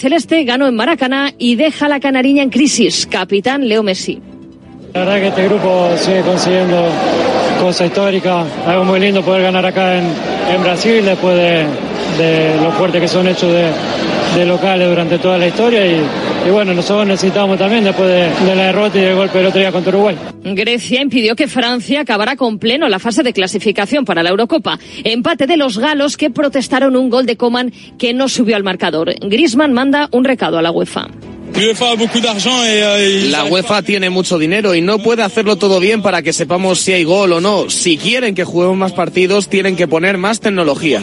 Celeste ganó en Maracaná y deja la canariña en crisis. Capitán Leo Messi. La verdad que este grupo sigue consiguiendo cosas históricas, algo muy lindo poder ganar acá en, en Brasil después de, de lo fuerte que son hechos de, de locales durante toda la historia y, y bueno, nosotros necesitamos también después de, la derrota y del golpe del otro día contra Uruguay. Grecia impidió que Francia acabara con pleno la fase de clasificación para la Eurocopa. Empate de los galos que protestaron un gol de Coman que no subió al marcador. Griezmann manda un recado a la UEFA. La UEFA tiene mucho dinero y no puede hacerlo todo bien para que sepamos si hay gol o no. Si quieren que juguemos más partidos, tienen que poner más tecnología.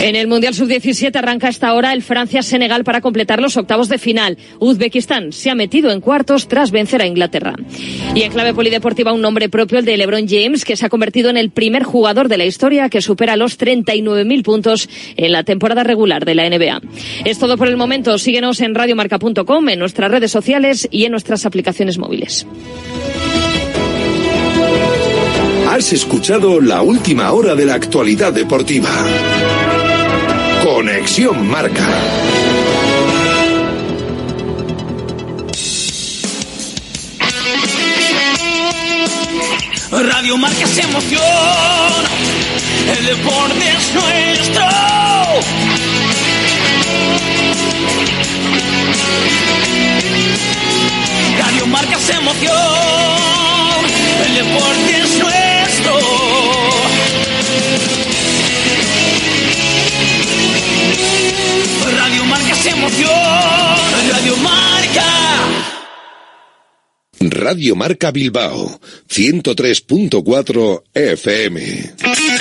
En el Mundial Sub-17 arranca esta hora el Francia-Senegal para completar los octavos de final. Uzbekistán se ha metido en cuartos tras vencer a Inglaterra. Y en clave polideportiva un nombre propio, el de LeBron James, que se ha convertido en el primer jugador de la historia que supera los 39.000 puntos en la temporada regular de la NBA. Es todo por el momento. Síguenos en Radio Marca en nuestras redes sociales y en nuestras aplicaciones móviles. Has escuchado la última hora de la actualidad deportiva. Conexión Marca. Radio Marca se emoción. El deporte es nuestro. Radio Marcas Emoción, el deporte es nuestro. Radio Marcas Emoción, Radio Marca. Radio Marca Bilbao, 103.4 FM.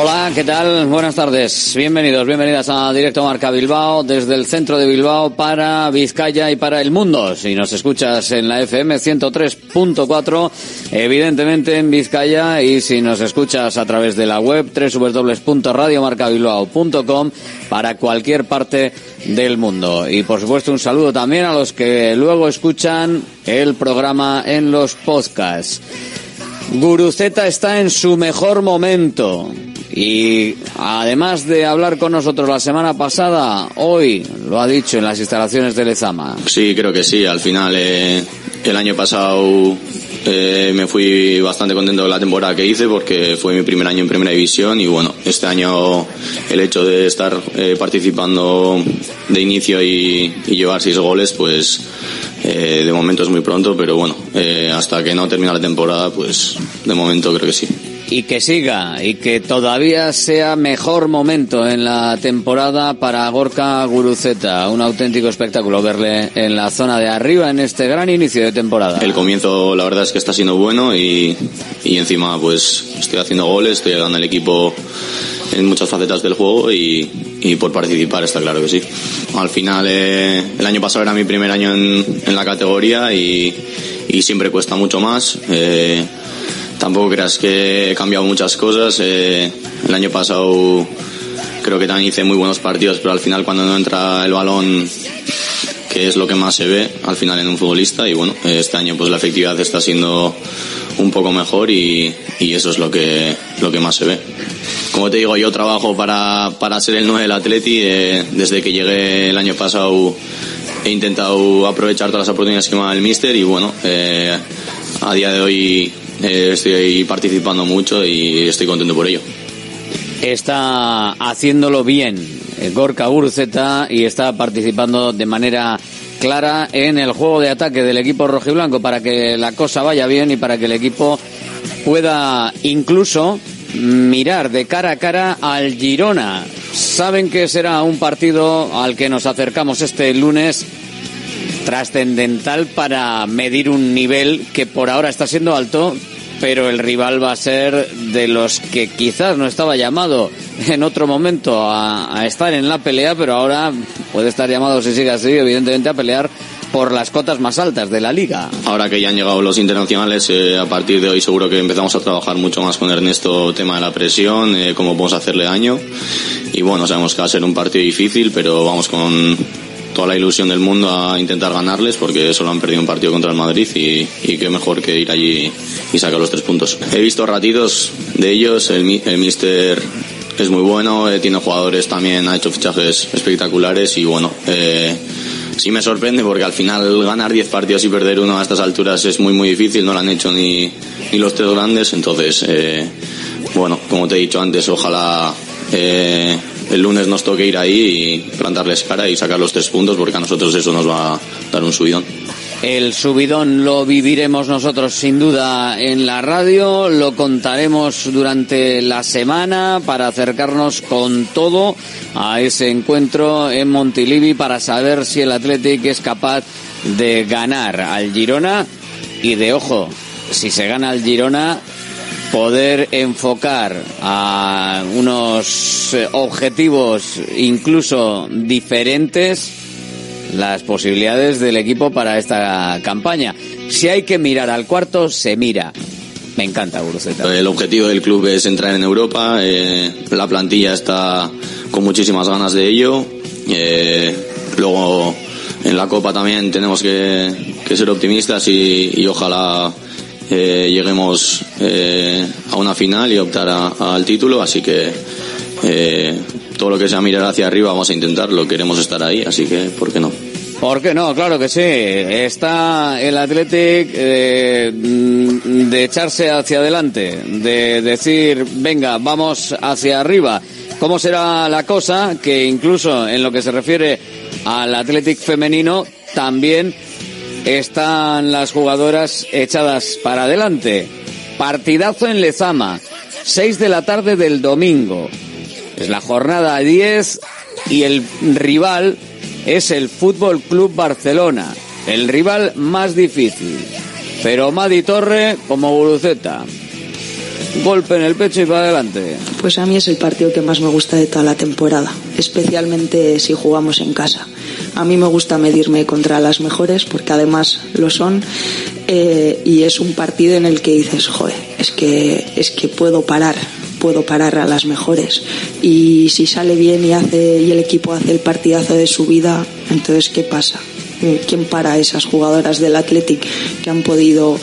Hola, ¿qué tal? Buenas tardes. Bienvenidos, bienvenidas a Directo Marca Bilbao, desde el centro de Bilbao para Vizcaya y para el mundo. Si nos escuchas en la FM 103.4, evidentemente en Vizcaya, y si nos escuchas a través de la web www.radiomarcabilbao.com para cualquier parte del mundo. Y por supuesto un saludo también a los que luego escuchan el programa en los podcasts. Guruceta está en su mejor momento. Y además de hablar con nosotros la semana pasada, hoy lo ha dicho en las instalaciones de Lezama. Sí, creo que sí. Al final, eh, el año pasado eh, me fui bastante contento de la temporada que hice porque fue mi primer año en primera división y bueno, este año el hecho de estar eh, participando de inicio y, llevar seis goles, pues eh, de momento es muy pronto, pero bueno, hasta que no termine la temporada, pues de momento creo que sí y que siga y que todavía sea mejor momento en la temporada para Gorka Guruceta. Un auténtico espectáculo verle en la zona de arriba en este gran inicio de temporada. El comienzo la verdad es que está siendo bueno y, y encima pues estoy haciendo goles, estoy ayudando al equipo en muchas facetas del juego y, y, por participar está claro que sí. Al final eh, el año pasado era mi primer año en, en la categoría y, y, siempre cuesta mucho más. Eh, tampoco creas que he cambiado muchas cosas. Eh, el año pasado creo que también hice muy buenos partidos, pero al final cuando no entra el balón, que es lo que más se ve al final en un futbolista, y bueno, este año pues la efectividad está siendo un poco mejor y, y eso es lo que, lo que más se ve. Como te digo, yo trabajo para, para ser el 9 del Atleti. Eh, desde que llegué el año pasado he intentado aprovechar todas las oportunidades que me da el míster y bueno, eh, a día de hoy eh, estoy participando mucho y estoy contento por ello. Está haciéndolo bien Gorka Urzeta y está participando de manera clara en el juego de ataque del equipo rojiblanco para que la cosa vaya bien y para que el equipo pueda incluso mirar de cara a cara al Girona. Saben que será un partido al que nos acercamos este lunes trascendental para medir un nivel que por ahora está siendo alto, pero el rival va a ser de los que quizás no estaba llamado en otro momento a, a, estar en la pelea, pero ahora puede estar llamado, si sigue así, evidentemente a pelear por las cotas más altas de la liga. Ahora que ya han llegado los internacionales, eh, a partir de hoy seguro que empezamos a trabajar mucho más con Ernesto, tema de la presión, eh, cómo podemos hacerle daño. Y bueno, sabemos que va a ser un partido difícil, pero vamos con toda la ilusión del mundo a intentar ganarles porque solo han perdido un partido contra el Madrid y, y qué mejor que ir allí y sacar los tres puntos. He visto ratitos de ellos, el, el míster es muy bueno, eh, tiene jugadores también, ha hecho fichajes espectaculares y bueno, eh, sí me sorprende porque al final ganar 10 partidos y perder uno a estas alturas es muy muy difícil, no lo han hecho ni, ni los tres grandes, entonces eh, bueno, como te he dicho antes, ojalá eh, el lunes nos toque ir ahí y plantarles cara y sacar los tres puntos porque a nosotros eso nos va a dar un subidón. El subidón lo viviremos nosotros sin duda en la radio, lo contaremos durante la semana para acercarnos con todo a ese encuentro en Montilivi para saber si el Athletic es capaz de ganar al Girona y de ojo, si se gana al Girona poder enfocar a unos objetivos incluso diferentes las posibilidades del equipo para esta campaña. Si hay que mirar al cuarto, se mira. Me encanta Guruceta. El objetivo del club es entrar en Europa. Eh, la plantilla está con muchísimas ganas de ello. Eh, luego en la Copa también tenemos que, ser optimistas y ojalá eh, lleguemos a una final y optar al título. Así que todo lo que sea mirar hacia arriba vamos a intentarlo, queremos estar ahí, así que ¿por qué no? ¿Por qué no? Claro que sí. Está el Athletic eh, de echarse hacia adelante, de decir, venga, vamos hacia arriba. ¿Cómo será la cosa? Que incluso en lo que se refiere al Athletic femenino, también están las jugadoras echadas para adelante. Partidazo en Lezama, 6 de la tarde del domingo. Es la jornada 10 y el rival es el Fútbol Club Barcelona, el rival más difícil. Pero Madi Torre como Guruceta. Golpe en el pecho y para adelante. Pues a mí es el partido que más me gusta de toda la temporada, especialmente si jugamos en casa. A mí me gusta medirme contra las mejores porque además lo son eh, y es un partido en el que dices, joder, es que, es que puedo parar, puedo parar a las mejores. Y si sale bien y, hace, y el equipo hace el partidazo de su vida, entonces ¿qué pasa? Eh, ¿Quién para esas jugadoras del Athletic que han podido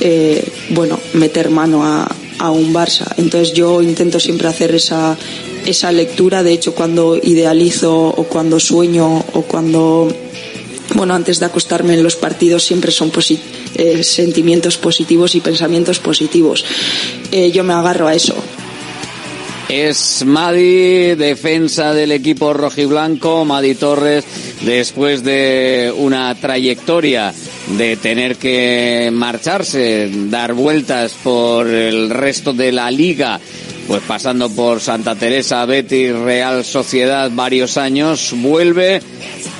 eh, bueno, meter mano a, a un Barça? Entonces yo intento siempre hacer esa, esa lectura. De hecho, cuando idealizo o cuando sueño o cuando bueno, antes de acostarme en los partidos siempre son posit eh, sentimientos positivos y pensamientos positivos. Eh, yo me agarro a eso. Es Madi, defensa del equipo rojiblanco, Madi Torres, después de una trayectoria de tener que marcharse, dar vueltas por el resto de la liga, pues pasando por Santa Teresa, Betis, Real Sociedad varios años, vuelve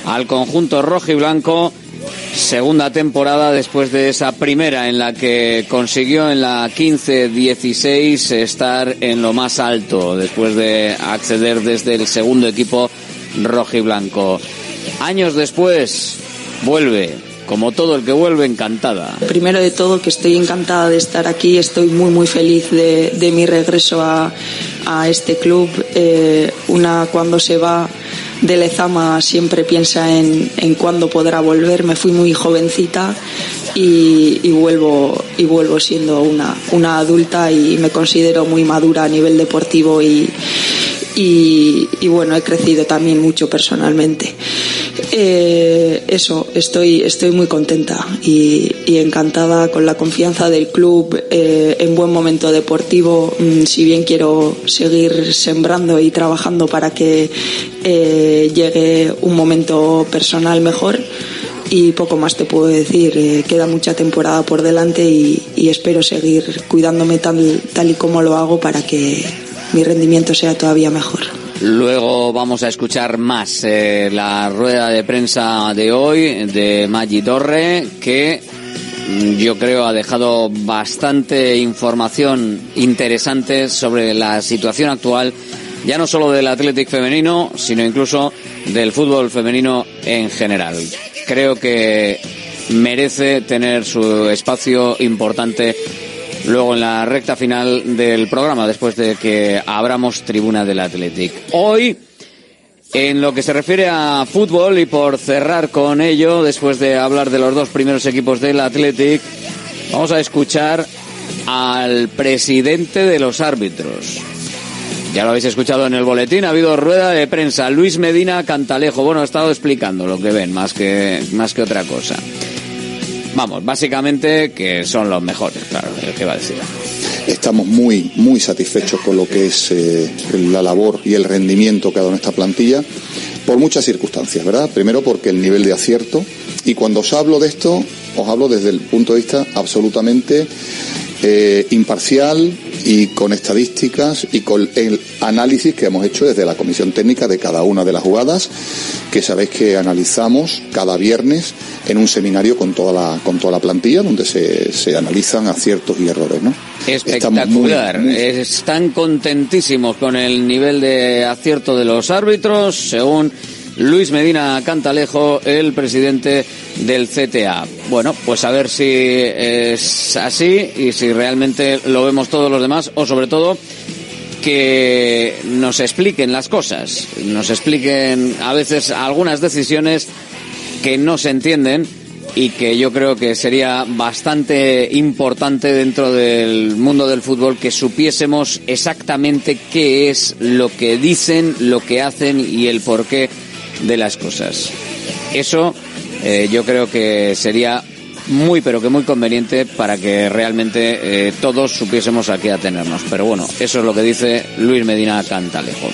al conjunto rojiblanco segunda temporada después de esa primera en la que consiguió en la 15-16 estar en lo más alto después de acceder desde el segundo equipo rojiblanco. Años después vuelve, como todo el que vuelve, encantada. Primero de todo que estoy encantada de estar aquí, estoy muy muy feliz de, de mi regreso a, a este club. Eh, una cuando se va de Lezama siempre piensa en, en cuándo podrá volver. Me fui muy jovencita y, y, vuelvo y vuelvo siendo una, una adulta y me considero muy madura a nivel deportivo y, y, y bueno, he crecido también mucho personalmente. Eh, eso, estoy, estoy muy contenta y, encantada con la confianza del club eh, en buen momento deportivo. Mm, si bien quiero seguir sembrando y trabajando para que eh, llegue un momento personal mejor, y poco más te puedo decir. Eh, queda mucha temporada por delante y, y espero seguir cuidándome tal, tal y como lo hago para que mi rendimiento sea todavía mejor. Luego vamos a escuchar más eh, la rueda de prensa de hoy de Maggi Torre, que mm, yo creo ha dejado bastante información interesante sobre la situación actual, ya no solo del Athletic femenino, sino incluso del fútbol femenino en general. Creo que merece tener su espacio importante luego en la recta final del programa, después de que abramos tribuna del Athletic. Hoy, en lo que se refiere a fútbol, y por cerrar con ello, después de hablar de los dos primeros equipos del Athletic, vamos a escuchar al presidente de los árbitros. Ya lo habéis escuchado en el boletín, ha habido rueda de prensa. Luis Medina Cantalejo, bueno, ha estado explicando lo que ven, más que, más que otra cosa. Vamos, básicamente que son los mejores, claro, ¿qué va a decir? Estamos muy, muy satisfechos con lo que es eh, la labor y el rendimiento que ha dado en esta plantilla, por muchas circunstancias, ¿verdad? Primero porque el nivel de acierto, y cuando os hablo de esto, os hablo desde el punto de vista absolutamente eh, imparcial y con estadísticas y con el análisis que hemos hecho desde la comisión técnica de cada una de las jugadas, que sabéis que analizamos cada viernes en un seminario con toda la, con toda la plantilla, donde se, se analizan aciertos y errores, ¿no? Espectacular. Están contentísimos con el nivel de acierto de los árbitros, según Luis Medina Cantalejo, el presidente del CTA. Bueno, pues a ver si es así y si realmente lo vemos todos los demás o sobre todo que nos expliquen las cosas, nos expliquen a veces algunas decisiones que no se entienden y que yo creo que sería bastante importante dentro del mundo del fútbol que supiésemos exactamente qué es lo que dicen, lo que hacen y el porqué de las cosas. Eso eh, yo creo que sería muy pero que muy conveniente para que realmente eh, todos supiésemos a qué atenernos. Pero bueno, eso es lo que dice Luis Medina Cantalejo.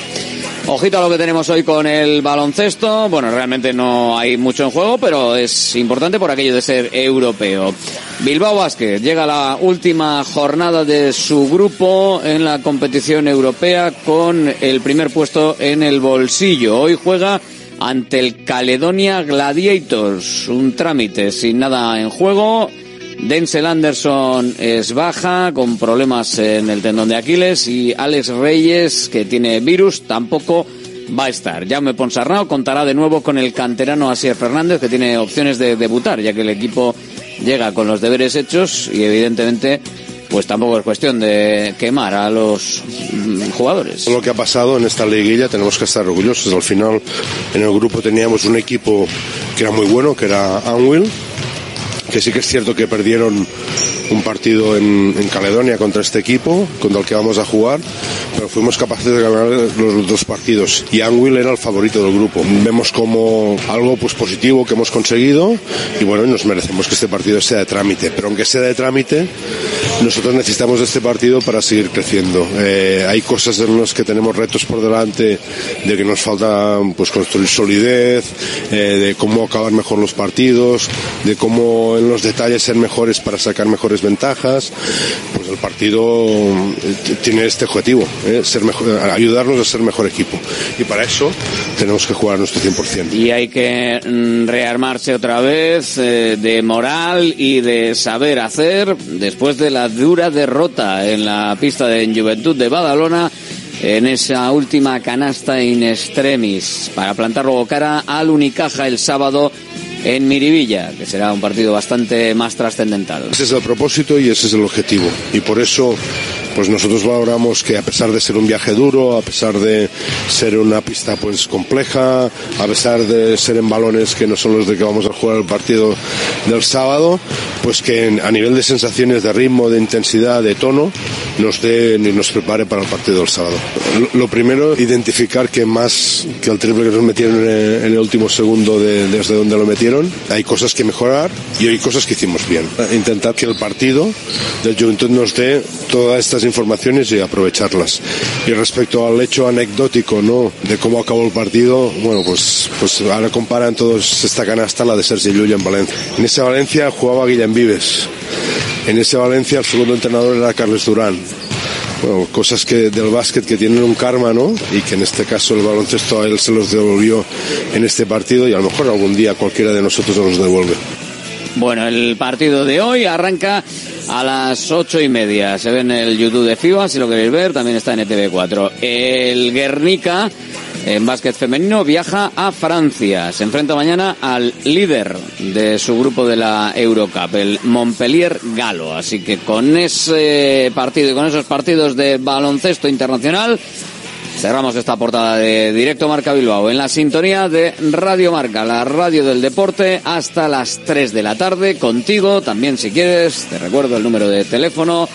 Ojito a lo que tenemos hoy con el baloncesto. Bueno, realmente no hay mucho en juego, pero es importante por aquello de ser europeo. Bilbao Basket llega a la última jornada de su grupo en la competición europea con el primer puesto en el bolsillo. Hoy juega ante el Caledonia Gladiators. Un trámite sin nada en juego. Denzel Anderson es baja con problemas en el tendón de Aquiles y Alex Reyes, que tiene virus, tampoco va a estar. Jaume Ponsarnau contará de nuevo con el canterano Asier Fernández, que tiene opciones de debutar, ya que el equipo llega con los deberes hechos y evidentemente pues tampoco es cuestión de quemar a los mm, jugadores. Lo que ha pasado en esta liguilla tenemos que estar orgullosos. Al final en el grupo teníamos un equipo que era muy bueno, que era Anwil, que sí que es cierto que perdieron un partido en, en, Caledonia contra este equipo, contra el que vamos a jugar, pero fuimos capaces de ganar los dos partidos. Y Anguil era el favorito del grupo. Vemos como algo pues positivo que hemos conseguido y bueno, nos merecemos que este partido sea de trámite. Pero aunque sea de trámite, nosotros necesitamos este partido para seguir creciendo. Eh, hay cosas en las que tenemos retos por delante, de que nos falta pues construir solidez, eh, de cómo acabar mejor los partidos, de cómo en los detalles ser mejores para sacar mejores ventajas, pues el partido eh, tiene este objetivo, ¿eh? ser mejor, ayudarnos a ser mejor equipo. Y para eso tenemos que jugar nuestro 100%. Y hay que mm, rearmarse otra vez de moral y de saber hacer después de la dura derrota en la pista de Juventud de Badalona en esa última canasta in extremis para plantar luego cara al Unicaja el sábado en Miribilla, que será un partido bastante más trascendental. Ese es el propósito y ese es el objetivo. Y por eso pues nosotros valoramos que a pesar de ser un viaje duro, a pesar de ser una pista pues compleja, a pesar de ser en balones que no son los de que vamos a jugar el partido del sábado, pues que a nivel de sensaciones de ritmo, de intensidad, de tono, nos dé ni nos prepare para el partido del sábado. Lo primero, identificar que más que el triple que nos metieron en el último segundo de, desde donde lo metieron, hay cosas que mejorar y hay cosas que hicimos bien. Intentar que el partido del Juventud nos dé todas estas informaciones y aprovecharlas. Y respecto al hecho anecdótico, ¿no? De cómo acabó el partido, bueno, pues, pues ahora comparan todos esta canasta la de Sergi Llull en Valencia. En ese Valencia jugaba Guillem Vives. En ese Valencia el segundo entrenador era Carles Durán. Bueno, cosas que del básquet que tienen un karma, ¿no? Y que en este caso el baloncesto a él se los devolvió en este partido y a lo mejor algún día cualquiera de nosotros nos los devuelve. Bueno, el partido de hoy arranca a las ocho y media. Se ve en el YouTube de FIBA, si lo queréis ver, también está en ETV4. El Guernica en básquet femenino viaja a Francia. Se enfrenta mañana al líder de su grupo de la Eurocup, el Montpellier Galo. Así que con ese partido y con esos partidos de baloncesto internacional cerramos esta portada de Directo Marca Bilbao en la sintonía de Radio Marca, la radio del deporte, hasta las 3 de la tarde. Contigo también si quieres, te recuerdo el número de teléfono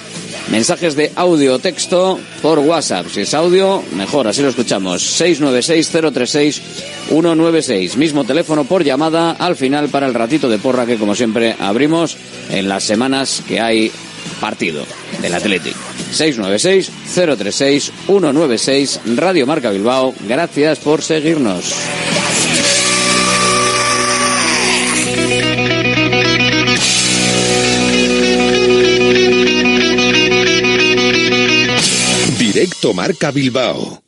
Mensajes de audio texto por WhatsApp. Si es audio, mejor, así lo escuchamos. 696-036-196. Mismo teléfono por llamada al final para el ratito de porra que, como siempre, abrimos en las semanas que hay partido del Atlético. 696-036-196. Radio Marca Bilbao. Gracias por seguirnos. Directo Marca Bilbao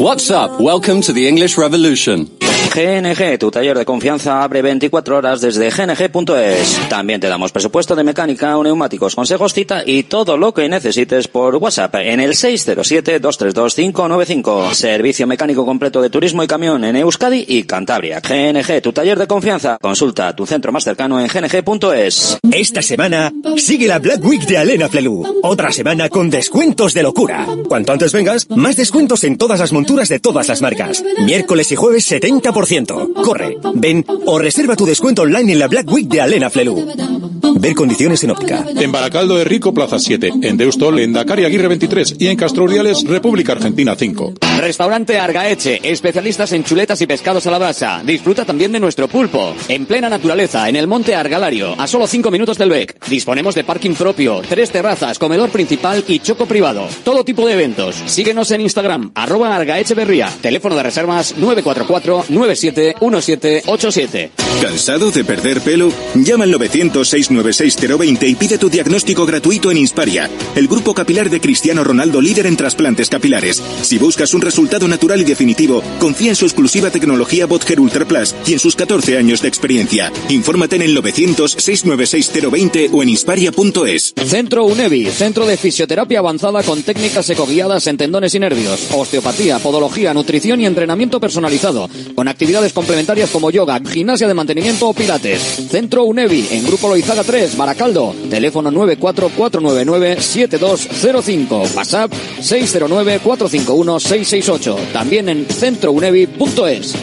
WhatsApp, welcome to the English Revolution. GNG, tu taller de confianza abre 24 horas desde gng.es. También te damos presupuesto de mecánica, neumáticos, consejos, cita y todo lo que necesites por WhatsApp en el 607-232-595. Servicio mecánico completo de turismo y camión en Euskadi y Cantabria. GNG, tu taller de confianza. Consulta tu centro más cercano en gng.es. Esta semana sigue la Black Week de Alena Flelu. Otra semana con descuentos de locura. Cuanto antes vengas, más descuentos en todas las de todas las marcas. Miércoles y jueves 70%. Corre, ven o reserva tu descuento online en la Black Week de Alena Flelu. Ver condiciones en óptica. En Baracaldo de Rico, Plaza 7. En Deustol, en Dakar y Aguirre 23. Y en Castro Urdiales, República Argentina 5. Restaurante Argaeche, especialistas en chuletas y pescados a la brasa. Disfruta también de nuestro pulpo. En plena naturaleza, en el monte Argalario, a solo 5 minutos del BEC. Disponemos de parking propio, tres terrazas, comedor principal y choco privado. Todo tipo de eventos. Síguenos en Instagram, arroba Argaecheverría. Teléfono de reservas 944 971787. ¿Cansado de perder pelo? Llama al 900-696-020 y pide tu diagnóstico gratuito en Insparia, el grupo capilar de Cristiano Ronaldo líder en trasplantes capilares. Si buscas un resultado natural y definitivo, confía en su exclusiva tecnología Botger Ultra Plus y en sus 14 años de experiencia. Infórmate en el 900-696-020 o en insparia.es. Centro UNEVI, centro de fisioterapia avanzada con técnicas ecoguiadas en tendones y nervios, osteopatía, podología, nutrición y entrenamiento personalizado, con actividades complementarias como yoga, gimnasia de mantenimiento o pilates. Centro UNEVI, en Grupo Loizaga 3, Baracaldo. Teléfono 944997205. WhatsApp 609451668. También en centrounevi.es.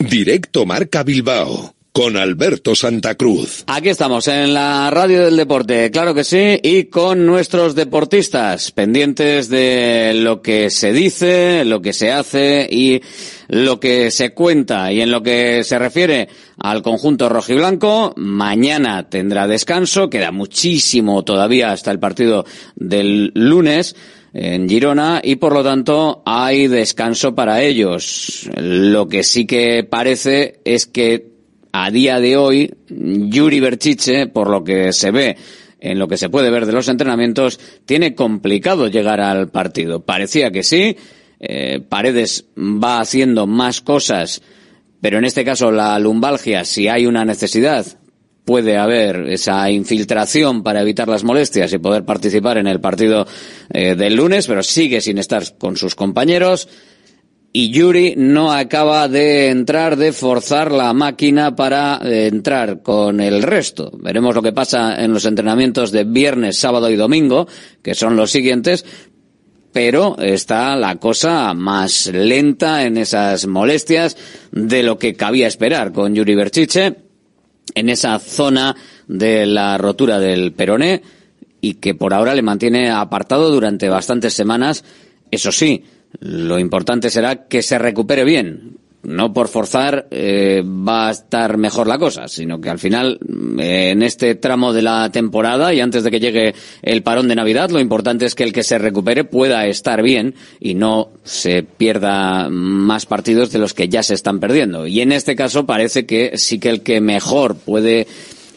Directo Marca Bilbao con Alberto Santa Cruz. Aquí estamos en la radio del deporte, claro que sí, y con nuestros deportistas pendientes de lo que se dice, lo que se hace y lo que se cuenta. Y en lo que se refiere al conjunto rojiblanco, mañana tendrá descanso, queda muchísimo todavía hasta el partido del lunes en Girona y por lo tanto hay descanso para ellos. Lo que sí que parece es que a día de hoy, Yuri Berchiche, por lo que se ve en lo que se puede ver de los entrenamientos, tiene complicado llegar al partido. Parecía que sí, eh, Paredes va haciendo más cosas, pero en este caso la lumbalgia, si hay una necesidad, puede haber esa infiltración para evitar las molestias y poder participar en el partido eh, del lunes, pero sigue sin estar con sus compañeros y Yuri no acaba de entrar, de forzar la máquina para eh, entrar con el resto. Veremos lo que pasa en los entrenamientos de viernes, sábado y domingo, que son los siguientes, pero está la cosa más lenta en esas molestias de lo que cabía esperar con Yuri Berchiche en esa zona de la rotura del peroné y que por ahora le mantiene apartado durante bastantes semanas. Eso sí, lo importante será que se recupere bien. No por forzar eh, va a estar mejor la cosa, sino que al final, eh, en este tramo de la temporada y antes de que llegue el parón de Navidad, lo importante es que el que se recupere pueda estar bien y no se pierda más partidos de los que ya se están perdiendo. Y en este caso parece que sí que el que mejor puede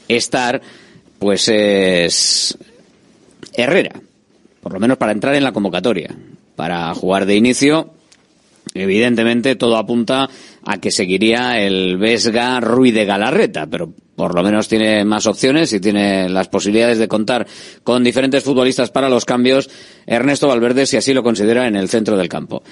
estar, pues es Herrera, por lo menos para entrar en la convocatoria para jugar de inicio. Evidentemente todo apunta a que seguiría el Vesga Ruiz de Galarreta, pero por lo menos tiene más opciones y tiene las posibilidades de contar con diferentes futbolistas para los cambios Ernesto Valverde si así lo considera en el centro del campo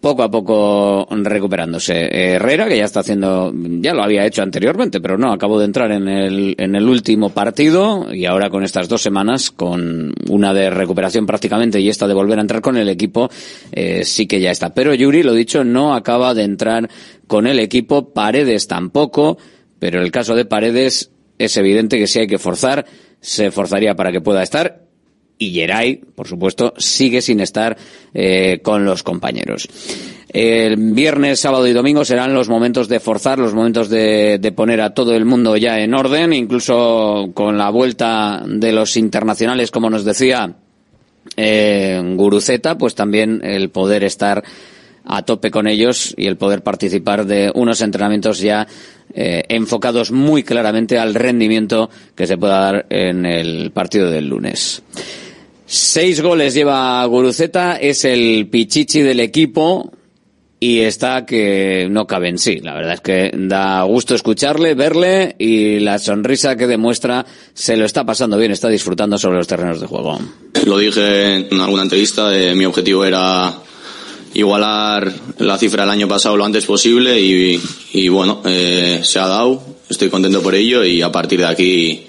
poco a poco recuperándose. Herrera, que ya está haciendo, ya lo había hecho anteriormente, pero no, acabó de entrar en el, en el último partido y ahora con estas dos semanas, con una de recuperación prácticamente y esta de volver a entrar con el equipo, eh, sí que ya está. Pero Yuri, lo dicho, no acaba de entrar con el equipo, Paredes tampoco, pero el caso de Paredes es evidente que si hay que forzar, se forzaría para que pueda estar y Geray, por supuesto, sigue sin estar eh, con los compañeros. El viernes, sábado y domingo serán los momentos de forzar, los momentos de, poner a todo el mundo ya en orden, incluso con la vuelta de los internacionales, como nos decía eh, Guruceta, pues también el poder estar a tope con ellos y el poder participar de unos entrenamientos ya eh, enfocados muy claramente al rendimiento que se pueda dar en el partido del lunes. Seis goles lleva Guruceta, es el pichichi del equipo y está que no cabe en sí. La verdad es que da gusto escucharle, verle y la sonrisa que demuestra se lo está pasando bien, está disfrutando sobre los terrenos de juego. Lo dije en alguna entrevista, mi objetivo era igualar la cifra del año pasado lo antes posible y, bueno, eh, se ha dado, estoy contento por ello y a partir de aquí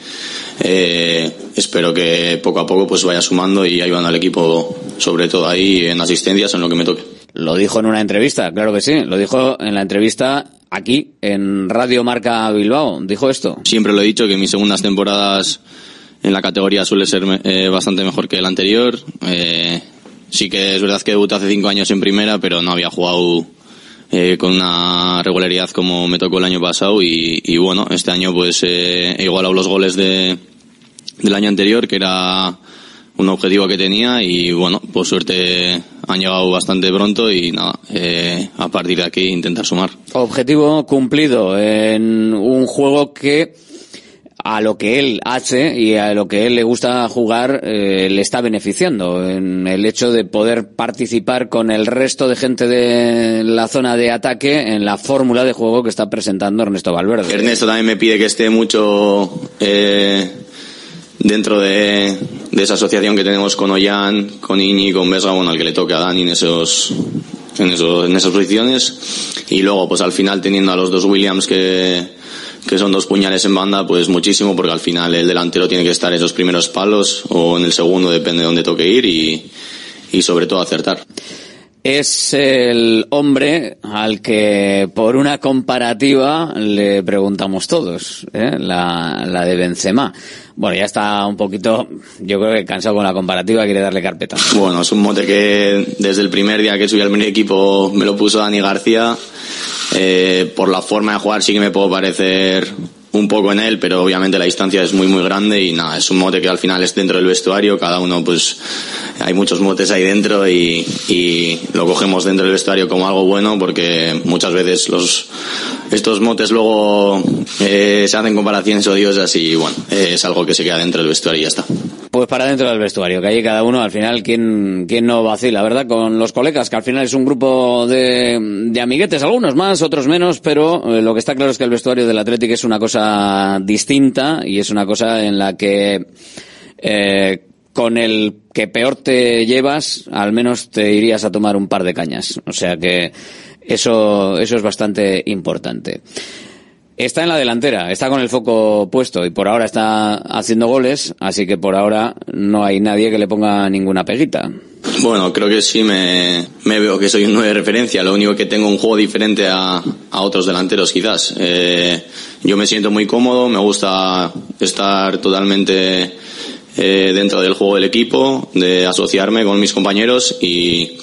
eh, espero que poco a poco pues vaya sumando y ayudando al equipo, sobre todo ahí en asistencias, en lo que me toque. Lo dijo en una entrevista, claro que sí, lo dijo en la entrevista aquí, en Radio Marca Bilbao, dijo esto. Siempre lo he dicho que mis segundas temporadas en la categoría suele ser eh, bastante mejor que el anterior. Eh, sí que es verdad que debuté hace cinco años en primera, pero no había jugado eh, con una regularidad como me tocó el año pasado y, y bueno, este año pues eh, he igualado los goles de, del año anterior, que era un objetivo que tenía y bueno, por suerte han llegado bastante pronto y nada, eh, a partir de aquí intentar sumar. Objetivo cumplido en un juego que a lo que él hace y a lo que él le gusta jugar eh, le está beneficiando en el hecho de poder participar con el resto de gente de la zona de ataque en la fórmula de juego que está presentando Ernesto Valverde. Ernesto también me pide que esté mucho eh, dentro de, esa asociación que tenemos con Ollán, con Iñi, con Vesga, bueno, al que le toque a Dani en esos en, esos, en esas posiciones y luego pues al final teniendo a los dos Williams que que son dos puñales en banda, pues muchísimo, porque al final el delantero tiene que estar en esos primeros palos o en el segundo, depende de dónde toque ir y, y sobre todo acertar. es el hombre al que por una comparativa le preguntamos todos, ¿eh? la, la de Benzema. Bueno, ya está un poquito, yo creo que cansado con la comparativa, quiere darle carpeta. Bueno, es un mote que desde el primer día que subí al primer equipo me lo puso Dani García. Eh, por la forma de jugar sí que me puedo parecer un poco en él, pero obviamente la distancia es muy muy grande y nada, es un mote que al final es dentro del vestuario, cada uno pues hay muchos motes ahí dentro y, y lo cogemos dentro del vestuario como algo bueno porque muchas veces los estos motes luego eh, se hacen comparaciones odiosas y bueno, es algo que se queda dentro del vestuario y ya está. Pues para dentro del vestuario, que ahí cada uno al final, ¿quién, quién no vacila, verdad? Con los colegas, que al final es un grupo de, de amiguetes, algunos más, otros menos, pero eh, lo que está claro es que el vestuario del Atlético es una cosa distinta y es una cosa en la que eh, con el que peor te llevas, al menos te irías a tomar un par de cañas. O sea que eso, eso es bastante importante. Está en la delantera, está con el foco puesto y por ahora está haciendo goles, así que por ahora no hay nadie que le ponga ninguna peguita. Bueno, creo que sí me, veo que soy un 9 de referencia. Lo único que tengo un juego diferente a, a otros delanteros, quizás. Eh, yo me siento muy cómodo, me gusta estar totalmente eh, dentro del juego del equipo, de asociarme con mis compañeros y,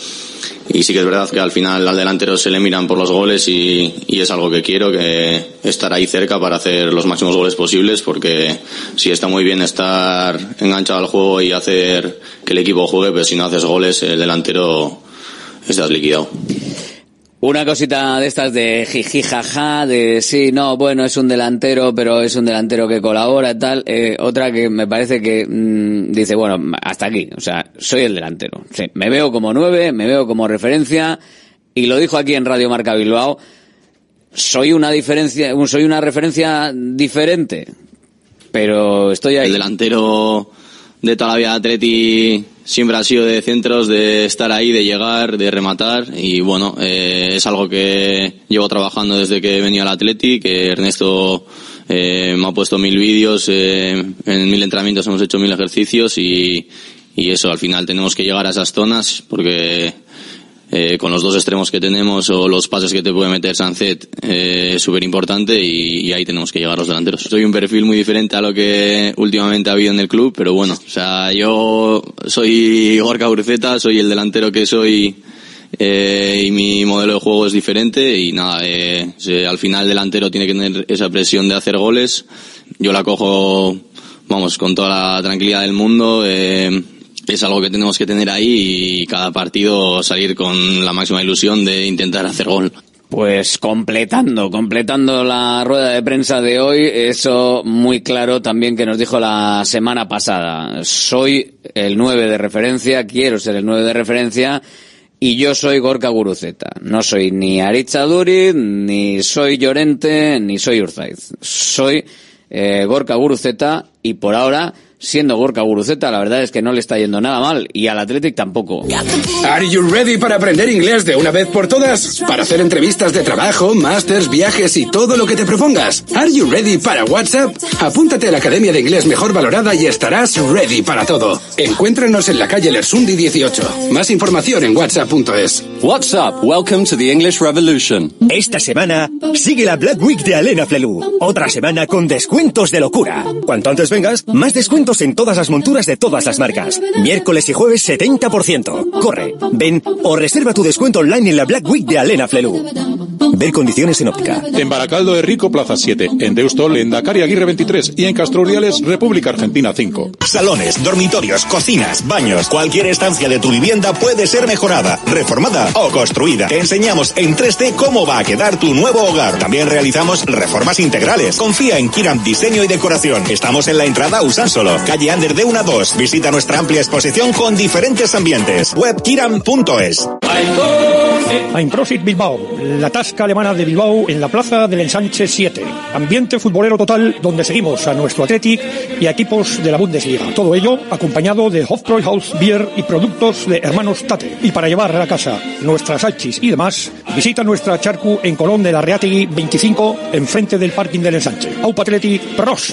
y sí que es verdad que al final al delantero se le miran por los goles y, y, es algo que quiero, que estar ahí cerca para hacer los máximos goles posibles, porque sí está muy bien estar enganchado al juego y hacer que el equipo juegue, pero si no haces goles, el delantero estás liquidado. Una cosita de estas de jiji jaja, de sí, no, bueno, es un delantero, pero es un delantero que colabora y tal. Eh, otra que me parece que mmm, dice, bueno, hasta aquí, o sea, soy el delantero. Me veo como nueve, me veo como referencia, y lo dijo aquí en Radio Marca Bilbao, soy una diferencia, soy una referencia diferente, pero estoy ahí. El delantero de toda la vida Atleti siempre ha sido de centros, de estar ahí, de llegar, de rematar. Y bueno, eh, es algo que llevo trabajando desde que venía al Atleti, que Ernesto eh, me ha puesto mil vídeos, eh, en mil entrenamientos hemos hecho mil ejercicios y, y eso, al final tenemos que llegar a esas zonas porque eh, con los dos extremos que tenemos o los pases que te puede meter Sanzet eh, es súper importante y, ahí tenemos que llegar los delanteros. Soy un perfil muy diferente a lo que últimamente ha habido en el club, pero bueno, o sea, yo soy Gorka Urceta, soy el delantero que soy eh, y mi modelo de juego es diferente y nada, eh, al final el delantero tiene que tener esa presión de hacer goles. Yo la cojo, vamos, con toda la tranquilidad del mundo. Es algo que tenemos que tener ahí y cada partido salir con la máxima ilusión de intentar hacer gol. Pues completando, completando la rueda de prensa de hoy, eso muy claro también que nos dijo la semana pasada. Soy el 9 de referencia, quiero ser el 9 de referencia y yo soy Gorka Guruceta. No soy ni Aritza Duriz, ni soy Llorente, ni soy Urzaiz. Soy eh, Gorka Guruceta y por ahora siendo Gorka Guruceta, la verdad es que no le está yendo nada mal y al Athletic tampoco. ¿Are you ready para aprender inglés de una vez por todas? Para hacer entrevistas de trabajo, másters, viajes y todo lo que te propongas. ¿Are you ready para WhatsApp? Apúntate a la Academia de Inglés Mejor Valorada y estarás ready para todo. Encuéntranos en la calle Lersundi 18. Más información en whatsapp.es. WhatsApp, welcome to the English Revolution. Esta semana sigue la Black Week de Alena Flelu. Otra semana con descuentos de locura. Cuanto antes vengas, más descuentos en todas las monturas de todas las marcas. Miércoles y jueves 70%. Corre, ven o reserva tu descuento online en la Black Week de Alena Flelu. Ver condiciones en óptica. En Baracaldo de Rico, Plaza 7. En Deustol, en Dakar y Aguirre 23. Y en Castro Urdiales, República Argentina 5. Salones, dormitorios, cocinas, baños. Cualquier estancia de tu vivienda puede ser mejorada, reformada o construida. Te enseñamos en 3D cómo va a quedar tu nuevo hogar. También realizamos reformas integrales. Confía en Kiram Diseño y Decoración. Estamos en la entrada Usánsolo, calle Ander de 1 a 2. Visita nuestra amplia exposición con diferentes ambientes. Webkiram.es. Profit Bilbao, la tasca alemana de Bilbao en la plaza del Ensanche 7. Ambiente futbolero total donde seguimos a nuestro Athletic y a equipos de la Bundesliga. Todo ello acompañado de Hofbräuhaus Beer y productos de hermanos Tate. Y para llevar a la casa nuestras salchis y demás, visita nuestra charcu en Colón de la Reategui 25 enfrente del parking del Ensanche. Aupa Athletic, pros.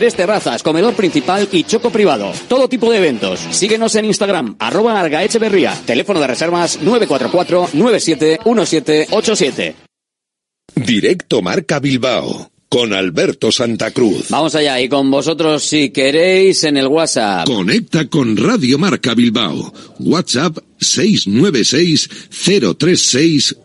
tres terrazas, comedor principal y choco privado. Todo tipo de eventos. Síguenos en Instagram, arroba Argaecheverría. Teléfono de reservas 944-971787. Directo Marca Bilbao con Alberto Santa Cruz. Vamos allá, y con vosotros si queréis en el WhatsApp. Conecta con Radio Marca Bilbao. WhatsApp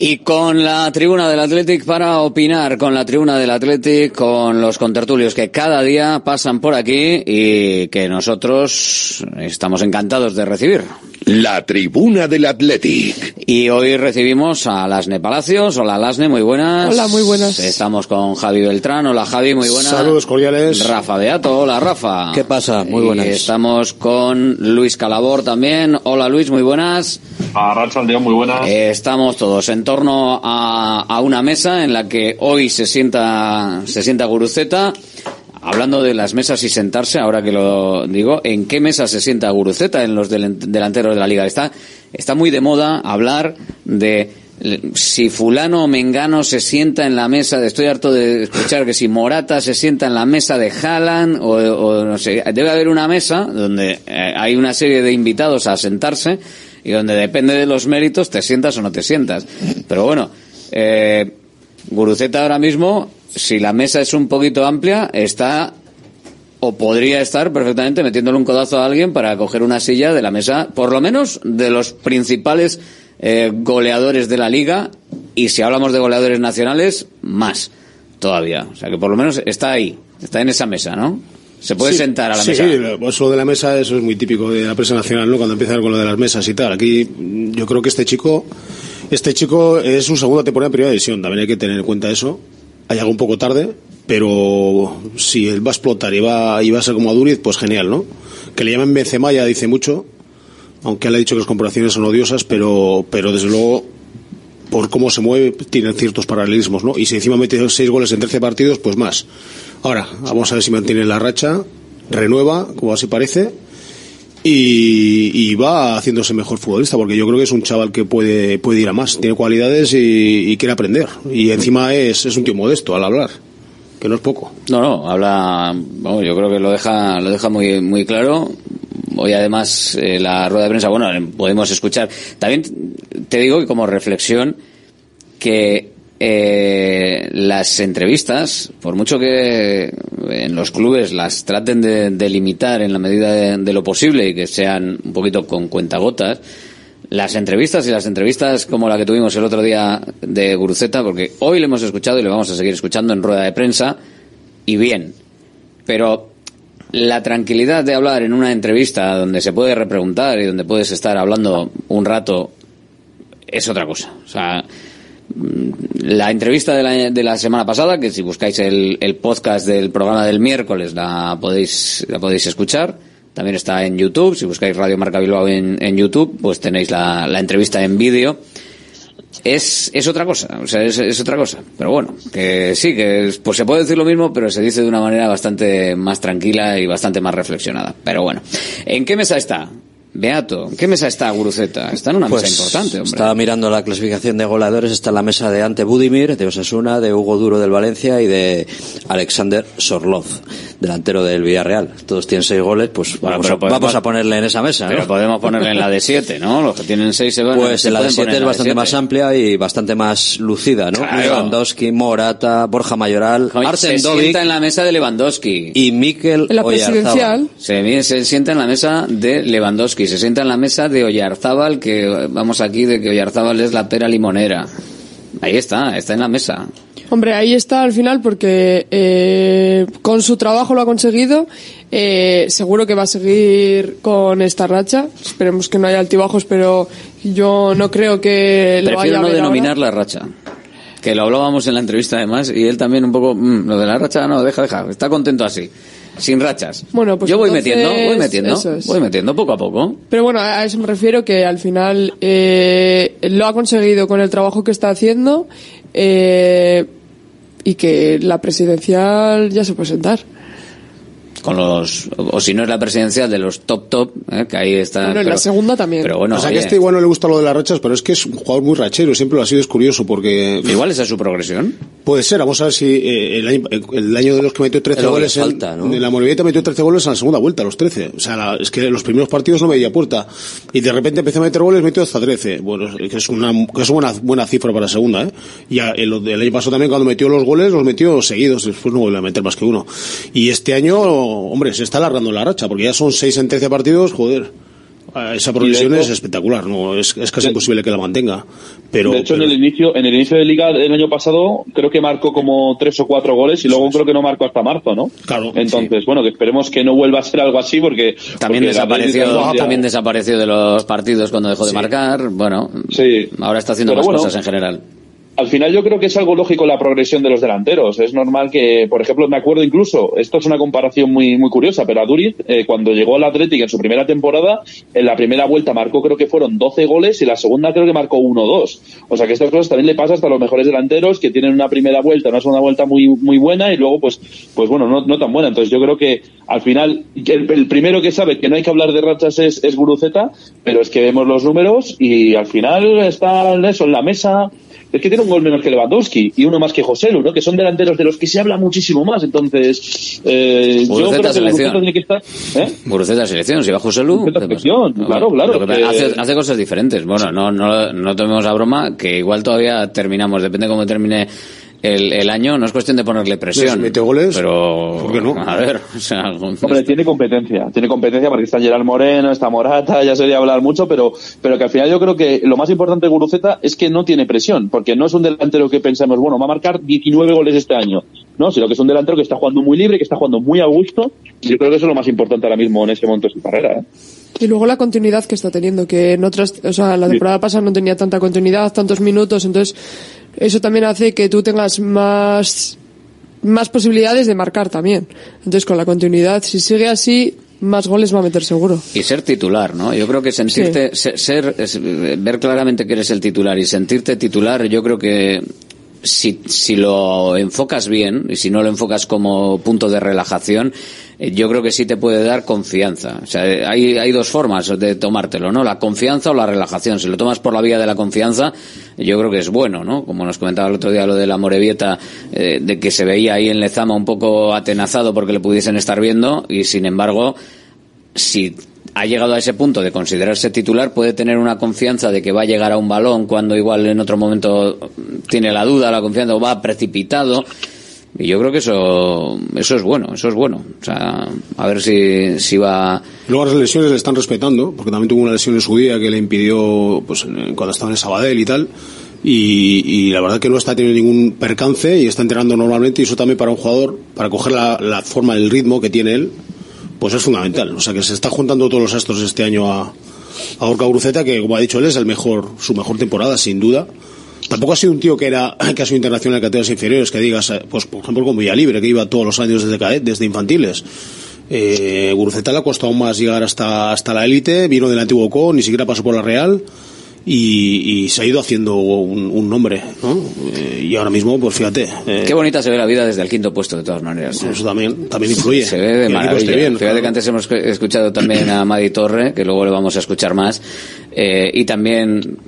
Y con la tribuna del Athletic para opinar, con la tribuna del Athletic, con los contertulios que cada día pasan por aquí y que nosotros estamos encantados de recibir. La tribuna del Athletic. Y hoy recibimos a Lasne Palacios. Hola Lasne, muy buenas. Hola, muy buenas. Estamos con Javi Beltrán. Hola Javi, muy buenas. Saludos cordiales. Rafa Beato, hola Rafa. ¿Qué pasa? Muy Y buenas. estamos con Luis Calabor también. Hola Luis, muy buenas. A Racha Aldeón, muy buenas. Eh, estamos todos en torno a, a una mesa en la que hoy se sienta, se sienta Guruceta. Hablando de las mesas y sentarse, ahora que lo digo, ¿en qué mesa se sienta Guruceta en los delanteros de la liga? Está, está muy de moda hablar de si fulano o mengano se sienta en la mesa, de- estoy harto de escuchar que si Morata se sienta en la mesa de Haaland o, o no sé, debe haber una mesa donde eh, hay una serie de invitados a sentarse y donde depende de los méritos te sientas o no te sientas. Pero bueno, eh, Guruceta ahora mismo, si la mesa es un poquito amplia, está o podría estar perfectamente metiéndole un codazo a alguien para coger una silla de la mesa, por lo menos de los principales eh, goleadores de la liga, y si hablamos de goleadores nacionales, más todavía. O sea que por lo menos está ahí, está en esa mesa, ¿no? Se puede Sí, sentar a la sí, mesa. Sí, lo de la mesa, eso es muy típico de la prensa nacional, ¿no? Cuando empiezan con lo de las mesas y tal. Aquí yo creo que este chico, este chico es su segunda temporada en primera división, también hay que tener en cuenta eso. Ha llegado un poco tarde, pero si él va a explotar y va, y va a ser como Aduriz, pues genial, ¿no? Que le llamen Benzema ya dice mucho, aunque él ha dicho que las comparaciones son odiosas, pero, pero desde luego por cómo se mueve, tienen ciertos paralelismos, ¿no? Y si encima mete seis goles en 13 partidos, pues más. Ahora, vamos a ver si mantiene la racha, renueva, como así parece, y, y va haciéndose mejor futbolista, porque yo creo que es un chaval que puede, puede ir a más, tiene cualidades y, quiere aprender. Y encima es, es un tío modesto al hablar, que no es poco. No, no, habla, vamos, yo creo que lo deja, lo deja muy, muy claro. Hoy además eh, la rueda de prensa, bueno, podemos escuchar. También te digo que como reflexión que eh, las entrevistas, por mucho que en los clubes las traten de, de limitar en la medida de, lo posible y que sean un poquito con cuentagotas, las entrevistas y las entrevistas como la que tuvimos el otro día de Guruceta, porque hoy le hemos escuchado y le vamos a seguir escuchando en rueda de prensa, y bien. Pero la tranquilidad de hablar en una entrevista donde se puede repreguntar y donde puedes estar hablando un rato es otra cosa. O sea, la entrevista de la, de la semana pasada, que si buscáis el, el podcast del programa del miércoles la podéis, la podéis escuchar. También está en YouTube. Si buscáis Radio Marca Bilbao en, YouTube, pues tenéis la, la entrevista en vídeo. Es, es otra cosa, o sea, es, es otra cosa. Pero bueno, que sí, que es- pues se puede decir lo mismo, pero se dice de una manera bastante más tranquila y bastante más reflexionada. Pero bueno, ¿en qué mesa está? Beato, ¿en qué mesa está Guruceta? Está en una Pues, mesa importante, hombre. Estaba mirando la clasificación de goleadores, está en la mesa de Ante Budimir, de Osasuna, de Hugo Duro del Valencia y de Alexander Sorloz, delantero del Villarreal. Todos tienen seis goles, pues Bueno, vamos, a, podemos- vamos a ponerle en esa mesa. Pero ¿no? podemos ponerle en la de 7, ¿no? Los que tienen 6 se van Pues se en la de 7 es en la de bastante más siete. amplia y bastante más lucida, ¿no? Claro. Lewandowski, Morata, Borja Mayoral, Se Arsen Dovic sienta en la mesa de Lewandowski. y Mikel En la presidencial. Se, se sienta en la mesa de Lewandowski, se sienta en la mesa de Oyarzábal, que vamos aquí de que Oyarzábal es la pera limonera. Ahí está, está en la mesa. Hombre, ahí está al final porque eh, con su trabajo lo ha conseguido. Eh, seguro que va a seguir con esta racha. Esperemos que no haya altibajos, pero yo no creo que lo Prefiero no denominar ahora. la racha. Que lo hablábamos en la entrevista además, y él también un poco, "Mm, lo de la racha, no, deja, deja, está contento así. Sin rachas. Bueno, pues Yo voy entonces, metiendo, voy metiendo, es. voy metiendo poco a poco. Pero bueno, a eso me refiero que al final eh, lo ha conseguido con el trabajo que está haciendo eh, y que la presidencial ya se puede sentar. Con los, o si no es la presidencial de los top top, eh, que ahí está. Bueno, en pero- la segunda también. Pero bueno, o sea que a este igual no le gusta lo de las rachas, pero es que es un jugador muy rachero, siempre lo ha sido, es curioso porque... igual esa es su progresión. Puede ser, vamos a ver si eh, el, año, el año de los que metió 13 Es lo que goles en- falta, ¿no? en la Morevieta metió 13 goles en la segunda vuelta, los 13. O sea, la- es que los primeros partidos no veía puerta. Y de repente empezó a meter goles, metió hasta 13. Bueno, que es una, que es una buena cifra para segunda, ¿eh? Y a- el, el año pasado también cuando metió los goles, los metió seguidos, después no volvió a meter más que uno. Y este año, hombre, se está alargando la racha, porque ya son 6 en 13 partidos, joder. Eh, Esa progresión hecho- es espectacular, no es, es casi imposible que la mantenga. Pero, de hecho, pero- en el inicio, en el inicio de liga del año pasado, creo que marcó como tres o cuatro goles y luego creo que no marcó hasta marzo, ¿no? Claro. Entonces, bueno, que esperemos que no vuelva a ser algo así porque También porque desapareció, ya- también desapareció de los partidos cuando dejó de marcar. Bueno, Sí. ahora está haciendo Pero más bueno, cosas en general. Al final yo creo que es algo lógico la progresión de los delanteros. Es normal que, por ejemplo, me acuerdo incluso, esto es una comparación muy muy curiosa, pero a Duriz, eh, cuando llegó al Athletic en su primera temporada, en la primera vuelta marcó creo que fueron 12 goles y la segunda creo que marcó 1 o 2. O sea que estas cosas también le pasa hasta a los mejores delanteros que tienen una primera vuelta, una segunda vuelta muy muy buena y luego pues pues bueno, no, no tan buena. Entonces yo creo que al final el, primero que sabe que no hay que hablar de rachas es, es Guruceta, pero es que vemos los números y al final está eso en la mesa es que tiene un gol menos que Lewandowski y uno más que José Lu, ¿no? Que son delanteros de los que se habla muchísimo más. Entonces, eh, yo creo que selección. Guruceta tiene que estar. ¿eh? Guruceta selección, si va José Lu. ¿qué pasa? selección, claro, claro, que hace, hace cosas diferentes. Bueno, no, no, no tomemos a broma, que igual todavía terminamos, depende de cómo termine el, el año, no es cuestión de ponerle presión. Si mete goles, pero, ¿por qué no? A ver, o sea, Hombre, tiene competencia, tiene competencia porque está Gerard Moreno, está Morata, ya sería hablar mucho, pero, pero que al final yo creo que lo más importante de Guruceta es que no tiene presión, porque no es un delantero que pensamos, bueno, va a marcar 19 goles este año, no, sino que es un delantero que está jugando muy libre, que está jugando muy a gusto, y yo creo que eso es lo más importante ahora mismo en ese momento de su carrera. ¿eh? Y luego la continuidad que está teniendo, que en otras, o sea, la temporada pasada no tenía tanta continuidad, tantos minutos, entonces eso también hace que tú tengas más, más posibilidades de marcar también. Entonces con la continuidad, si sigue así, más goles va a meter seguro. Y ser titular, ¿no? Yo creo que sentirte, ser, ser- ver claramente que eres el titular y sentirte titular, yo creo que si, si lo enfocas bien y si no lo enfocas como punto de relajación, eh, yo creo que sí te puede dar confianza. O sea, eh, hay, hay dos formas de tomártelo, ¿no? La confianza o la relajación. Si lo tomas por la vía de la confianza, yo creo que es bueno, ¿no? Como nos comentaba el otro día lo de la Morevieta, eh, de que se veía ahí en Lezama un poco atenazado porque le pudiesen estar viendo y sin embargo, si ha llegado a ese punto de considerarse titular, puede tener una confianza de que va a llegar a un balón cuando igual en otro momento tiene la duda, la confianza o va precipitado. Y yo creo que eso, eso es bueno, eso es bueno. O sea, a ver si, si va. Luego las lesiones le están respetando, porque también tuvo una lesión en su día que le impidió, pues, cuando estaba en Sabadell y tal. Y, y la verdad que no está teniendo ningún percance y está entrenando normalmente y eso también para un jugador, para coger la, la forma, el ritmo que tiene él, pues es fundamental. O sea que se está juntando todos los astros este año a, Orca Gruceta, que como ha dicho él es el mejor, su mejor temporada, sin duda. Tampoco ha sido un tío que era, que ha sido internacional en categorías inferiores, que digas, eh, pues por ejemplo con Villalibre, que iba todos los años desde cadet, desde infantiles. Eh, Guruceta le ha costado más llegar hasta, hasta la élite, vino del antiguo Co, ni siquiera pasó por la Real. Y, y se ha ido haciendo un, un nombre, ¿no? Eh, y ahora mismo, pues fíjate. eh, Qué bonita se ve la vida desde el quinto puesto, de todas maneras. Eso también, también influye. Se ve de maravilla. bien, Fíjate claro. que antes hemos escuchado también a Madi Torre, que luego le vamos a escuchar más, eh, y también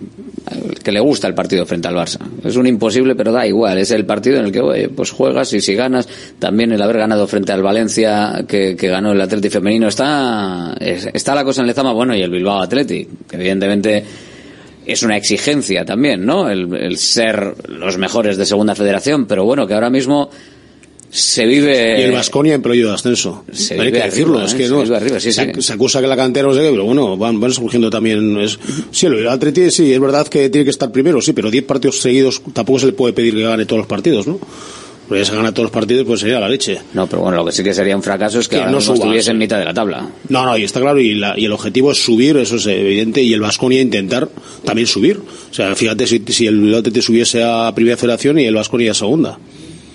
que le gusta el partido frente al Barça. Es un imposible, pero da igual. Es el partido en el que oye, pues juegas y si ganas, también el haber ganado frente al Valencia, que, que ganó el Atleti femenino, está, es- está la cosa en Lezama, bueno, y el Bilbao Athletic, que evidentemente es una exigencia también, ¿no? El, el ser los mejores de segunda federación, pero bueno, que ahora mismo se vive Y el Vasconia en periodo de ascenso. Se Hay vive que decirlo, es ¿eh? que Se no. vive arriba, sí, se, sí. se acusa que la cantera no sé qué, pero bueno, van, van surgiendo también. Es, sí, el Atleti sí, es verdad que tiene que estar primero, sí, pero 10 partidos seguidos tampoco se le puede pedir que gane todos los partidos, ¿no? Porque si gana todos los partidos, pues sería la leche. No, pero bueno, lo que sí que sería un fracaso es que, Que ahora no mismo suba, estuviese sí. en mitad de la tabla. No, no, y está claro, y, la- y el objetivo es subir, eso es evidente, y el Vasconia intentar también subir. O sea, fíjate si, si el Atleti subiese a Primera Federación y el Vasconia a Segunda.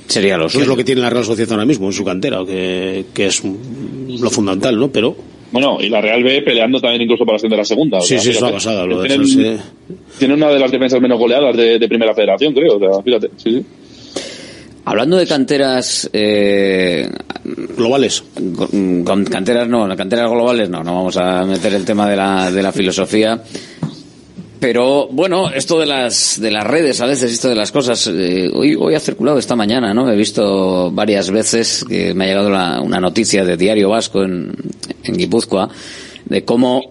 Sería lo Que es lo que tiene la Real Sociedad ahora mismo en su cantera, que, que es lo fundamental, ¿no? Pero Bueno, y la Real B peleando también incluso para ascender a la segunda. o Sí, sea, sí, es una pasada, lo de Tienen, Chelsea. tienen una de las defensas menos goleadas de, de primera federación, creo. O sea, fíjate, sí, sí. Hablando de canteras eh, globales, con, con canteras no, canteras globales no, no vamos a meter el tema de la, de la filosofía. Pero bueno, esto de las de las redes a veces, esto de las cosas, eh, hoy hoy ha circulado esta mañana, ¿no? He visto varias veces que me ha llegado la- una noticia de Diario Vasco en, en Guipúzcoa de cómo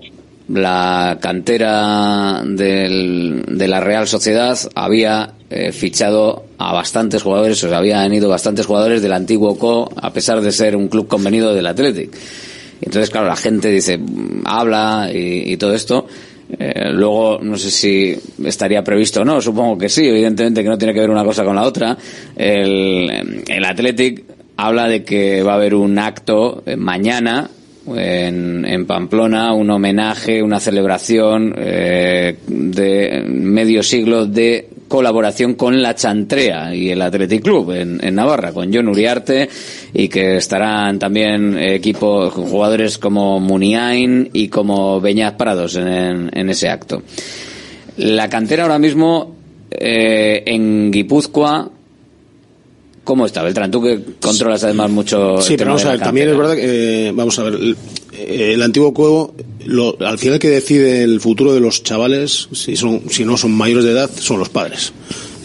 la cantera del- de la Real Sociedad había eh, fichado a bastantes jugadores, o sea, habían ido bastantes jugadores del antiguo CO, a pesar de ser un club convenido del Athletic. Entonces, claro, la gente dice, mm, habla y, todo esto. Eh, luego, no sé si estaría previsto o no, supongo que sí, evidentemente que no tiene que ver una cosa con la otra. El, el Athletic habla de que va a haber un acto eh, mañana en, Pamplona, un homenaje, una celebración eh, de medio siglo de colaboración con la Chantrea y el Athletic Club en, en Navarra, con John Uriarte y que estarán también equipos, jugadores como Muniain y como Beñaz Prados en ese acto. La cantera ahora mismo eh, en Guipúzcoa, ¿cómo está, Beltrán? Tú que controlas además mucho. el Sí, pero tema vamos de a ver, también es verdad que, eh, vamos a ver, el, eh, el antiguo juego, lo, al final que decide el futuro de los chavales, si son, si no son mayores de edad, son los padres.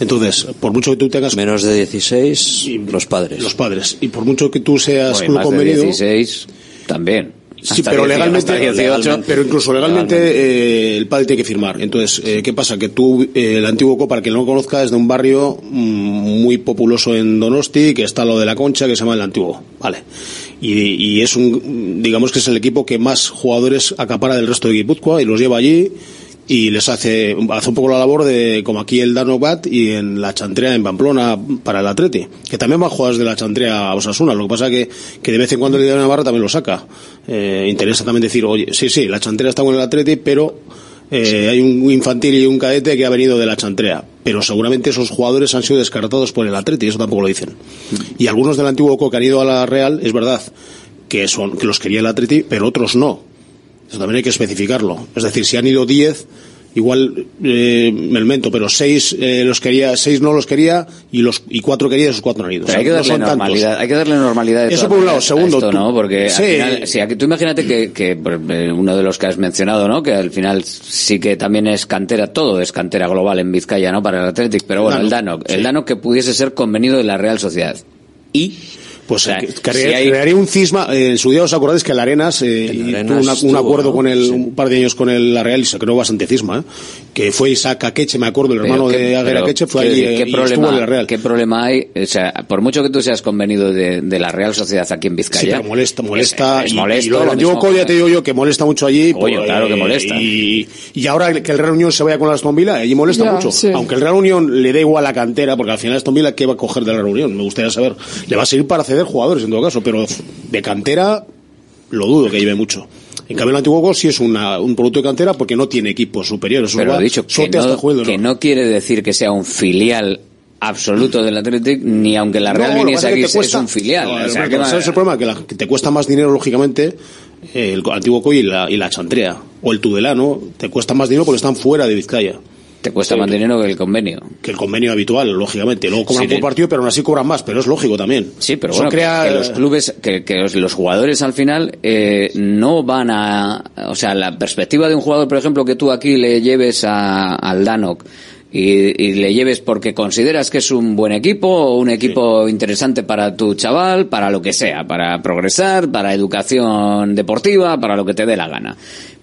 Entonces, por mucho que tú tengas... Menos de 16, los padres. Los padres. Y por mucho que tú seas club más de convenido... 16 también. Sí, pero 18, legalmente, hasta 18. pero incluso legalmente, eh, el padre tiene que firmar. Entonces, eh, ¿qué pasa? Que tú, eh, el antiguo Co, para quien no lo conozca, es de un barrio mm, muy populoso en Donosti, que está lo de la Concha, que se llama el antiguo, vale. Y, y es un, digamos que es el equipo que más jugadores acapara del resto de Guipúzcoa y los lleva allí y les hace, hace un poco la labor de, como aquí el Darnobat y en la Chantrea en Pamplona para el Atleti, que también van jugadores de la Chantrea a Osasuna, lo que pasa que, que de vez en cuando el de Navarra también lo saca. Eh, interesa también decir, oye, sí, sí, la Chantrea está con el Atleti, pero eh, hay un infantil y un cadete que ha venido de la Chantrea, pero seguramente esos jugadores han sido descartados por el Atleti, eso tampoco lo dicen. Y algunos del antiguo que han ido a la Real, es verdad, que son, que los quería el Atleti, pero otros no. Eso también hay que especificarlo. Es decir, si han ido 10, igual eh, me invento, pero 6 eh, los quería, seis no los quería y los y cuatro quería esos cuatro han ido. Pero O hay que no darle son tantos. normalidad, hay que darle normalidad. de Eso por un lado. Segundo, esto, tú- ¿no? Porque Sí. al final, si aquí- tú imagínate que, que, uno de los que has mencionado, ¿no? Que al final sí que también es cantera, todo es cantera global en Vizcaya, ¿no? Para el Athletic, pero bueno, el Dano, el Dano que pudiese ser convenido de la Real Sociedad. Y Pues O sea, que- si crearía, hay- crearía un cisma. eh, en su día os acordáis que el Arenas eh, Arenas tuvo una- un acuerdo ¿no? con el, un par de años con el la Real y se creó bastante cisma. ¿eh? Que fue Isaac Akeche, me acuerdo, el Pero hermano qué- de Aguera pero Akeche, fue allí ¿qué y estuvo problema, en la Real. ¿Qué problema hay? O sea, por mucho que tú seas convenido de, de la Real Sociedad aquí en Vizcaya. Sí, pero molesta, molesta. Es, es y- molesto, y lo lo mismo. Codia te digo yo que molesta mucho allí. Coño, pues, claro que eh, molesta. Y, y ahora que el Real Unión se vaya con la Aston Villa, allí molesta Ya, mucho. sí. Aunque el Real Unión le dé igual la cantera, porque al final Aston Villa, ¿qué va a coger de la Real Unión? Me gustaría saber. Le va a servir para ceder jugadores en todo caso, pero de cantera lo dudo que lleve mucho. En cambio, el antiguo sí es una- un producto de cantera porque no tiene equipos superiores. Pero he dicho que no, juego, que no quiere decir que sea un filial absoluto del Athletic, ni aunque la Real No, lo aquí te es cuesta- un filial. No, o sea, pero que va- ¿sabes el problema? Que, la- que te cuesta más dinero, lógicamente, el antiguo COI y la, y la chantrea. o el Tudelano, te cuesta más dinero porque están fuera de Vizcaya. Te cuesta más dinero que el convenio. Que el convenio habitual, lógicamente. Luego cobran Sí, por partido, pero aún así cobran más, pero es lógico también. Sí, pero Eso bueno, crea- que los clubes, que, que los, los jugadores al final eh, no van a... O sea, la perspectiva de un jugador, por ejemplo, que tú aquí le lleves a, al Danok y, y le lleves porque consideras que es un buen equipo o un equipo interesante para tu chaval, para lo que sea, para progresar, para educación deportiva, para lo que te dé la gana.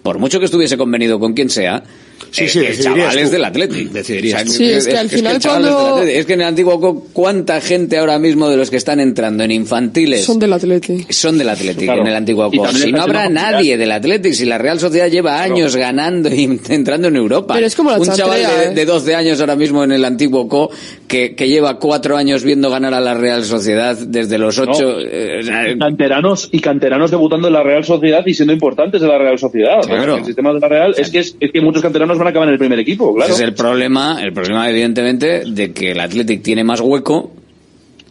Por mucho que estuviese convenido con quien sea, Sí, eh, sí, el chaval es del. Decidirías Sí, es que al final cuando-. Es que en el antiguo Co- ¿cuánta gente ahora mismo de los que están entrando en infantiles Son del Atleti. son del Athletic Claro. en el antiguo Si no habrá nadie del Athletic, si la Real Sociedad lleva años ganando y entrando en Europa. Pero es como la Un chaval de, ¿eh? de 12 años ahora mismo en el antiguo Co que, que lleva cuatro años viendo ganar a la Real Sociedad desde los ocho. No. eh, canteranos y canteranos debutando en la Real Sociedad y siendo importantes en la Real Sociedad. Claro. El sistema de la Real es que es, es que muchos canteranos van a acabar en el primer equipo, claro. Ese es el problema, el problema evidentemente de que el Athletic tiene más hueco,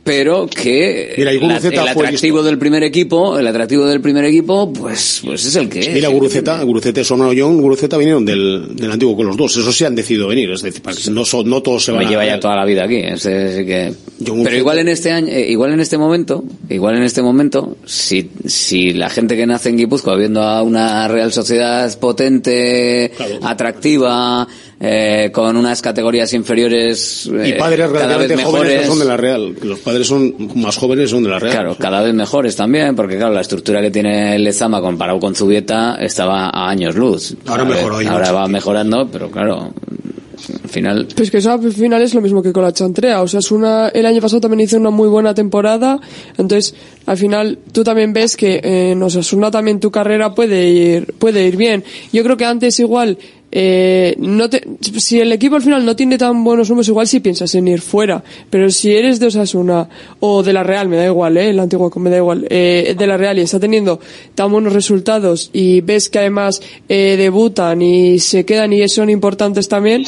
pero que Mira, la- el atractivo del primer equipo, el atractivo del primer equipo, pues, pues es el que es. Mira, Guruceta, Guruceta y John, Guruceta vinieron del, del antiguo con los dos. Eso sí han decidido venir. Es decir, para que no, son- no todos se van Me a... lleva ya toda la vida aquí, ese sí que... John Pero igual en este año, eh, igual en este momento, igual en este momento, si, si la gente que nace en Guipúzcoa viendo a una Real Sociedad potente, atractiva, eh, con unas categorías inferiores Y eh, padres cada vez relativamente jóvenes mejores, no son de la Real. Los padres son más jóvenes son de la Real. Claro, cada vez mejores también, porque claro, la estructura que tiene el Lezama comparado con Zubieta estaba a años luz. Ahora A ver, mejoró, hay Ahora va mejorando, pero claro, al final... Pues que eso al final es lo mismo que con la chantrea. O sea, es una, el año pasado también hizo una muy buena temporada. Entonces, al final, tú también ves que eh, en Osasuna también tu carrera puede ir, puede ir bien. Yo creo que antes igual, eh, no te, si el equipo al final no tiene tan buenos números, igual sí piensas en ir fuera. Pero si eres de Osasuna o de la Real, me da igual, eh, el antiguo me da igual, eh, de la Real y está teniendo tan buenos resultados y ves que además eh, debutan y se quedan y son importantes también,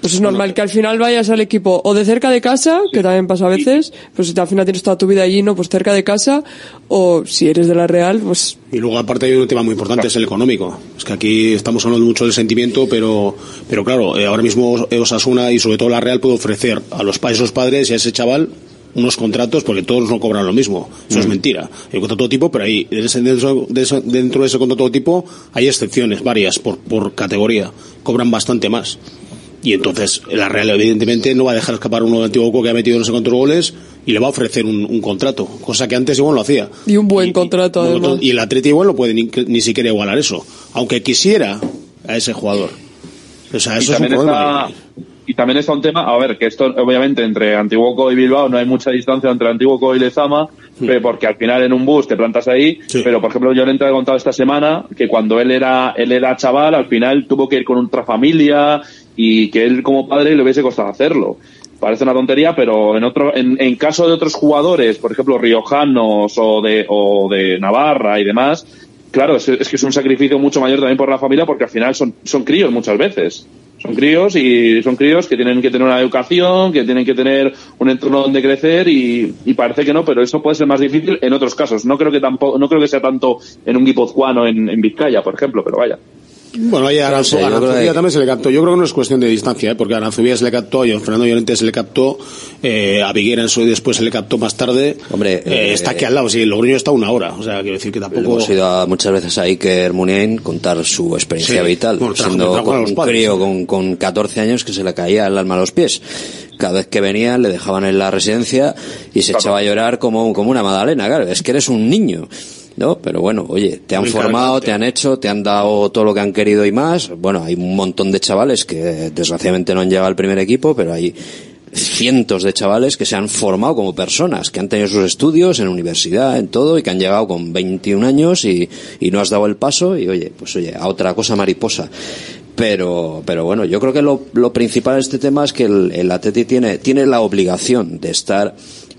pues es normal que al final vayas al equipo o de cerca de casa, que también pasa a veces, pues si al final tienes toda tu vida allí, ¿no? Pues cerca de casa, o si eres de la Real, pues Y luego aparte hay un tema muy importante, es el económico. Es que aquí estamos hablando mucho del sentimiento, pero, pero claro, eh, ahora mismo Osasuna y sobre todo la Real puede ofrecer a los pa- esos padres y a ese chaval unos contratos porque todos no cobran lo mismo. Eso es mentira. Hay contrato tipo, pero ahí, dentro, de ese, dentro de ese contrato tipo hay excepciones, varias, por, por categoría. Cobran bastante más. Y entonces la Real evidentemente no va a dejar escapar uno de Antiguo que ha metido no sé cuántos goles y le va a ofrecer un, un contrato, cosa que antes igual lo hacía. y un buen contrato además. Y el Atleti igual no puede ni, ni siquiera igualar eso, aunque quisiera a ese jugador. O sea, y eso es un problema. está y también está un tema a ver que esto obviamente entre Antiguoco y Bilbao no hay mucha distancia entre Antiguoco y Lezama eh, porque al final en un bus te plantas ahí pero por ejemplo yo le he contado esta semana que cuando él era él era chaval al final tuvo que ir con otra familia y que él como padre le hubiese costado hacerlo parece una tontería pero en otro en, en caso de otros jugadores por ejemplo riojanos o de o de Navarra y demás Claro, es, es que es un sacrificio mucho mayor también por la familia porque al final son, son críos muchas veces. Son críos y son críos que tienen que tener una educación, que tienen que tener un entorno donde crecer y, parece que no, pero eso puede ser más difícil en otros casos. No creo que tampoco, no creo que sea tanto en un guipuzcoano en, en Vizcaya, por ejemplo, pero vaya. Bueno, ahí a No sé, Aranzubía también se le captó. Yo creo que no es cuestión de distancia, ¿eh? porque a Aranzubía se le captó, y a Fernando Llorente se le captó, eh, a Viguera en su después se le captó más tarde. Hombre, Eh, eh, está aquí al lado, sí, Logroño está una hora. O sea, quiero decir que tampoco. Hemos ido a- muchas veces a Iker Muniain contar su experiencia Sí. vital, Bueno, trajo- siendo los un padres, crío con, con 14 años que se le caía el alma a los pies. Cada vez que venían le dejaban en la residencia y se echaba a llorar como, como una magdalena, claro, es que eres un niño. ¿No? Pero bueno, oye, te han Muy formado, te han hecho, te han dado todo lo que han querido y más. Bueno, hay un montón de chavales que desgraciadamente no han llegado al primer equipo, pero hay cientos de chavales que se han formado como personas, que han tenido sus estudios en universidad, en todo, y que han llegado con 21 años y, y no has dado el paso y oye, pues oye, a otra cosa mariposa. Pero, pero bueno, yo creo que lo, lo principal de este tema es que el, el Atleti tiene, tiene la obligación de estar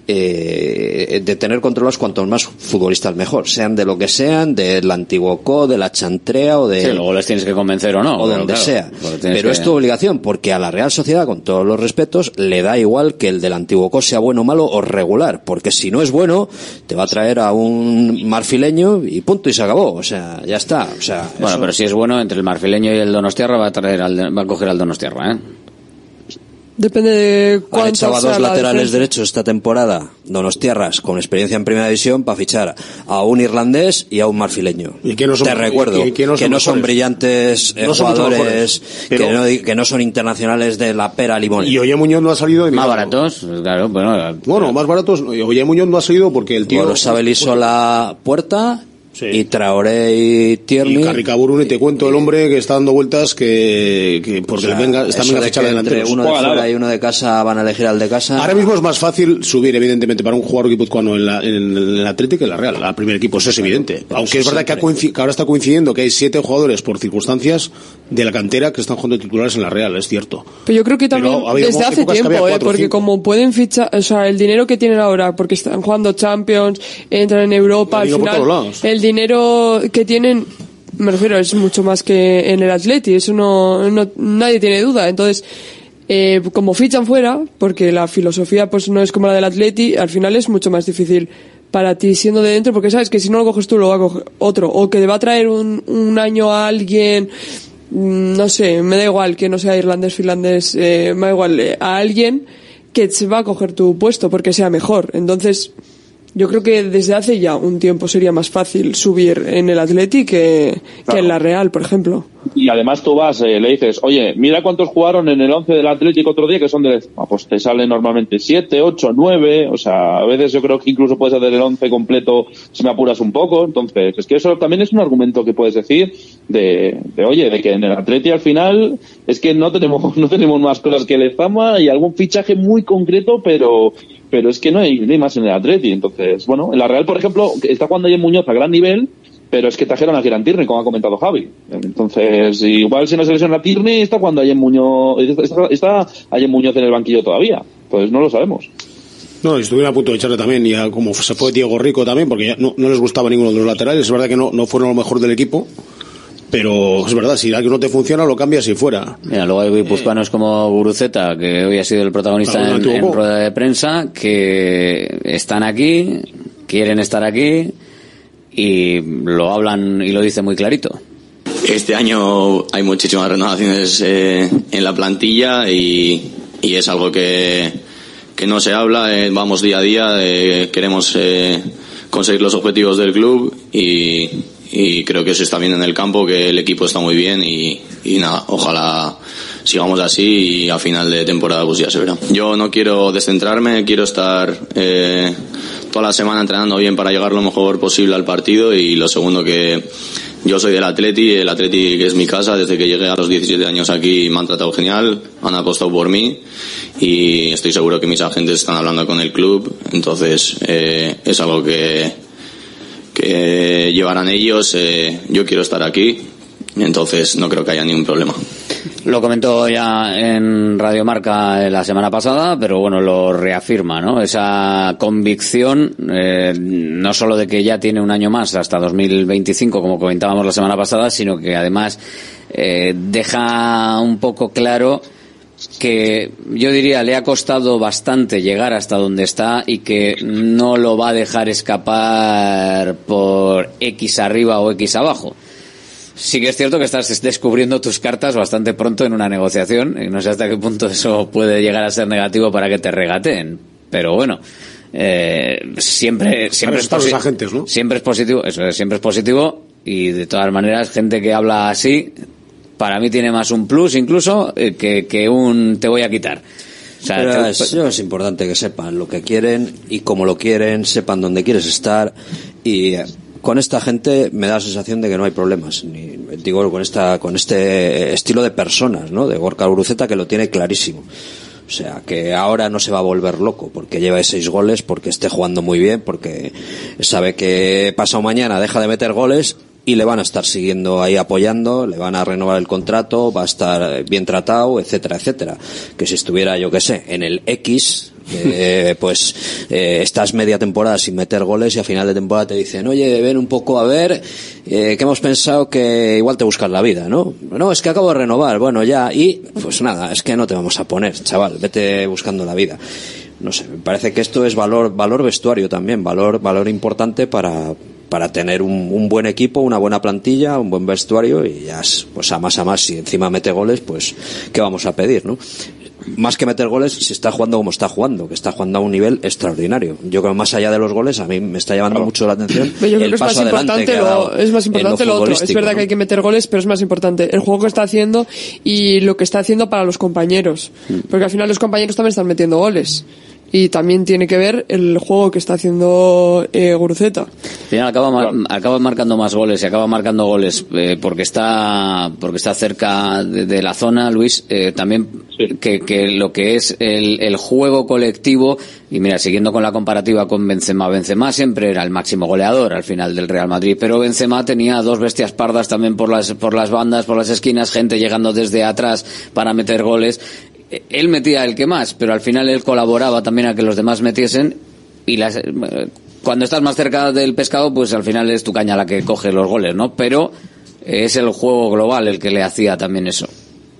eh, de tener controlados cuantos más futbolistas mejor, sean de lo que sean, del antiguo CO, de la chantrea o de... Sí, luego les tienes que convencer o no. O donde claro, sea. Pero que- es tu obligación, porque a la Real Sociedad, con todos los respetos, le da igual que el del antiguo CO sea bueno, malo o regular, porque si no es bueno, te va a traer a un marfileño y punto y se acabó. O sea, ya está. O sea, Bueno, eso- pero si es bueno, entre el marfileño y el Donostiarra va a traer al, va a coger al Donostiarra, ¿eh? Depende de Han cuánto echado a dos la laterales derechos esta temporada, Donostiarras, con experiencia en primera división, para fichar a un irlandés y a un marfileño. ¿Y quién no son- Te recuerdo y- y quién no que son no son brillantes eh, No son jugadores, mejores, pero- que, no, que no son internacionales de la pera limón. Y Oye Muñoz no ha salido Más baratos, claro, bueno. Bueno, más baratos. Oye Muñoz no ha salido porque el tío. Bueno, sabe la puerta y Traoré y Tierney. Y Carricaburu, ni te cuento el hombre que está dando vueltas que, que porque O sea, le venga, está venga de que entre uno de fuera y uno de casa van a elegir al de casa. Ahora mismo es más fácil subir, evidentemente, para un jugador guipuzcoano en, la, en el Atlético que en la Real, al primer equipo, eso es evidente. Aunque es verdad que, ha que ahora está coincidiendo que hay siete jugadores por circunstancias de la cantera que están jugando titulares en la Real, es cierto. Pero yo creo que también ha desde hace tiempo, ¿eh? cuatro porque cinco. como pueden fichar, o sea, el dinero que tienen ahora, porque están jugando Champions, entran en Europa, al final, lados. El dinero que tienen, me refiero, es mucho más que en el Atleti, eso no, no nadie tiene duda. Entonces, eh, como fichan fuera, porque la filosofía pues no es como la del Atleti, al final es mucho más difícil para ti siendo de dentro, porque sabes que si no lo coges tú, lo va a coger otro, o que va a traer un, un año a alguien, mm, no sé, me da igual que no sea irlandés, finlandés, eh, me da igual, eh, a alguien que se va a coger tu puesto porque sea mejor. Entonces, yo creo que desde hace ya un tiempo sería más fácil subir en el Atleti que, que en la Real, por ejemplo. Y además tú vas, eh, le dices, oye, mira cuántos jugaron en el 11 del Atlético otro día que son de... Ah, pues te salen normalmente 7, 8, 9, o sea, a veces yo creo que incluso puedes hacer el 11 completo si me apuras un poco, entonces es que eso también es un argumento que puedes decir de, de oye, de que en el Atleti al final es que no tenemos no tenemos más cosas que el Zama y algún fichaje muy concreto, pero pero es que no hay, no hay más en el Atleti, entonces, bueno, en la Real, por ejemplo, está jugando ahí en Muñoz a gran nivel, pero es que trajeron a Kieran Tierney, como ha comentado Javi. Entonces, igual si no se lesiona Tierney, está cuando hay en Muñoz, está, está ahí en Muñoz en el banquillo todavía. Pues no lo sabemos. No, y estuvieron a punto de echarle también, y a- como se fue Diego Rico también, porque ya no, no les gustaba ninguno de los laterales. Es verdad que no, no fueron lo mejor del equipo, pero es verdad, si algo no te funciona, lo cambias y fuera. Mira, luego hay guipuzcoanos como Guruceta, que hoy ha sido el protagonista en, rueda de prensa, que están aquí, quieren estar aquí y lo hablan y lo dicen muy clarito. Este año hay muchísimas renovaciones eh, en la plantilla y, y es algo que, que no se habla, eh, vamos día a día, eh, queremos eh, conseguir los objetivos del club y, y creo que eso está bien en el campo, que el equipo está muy bien y, y nada, ojalá sigamos así y a final de temporada pues ya se verá. Yo no quiero descentrarme, quiero estar eh, toda la semana entrenando bien para llegar lo mejor posible al partido y lo segundo que yo soy del Atleti, el Atleti que es mi casa, desde que llegué a los 17 años aquí me han tratado genial, han apostado por mí y estoy seguro que mis agentes están hablando con el club, entonces eh, es algo que, que llevarán ellos, eh, yo quiero estar aquí, entonces no creo que haya ningún problema. Lo comentó ya en Radio Marca la semana pasada, pero bueno, lo reafirma, ¿no? Esa convicción, eh, no solo de que ya tiene un año más hasta 2025, como comentábamos la semana pasada, sino que además eh, deja un poco claro que yo diría le ha costado bastante llegar hasta donde está y que no lo va a dejar escapar por X arriba o X abajo. Sí que es cierto que estás descubriendo tus cartas bastante pronto en una negociación y no sé hasta qué punto eso puede llegar a ser negativo para que te regateen. Pero bueno, eh, siempre, siempre es, los agentes, ¿no? siempre es positivo, eso es, siempre es positivo y de todas maneras gente que habla así para mí tiene más un plus incluso eh, que, que un te voy a quitar. O sea, Pero te- es, es importante que sepan lo que quieren y cómo lo quieren, sepan dónde quieres estar y eh, con esta gente me da la sensación de que no hay problemas. Ni, digo, con esta, con este estilo de personas, ¿no? De Gorka Guruceta que lo tiene clarísimo. O sea, que ahora no se va a volver loco porque lleva seis goles, porque esté jugando muy bien, porque sabe que pasado mañana deja de meter goles y le van a estar siguiendo ahí apoyando, le van a renovar el contrato, va a estar bien tratado, etcétera, etcétera. Que si estuviera, yo que sé, en el X, Eh, pues eh, estás media temporada sin meter goles y a final de temporada te dicen, oye, ven un poco a ver, eh, que hemos pensado que igual te buscas la vida, ¿no? No, es que acabo de renovar, bueno, ya, y pues nada, es que no te vamos a poner, chaval, vete buscando la vida. No sé, me parece que esto es valor, valor vestuario también, valor, valor importante para, para tener un, un buen equipo, una buena plantilla, un buen vestuario y ya, es, pues a más a más, si encima mete goles, pues, ¿qué vamos a pedir, no? Más que meter goles, si está jugando como está jugando, que está jugando a un nivel extraordinario. Yo creo que más allá de los goles, a mí me está llamando mucho la atención Pero yo creo el que es más paso adelante importante, lo, es más importante lo, otro. Es verdad ¿no? que hay que meter goles, pero es más importante el juego que está haciendo y lo que está haciendo para los compañeros. Mm. Porque al final los compañeros también están metiendo goles. Y también tiene que ver el juego que está haciendo eh, Guruceta. Al final acaba, mar- acaba marcando más goles y acaba marcando goles eh, porque está porque está cerca de, de la zona, Luis, eh, también que, que lo que es el, el juego colectivo y mira, siguiendo con la comparativa con Benzema, Benzema siempre era el máximo goleador al final del Real Madrid, pero Benzema tenía dos bestias pardas también por las por las bandas, por las esquinas, gente llegando desde atrás para meter goles. Él metía el que más, pero al final él colaboraba también a que los demás metiesen y las, cuando estás más cerca del pescado, pues al final es tu caña la que coge los goles, ¿no? Pero es el juego global el que le hacía también eso.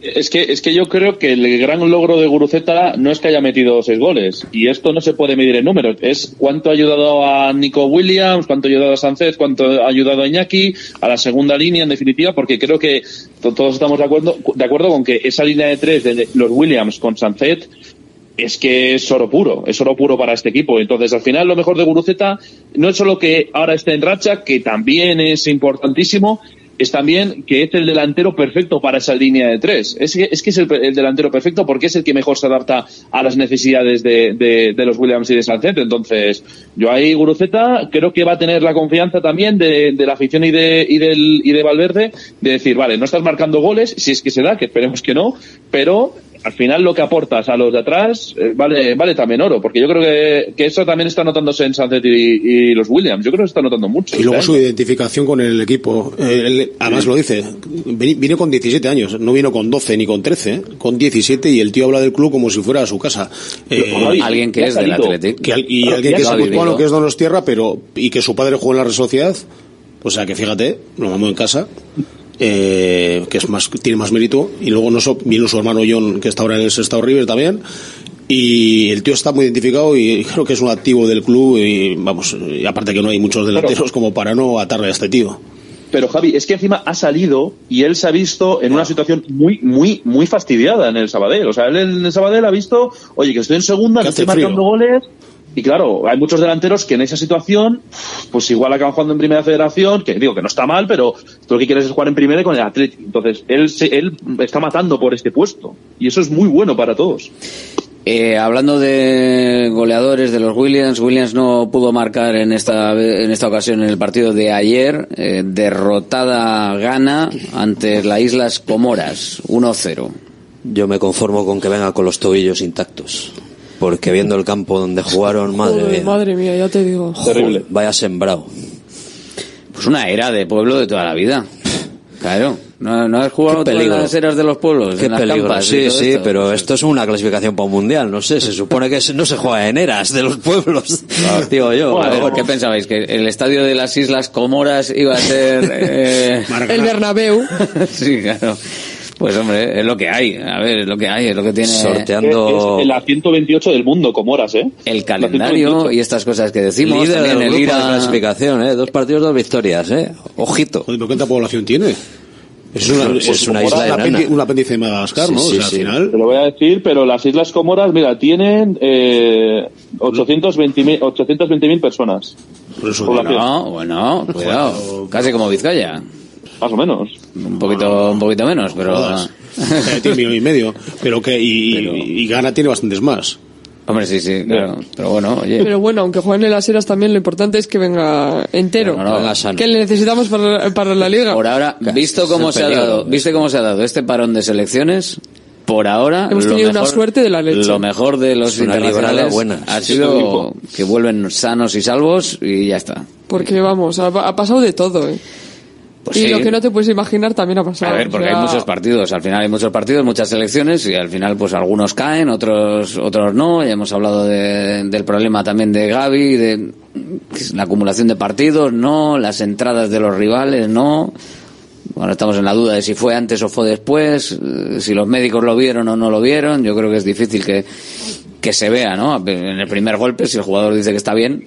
Es que, es que yo creo que el gran logro de Guruceta no es que haya metido seis goles. Y esto no se puede medir en números. Es cuánto ha ayudado a Nico Williams, cuánto ha ayudado a Sánchez, cuánto ha ayudado a Iñaki, a la segunda línea en definitiva, porque creo que to- todos estamos de acuerdo, de acuerdo con que esa línea de tres de los Williams con Sánchez es que es oro puro, es oro puro para este equipo. Entonces, al final, lo mejor de Guruceta no es solo que ahora esté en racha, que también es importantísimo, es también que es el delantero perfecto para esa línea de tres. Es es, que es el, el delantero perfecto porque es el que mejor se adapta a las necesidades de, de, de los Williams y de Sánchez. Entonces, yo ahí, Guruceta, creo que va a tener la confianza también de, de la afición y de, y, del, y de Valverde de decir, vale, no estás marcando goles, si es que se da, que esperemos que no, pero al final lo que aportas a los de atrás eh, vale, vale también oro, porque yo creo que, que eso también está notándose en Sánchez y, y los Williams. Yo creo que se está notando mucho. Y luego este su identificación con el equipo. Eh, él, además lo dice, vino con 17 años, no vino con 12 ni con 13, ¿eh? con 17 y el tío habla del club como si fuera a su casa. Eh, Alguien que es del que al- y Claro, alguien que es bueno, que es Donostierra, pero y que su padre jugó en la Real Sociedad, o sea que fíjate, lo mamó en casa. Eh, que es más tiene más mérito y luego no so- vino su hermano John que está ahora en el Sestao River también y el tío está muy identificado y creo que es un activo del club y vamos y aparte que no hay muchos delanteros como para no atarle a este tío Pero Javi, es que encima ha salido y él se ha visto en una situación muy, muy, muy fastidiada en el Sabadell. O sea, él en el Sabadell ha visto, oye, que estoy en segunda, que estoy frío. marcando goles. Y claro, hay muchos delanteros que en esa situación, pues igual acaban jugando en primera federación, que digo que no está mal, pero tú lo que quieres es jugar en primera y con el Atlético. Entonces, él, se- él está matando por este puesto. Y eso es muy bueno para todos. Eh, hablando de goleadores de los Williams, Williams no pudo marcar en esta en esta ocasión en el partido de ayer, eh, derrotada Ghana ante las Islas Comoras, 1-0. Yo me conformo con que venga con los tobillos intactos. Porque viendo el campo donde jugaron, madre Joder, mía. madre mía, ya te digo. Joder, Vaya sembrado. Pues una era de pueblo de toda la vida. Claro, no, no has jugado Qué todas las eras de los pueblos, Qué en las peligro. campas Sí, sí, esto. pero esto es una clasificación para un mundial. No sé, se supone que no se juega en eras de los pueblos. Digo yo. Bueno, pero- ¿Qué pensabais? ¿Que el estadio de las Islas Comoras iba a ser... eh, El Bernabéu. sí, claro. Pues hombre, es lo que hay. A ver, es lo que hay, es lo que tiene... Sorteando- Es, es la 128 del mundo, Comoras, ¿eh? El calendario y estas cosas que decimos. Líder del el grupo ir de a- clasificación, ¿eh? Dos partidos, dos victorias, ¿eh? Ojito. Joder, ¿pero ¿cuánta población tiene? Es una, Pues es una isla un enana. apendi- un apéndice de Madagascar, Sí, ¿no? sí, o sea, sí. al final... Te lo voy a decir, pero las Islas Comoras, mira, tienen eh, 820.000 820.000 personas. Por eso Población. No, bueno, cuidado. Casi como Vizcaya. Más o menos. Un poquito, un poquito menos, pero... Eh, tiene un millón y medio. Pero que, y, y Ghana tiene bastantes más. Hombre, sí, sí, claro. Pero bueno, oye... Pero bueno, aunque jueguen en las eras también, lo importante es que venga entero. No, no, que le necesitamos para, para la liga. Por ahora, visto cómo se ha dado, viste cómo se ha dado este parón de selecciones, por ahora Hemos lo tenido una mejor- suerte de la leche. Lo mejor de los internacionales buena. ha sido que vuelven sanos y salvos y ya está. Porque vamos, ha, ha pasado de todo, ¿eh? Pues y sí. lo que no te puedes imaginar también ha pasado. A ver, porque O sea, hay muchos partidos, al final hay muchos partidos, muchas selecciones y al final pues algunos caen, otros otros no. Ya hemos hablado de- del problema también de Gaby, de la acumulación de partidos, no, las entradas de los rivales, no. Bueno, estamos en la duda de si fue antes o fue después, eh, si los médicos lo vieron o no lo vieron. Yo creo que es difícil que, que se vea, ¿no? En el primer golpe, si el jugador dice que está bien.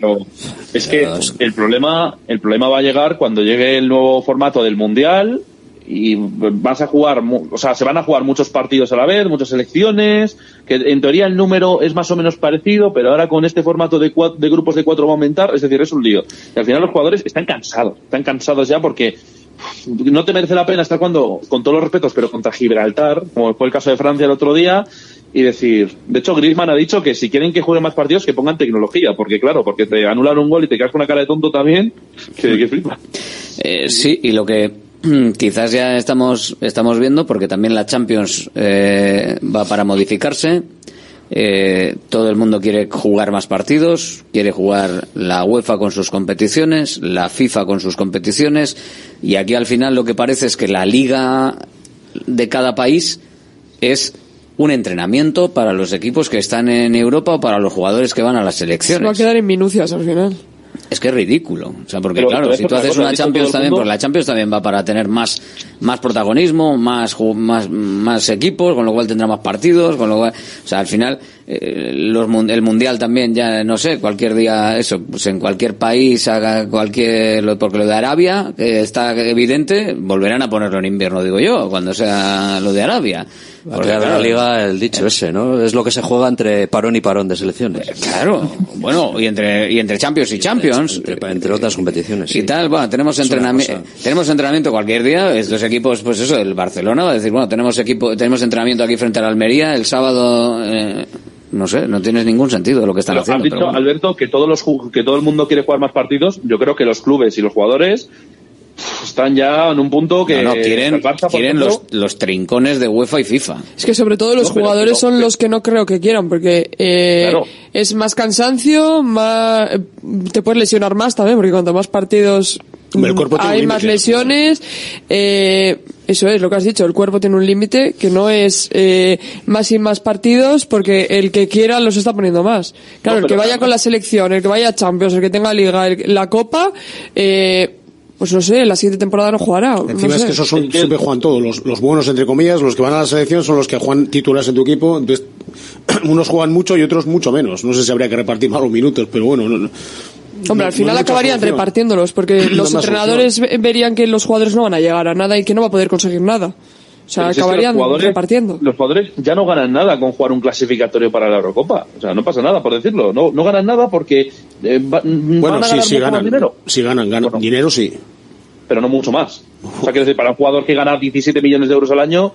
Es que el problema, el problema va a llegar cuando llegue el nuevo formato del mundial y vas a jugar, o sea, se van a jugar muchos partidos a la vez, muchas selecciones, que en teoría el número es más o menos parecido, pero ahora con este formato de, de grupos de cuatro va a aumentar, es decir, es un lío. Y al final los jugadores están cansados, están cansados ya porque no te merece la pena estar cuando, con todos los respetos, pero contra Gibraltar, como fue el caso de Francia el otro día, y decir, de hecho Griezmann ha dicho que si quieren que jueguen más partidos que pongan tecnología, porque claro, porque te anulan un gol y te quedas con una cara de tonto también, que, flipa. Eh, sí, y lo que mm, quizás ya estamos, estamos viendo, porque también la Champions eh, va para modificarse. Eh, todo el mundo quiere jugar más partidos, quiere jugar la UEFA con sus competiciones, la FIFA con sus competiciones, y aquí al final lo que parece es que la liga de cada país es un entrenamiento para los equipos que están en Europa o para los jugadores que van a las se va a selecciones. quedar en minucias al final. Es que es ridículo. O sea, porque Pero- claro, pero si tú haces una Champions también, pues la Champions también va para tener más, más protagonismo, más, más, más equipos, con lo cual tendrá más partidos, con lo cual, o sea, al final, eh, los, el Mundial también ya, no sé, cualquier día, eso, pues en cualquier país haga cualquier, lo- porque lo de Arabia, que está evidente, volverán a ponerlo en invierno, digo yo, cuando sea lo de Arabia. Porque la claro, liga, el dicho ese, ¿no? Es lo que se juega entre parón y parón de selecciones. Claro, bueno, y entre, y entre Champions y Champions. Entre, entre otras competiciones. Y sí. tal, bueno, tenemos entrenamiento, tenemos entrenamiento cualquier día, estos equipos, pues eso, el Barcelona va a decir, bueno, tenemos equipo, tenemos entrenamiento aquí frente a la Almería, el sábado, eh, no sé, no tiene ningún sentido lo que están Pero haciendo. has dicho, pero bueno. Alberto, que todos los que todo el mundo quiere jugar más partidos. Yo creo que los clubes y los jugadores están ya en un punto que No, no, quieren, Barça, quieren los, los trincones de UEFA y FIFA. Es que sobre todo los No, jugadores pero- son los que no creo que quieran, porque eh, Claro. es más cansancio, más te puedes lesionar más también, porque cuanto más partidos el cuerpo tiene hay un más lesiones. eh, eso es lo que has dicho, el cuerpo tiene un límite que no es eh, más y más partidos, porque el que quiera los está poniendo más. Claro, No, el que vaya con la selección, el que vaya a Champions, el que tenga Liga, el- la Copa, eh, pues no sé, la siguiente temporada no jugará. no Encima es sé. que esos son, siempre juegan todos. Los, los buenos, entre comillas, los que van a la selección son los que juegan titulares en tu equipo. Entonces, unos juegan mucho y otros mucho menos. No sé si habría que repartir más los minutos, pero bueno. no- no- Hombre, al final no acabarían repartiéndolos, porque los entrenadores ve- verían que los jugadores no van a llegar a nada y que no va a poder conseguir nada. O sea, pero si es que acabarían los repartiendo. Los jugadores ya no ganan nada con jugar un clasificatorio para la Eurocopa. O sea, no pasa nada, por decirlo. No, no ganan nada porque eh, va- Bueno, van a sí, ganar sí ganan. dinero. Sí ganan, ganan. Dinero sí. Pero no mucho más. O sea, quiero decir, para un jugador que gana 17 millones de euros al año,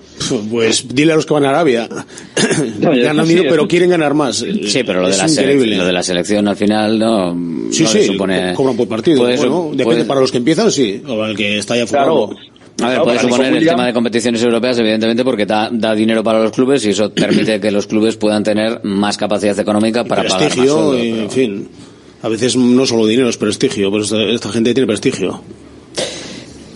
Pues dile a los que van a Arabia. ganan sí, dinero, es- pero quieren ganar más. Sí, pero lo de, la sele- increíble. lo de la selección al final no, Sí, no sí, supone... co- cobran por partido. puede su- Bueno, depende, para los que empiezan, sí. O para el que está ya Claro. formado. A ver, Claro, puede suponer el tema de competiciones europeas, evidentemente, porque da, da dinero para los clubes y eso permite que los clubes puedan tener más capacidad económica para pagar más prestigio, sueldo, y, pero- en fin. A veces no solo dinero, es prestigio, pero esta, esta gente tiene prestigio.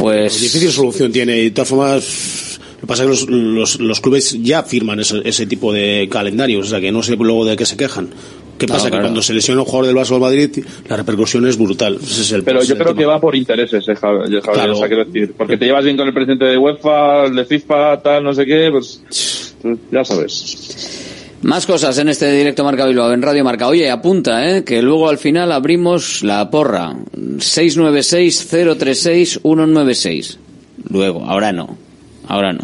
Pues difícil solución tiene y de todas formas lo que pasa es que los, los, los clubes ya firman ese, ese tipo de calendarios, o sea que no sé luego de qué se quejan. ¿Qué No, pasa? claro. Que cuando se lesiona un jugador del Barça Madrid, la repercusión es brutal. Ese es el, Pero ese yo creo tema. que va por intereses, eh, Javier, Javier, Claro. o sea, quiero decir, porque te llevas bien con el presidente de UEFA, el de FIFA, tal, no sé qué, pues, pues ya sabes. Más cosas en este directo Marca Bilbao en Radio Marca. Oye, apunta, ¿eh? que luego al final abrimos la porra. 696-036-196. Luego, ahora no. Ahora no.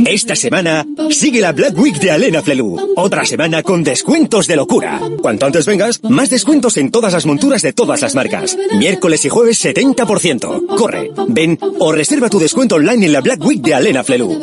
Esta semana sigue la Black Week de Alena Flelu. Otra semana con descuentos de locura. Cuanto antes vengas, más descuentos en todas las monturas de todas las marcas. Miércoles y jueves 70%. Corre, ven o reserva tu descuento online en la Black Week de Alena Flelu.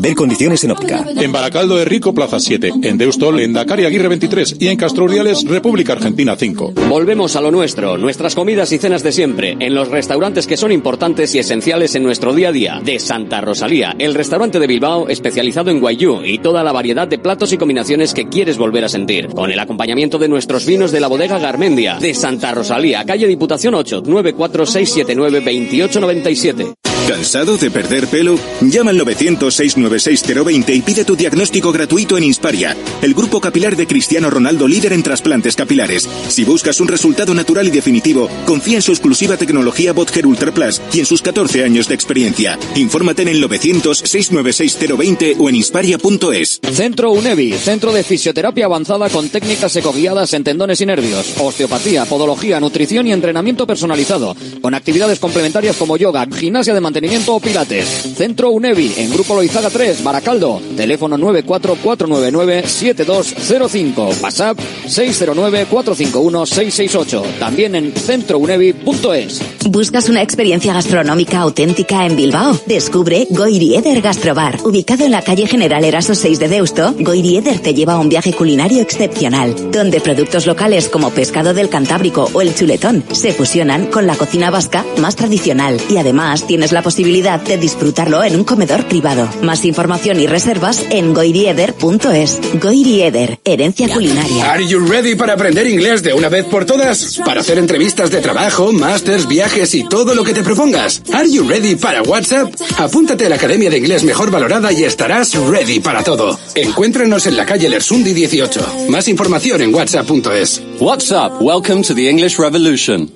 Ver condiciones en óptica. En Baracaldo de Rico, Plaza 7. En Deustol, en Dakar y Aguirre 23. Y en Castro Urdiales, República Argentina 5. Volvemos a lo nuestro, nuestras comidas y cenas de siempre, en los restaurantes que son importantes y esenciales en nuestro día a día. De Santa Rosalía, el restaurante de Bilbao especializado en guayú y toda la variedad de platos y combinaciones que quieres volver a sentir. Con el acompañamiento de nuestros vinos de la bodega Garmendia. De Santa Rosalía, calle Diputación 8, 94679 2897. ¿Cansado de perder pelo? Llama al 900-696-020 y pide tu diagnóstico gratuito en Insparia, el grupo capilar de Cristiano Ronaldo líder en trasplantes capilares. Si buscas un resultado natural y definitivo, confía en su exclusiva tecnología Botger Ultra Plus y en sus 14 años de experiencia. Infórmate en el 900-696-020 o en insparia.es. Centro UNEVI, centro de fisioterapia avanzada con técnicas ecoguiadas en tendones y nervios, osteopatía, podología, nutrición y entrenamiento personalizado, con actividades complementarias como yoga, gimnasia de mantenimiento o pilates. Centro UNEVI, en Grupo Loizaga 3, Baracaldo, teléfono 944997205, WhatsApp 609451668, también en centrounevi.es. ¿Buscas una experiencia gastronómica auténtica en Bilbao? Descubre Goirieder Gastrobar. Ubicado en la calle General Eraso 6 de Deusto, Goirieder te lleva a un viaje culinario excepcional, donde productos locales como pescado del Cantábrico o el chuletón se fusionan con la cocina vasca más tradicional y además tienes la posibilidad de disfrutarlo en un comedor privado. Más información y reservas en goirieder.es. Goirieder, herencia culinaria. ¿Are you ready para aprender inglés de una vez por todas? Para hacer entrevistas de trabajo, másters, viajes y todo lo que te propongas. ¿Are you ready para WhatsApp? Apúntate a la Academia de Inglés Mejor Valorada y estarás ready para todo. Encuéntranos en la calle Lersundi 18. Más información en whatsapp.es. WhatsApp, welcome to the English Revolution.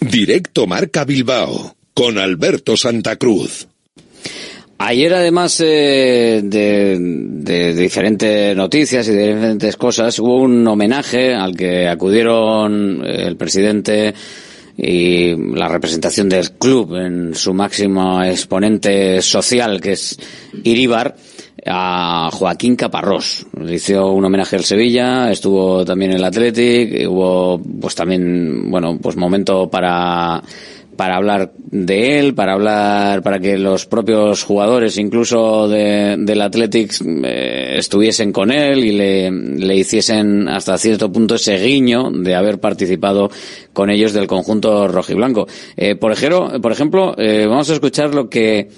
Directo Marca Bilbao con Alberto Santa Cruz. Ayer, además eh, de, diferentes noticias y de diferentes cosas, hubo un homenaje al que acudieron el presidente y la representación del club en su máximo exponente social, que es Iríbar, a Joaquín Caparrós. Le hizo un homenaje al Sevilla, estuvo también en el Athletic, hubo pues también, bueno, pues momento para para hablar de él, para hablar, para que los propios jugadores, incluso de, del Athletic, eh, estuviesen con él y le, le, hiciesen hasta cierto punto ese guiño de haber participado con ellos del conjunto rojiblanco. Eh, por ejemplo, por ejemplo eh, vamos a escuchar lo que,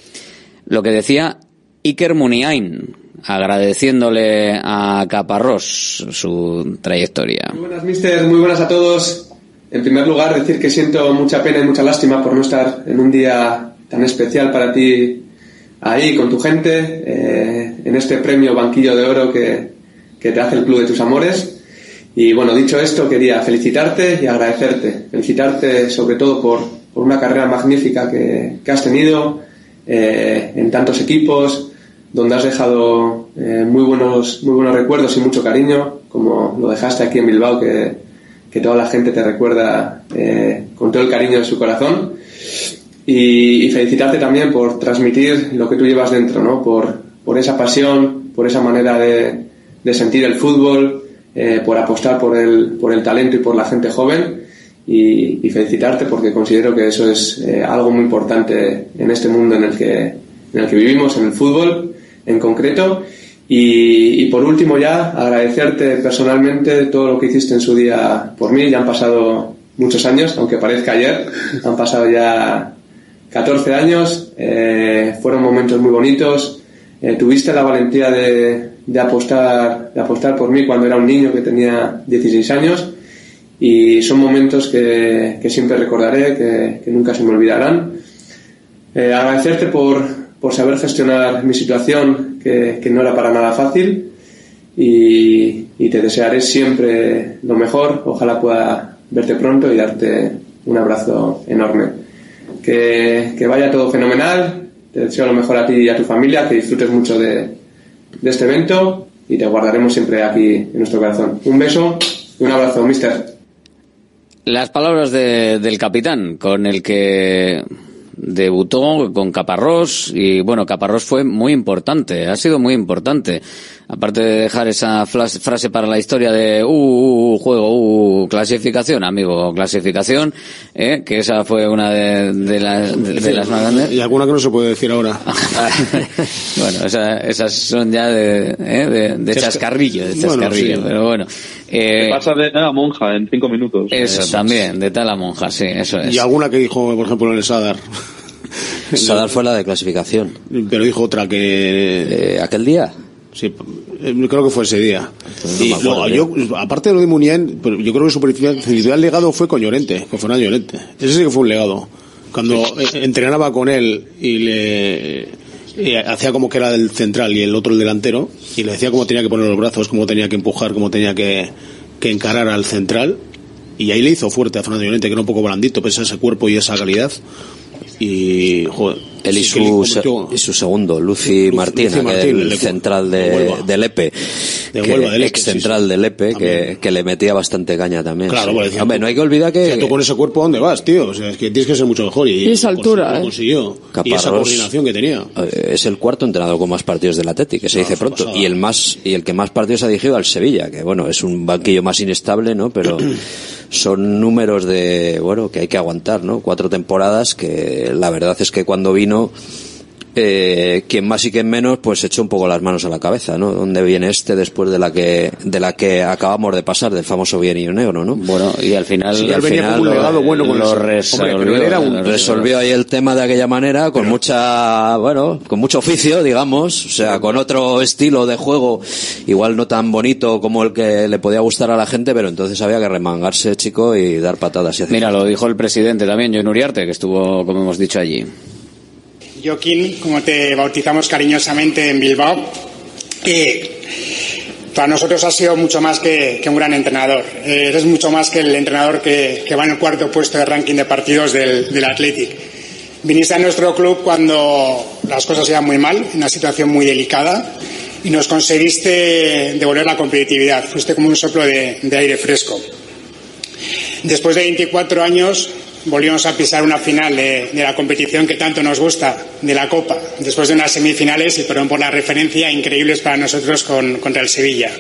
lo que decía Iker Muniain, agradeciéndole a Caparrós su trayectoria. Muy buenas, mister, muy buenas a todos. En primer lugar, decir que siento mucha pena y mucha lástima por no estar en un día tan especial para ti ahí con tu gente, eh, en este premio Banquillo de Oro que, que, te hace el Club de tus Amores. Y bueno, dicho esto, quería felicitarte y agradecerte. Felicitarte sobre todo por, por una carrera magnífica que, que has tenido eh, en tantos equipos, donde has dejado eh, muy, buenos, muy buenos recuerdos y mucho cariño, como lo dejaste aquí en Bilbao, que, que toda la gente te recuerda eh, con todo el cariño de su corazón. Y, felicitarte también por transmitir lo que tú llevas dentro, ¿no? por, por esa pasión, por esa manera de, de sentir el fútbol, eh, por apostar por el, por el talento y por la gente joven. Y, y felicitarte porque considero que eso es eh, algo muy importante en este mundo en el que, en el que vivimos, en el fútbol en concreto. Y, y, por último ya agradecerte personalmente todo lo que hiciste en su día por mí. Ya han pasado muchos años, aunque parezca ayer. Han pasado ya 14 años. Eh, fueron momentos muy bonitos. Eh, tuviste la valentía de, de, apostar, de apostar por mí cuando era un niño que tenía 16 años. Y son momentos que, que siempre recordaré, que, que, nunca se me olvidarán. Eh, agradecerte por, por saber gestionar mi situación, que, que, no era para nada fácil, y, y, te desearé siempre lo mejor. Ojalá pueda verte pronto y darte un abrazo enorme. Que, que vaya todo fenomenal, te deseo lo mejor a ti y a tu familia, que disfrutes mucho de, de este evento y te guardaremos siempre aquí en nuestro corazón. Un beso y un abrazo, mister. Las palabras de, del capitán, con el que debutó con Caparrós y bueno, Caparrós fue muy importante, ha sido muy importante. Aparte de dejar esa frase para la historia de uh, uh, uh, juego, uh, clasificación, amigo, clasificación, eh, que esa fue una de, de las, de, de las más grandes. Y alguna que no se puede decir ahora. bueno, esa- esas son ya de, eh, de, de Chasca- chascarrillo, de Bueno, chascarrillo, sí. pero bueno. Eh, pasa de nada monja en cinco minutos. eso también, de tal a monja, sí, eso es. Y alguna que dijo, por ejemplo, en el Sadar. Sadar fue la de clasificación. Pero dijo otra que... ¿Aquel día? Sí, eh, creo que fue ese día. no y me acuerdo luego, yo, aparte de lo de Muniain, yo creo que su principal principal legado fue con Llorente, con Fernando Llorente. Ese sí que fue un legado. Cuando eh, entrenaba con él y le y hacía como que era el central y el otro el delantero, y le decía cómo tenía que poner los brazos, cómo tenía que empujar, cómo tenía que, que encarar al central, y ahí le hizo fuerte a Fernando Llorente, que era un poco blandito, pese a ese cuerpo y esa calidad. Y, joder, Él y sí que su, se- y su segundo, Lucy Martín, Lucy Martín, aquel el de- central de de, Huelva. del EPE, De que- Huelva, del EPE, ex central sí. del EPE, que, que le metía bastante caña también. Claro, sí. Hombre, tú- no hay que olvidar O sea, que tú con ese cuerpo, ¿a dónde vas, tío? O sea, es que tienes que ser mucho mejor. Y, Y esa altura, consiguió, ¿eh? lo consiguió. Y esa Caparrós- coordinación que tenía. eh, es el cuarto entrenador con más partidos del Atleti, que se dice pronto, pasada. y el más y el que más partidos ha dirigido al Sevilla, que bueno, es un banquillo más inestable, ¿no? Pero son números de, bueno, que hay que aguantar, ¿no? Cuatro temporadas que la verdad es que cuando vino eh, quien más y quien menos pues echó un poco las manos a la cabeza, ¿no? ¿Dónde viene este después de la que de la que acabamos de pasar del famoso bienio negro, ¿no? Bueno, y al final, Sí, al al final un lo- legado bueno con lo resolvió, Hombre, era un- resolvió ahí el tema de aquella manera con mucha bueno con mucho oficio digamos o sea con otro estilo de juego igual no tan bonito como el que le podía gustar a la gente pero entonces había que remangarse chico y dar patadas y Mira, lo dijo el presidente también, John Uriarte, que estuvo, como hemos dicho, allí. Joaquín, como te bautizamos cariñosamente en Bilbao, eh, para nosotros has sido mucho más que, un gran entrenador. Eh, eres mucho más que el entrenador que, va en el cuarto puesto de ranking de partidos del, Athletic. Viniste a nuestro club cuando las cosas iban muy mal, en una situación muy delicada, y nos conseguiste devolver la competitividad. Fuiste como un soplo de aire fresco. Después de 24 años volvimos a pisar una final de, la competición que tanto nos gusta, de la Copa, después de unas semifinales, y perdón por la referencia, increíbles para nosotros con, contra el Sevilla.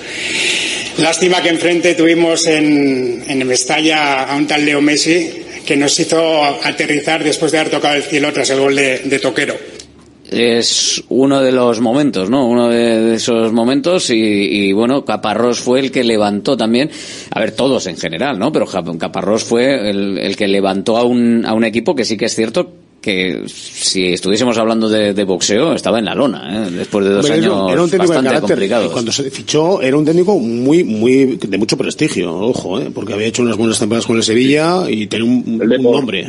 Lástima que enfrente tuvimos en, en Mestalla a un tal Leo Messi que nos hizo aterrizar después de haber tocado el cielo tras el gol de Toquero. Es uno de los momentos, ¿no? Uno de, de esos momentos y, y, bueno, Caparrós fue el que levantó también, a ver, todos en general, ¿no? Pero Cap- Caparrós fue el, el que levantó a un, a un equipo que sí que es cierto que si estuviésemos hablando de, de boxeo estaba en la lona, ¿eh? Después de dos un- años era un técnico de bastante carácter. complicados. Cuando se fichó, era un técnico muy, muy, de mucho prestigio, ojo, ¿eh? porque había hecho unas buenas temporadas con el Sevilla y tenía un, un nombre.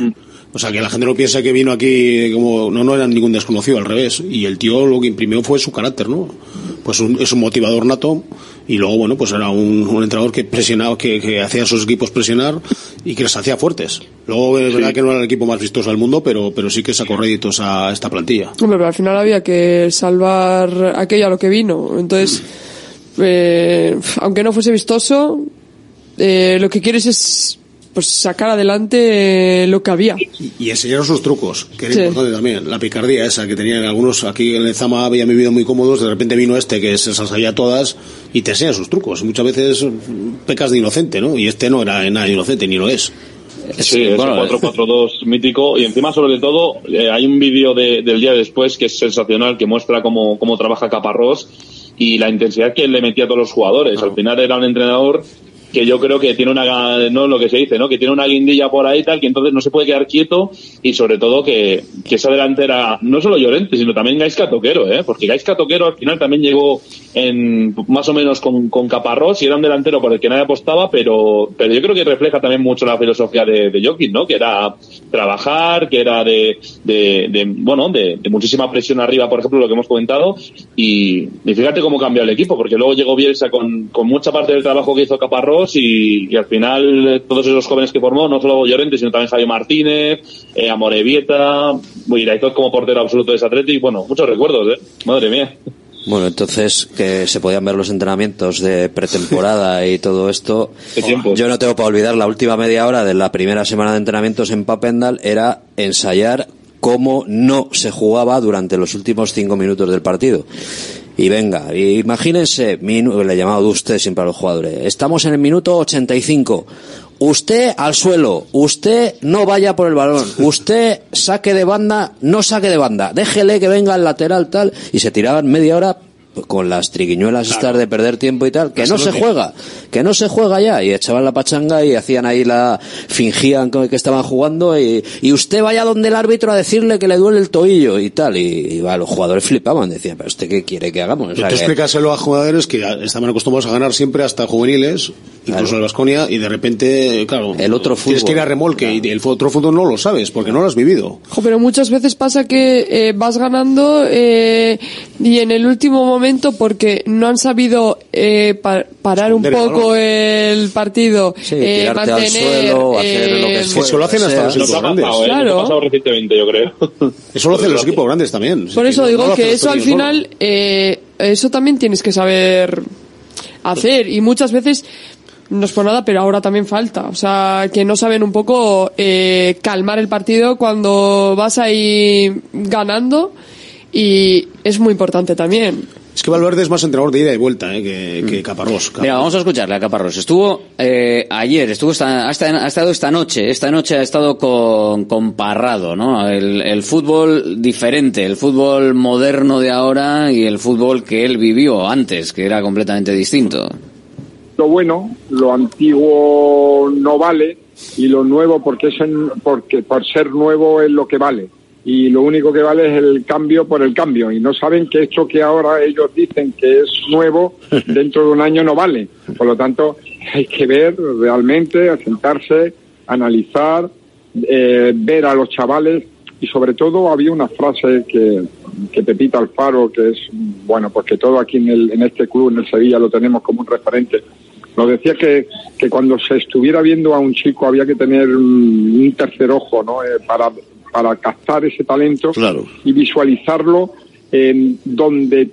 O sea, que la gente no piensa que vino aquí como, no, no era ningún desconocido, al revés. Y el tío lo que imprimió fue su carácter, ¿no? Pues un- es un motivador nato y luego, bueno, pues era un, un entrenador que presionaba, que, que hacía a sus equipos presionar y que les hacía fuertes. Luego, es verdad que no era el equipo más vistoso del mundo, pero, pero sí que sacó réditos a esta plantilla. Hombre, pero al final había que salvar aquello a lo que vino. Entonces, eh, aunque no fuese vistoso, eh, lo que quieres es pues sacar adelante eh, lo que había. y enseñaron sus trucos, que era Sí. importante también. La picardía esa que tenían algunos aquí en el Zama habían vivido muy cómodos, de repente vino este que se las sabía todas y te enseña sus trucos. Muchas veces mm, pecas de inocente, ¿no? Y este no era nada inocente, ni lo es. Sí, es bueno, el 4-4-2 mítico. Y encima, sobre todo, eh, hay un vídeo de- del día después que es sensacional, que muestra cómo, cómo trabaja Caparrós y la intensidad que le metía a todos los jugadores. Al final era un entrenador que yo creo que tiene una, no lo que se dice, ¿no? Que tiene una guindilla por ahí tal, que entonces no se puede quedar quieto y sobre todo que, que esa delantera, no solo Llorente, sino también Gaisca Toquero, ¿eh? Porque Gaisca Toquero al final también llegó en, más o menos con, con Caparrós y era un delantero por el que nadie apostaba, pero, pero yo creo que refleja también mucho la filosofía de, de Jokic, ¿no? Que era trabajar, que era de, de, bueno, de, de muchísima presión arriba, por ejemplo, lo que hemos comentado, y, y fíjate cómo cambió el equipo, porque luego llegó Bielsa con, con mucha parte del trabajo que hizo Caparrós y, y al final eh, todos esos jóvenes que formó, no solo Llorente, sino también Javier Martínez, eh, Amorebieta, Iraizot como portero absoluto de ese Athletic, bueno, muchos recuerdos, ¿eh? Madre mía. Bueno, entonces que se podían ver los entrenamientos de pretemporada y todo esto. Yo no tengo para olvidar la última media hora de la primera semana de entrenamientos en Papendal era ensayar cómo no se jugaba durante los últimos cinco minutos del partido. Y venga, imagínense, le he llamado de usted siempre a los jugadores, estamos en el minuto 85. Usted al suelo, usted no vaya por el balón, usted saque de banda, no saque de banda, déjele que venga el lateral tal, y se tiraban media hora con las triquiñuelas estas de perder tiempo y tal, que no se juega, que no se juega ya, y echaban la pachanga y hacían ahí la, fingían que que estaban jugando y, y usted vaya donde el árbitro a decirle que le duele el tobillo y tal, y, y va, los jugadores flipaban, decían, pero usted qué quiere que hagamos, O sea, Tú que- explícaselo a jugadores que estaban acostumbrados a ganar siempre hasta juveniles, incluso en el Vasconia, y de repente, claro, el otro tienes fútbol. que ir a remolque y el otro fútbol no lo sabes porque no lo has vivido. Jo, pero muchas veces pasa que eh, vas ganando eh, y en el último momento, porque no han sabido eh, pa- parar un poco el partido, Sí, eh, tirarte al mantener, suelo, hacer lo que eh, fuera, Eso lo hacen hasta los equipos grandes. pasado, ¿eh? Claro. ha pasado recientemente, yo creo. Eso lo hacen los equipos grandes también. Por eso digo no que eso al final, eh, eso también tienes que saber hacer y muchas veces no es por nada, pero ahora también falta. O sea, que no saben un poco eh, calmar el partido cuando vas ahí ganando y es muy importante también. Es que Valverde es más entrenador de ida y vuelta eh, que, que Caparrós. Mira, vamos a escucharle a Caparrós. Estuvo eh, ayer, estuvo esta, ha estado- ha estado esta noche, esta noche ha estado con, con Parrado, ¿no? El, el fútbol diferente, el fútbol moderno de ahora y el fútbol que él vivió antes, que era completamente distinto. lo bueno, lo antiguo no vale y lo nuevo porque es en- porque por ser nuevo es lo que vale y lo único que vale es el cambio por el cambio. Y no saben que esto que ahora ellos dicen que es nuevo dentro de un año no vale. Por lo tanto hay que ver realmente sentarse analizar eh, ver a los chavales. Y sobre todo había una frase que, que Pepita Alfaro, que es, bueno, pues que todo aquí en, el, en este club, en el Sevilla, lo tenemos como un referente, nos decía que, que cuando se estuviera viendo a un chico había que tener un, un tercer ojo, ¿no? Eh, para, para captar ese talento y visualizarlo en donde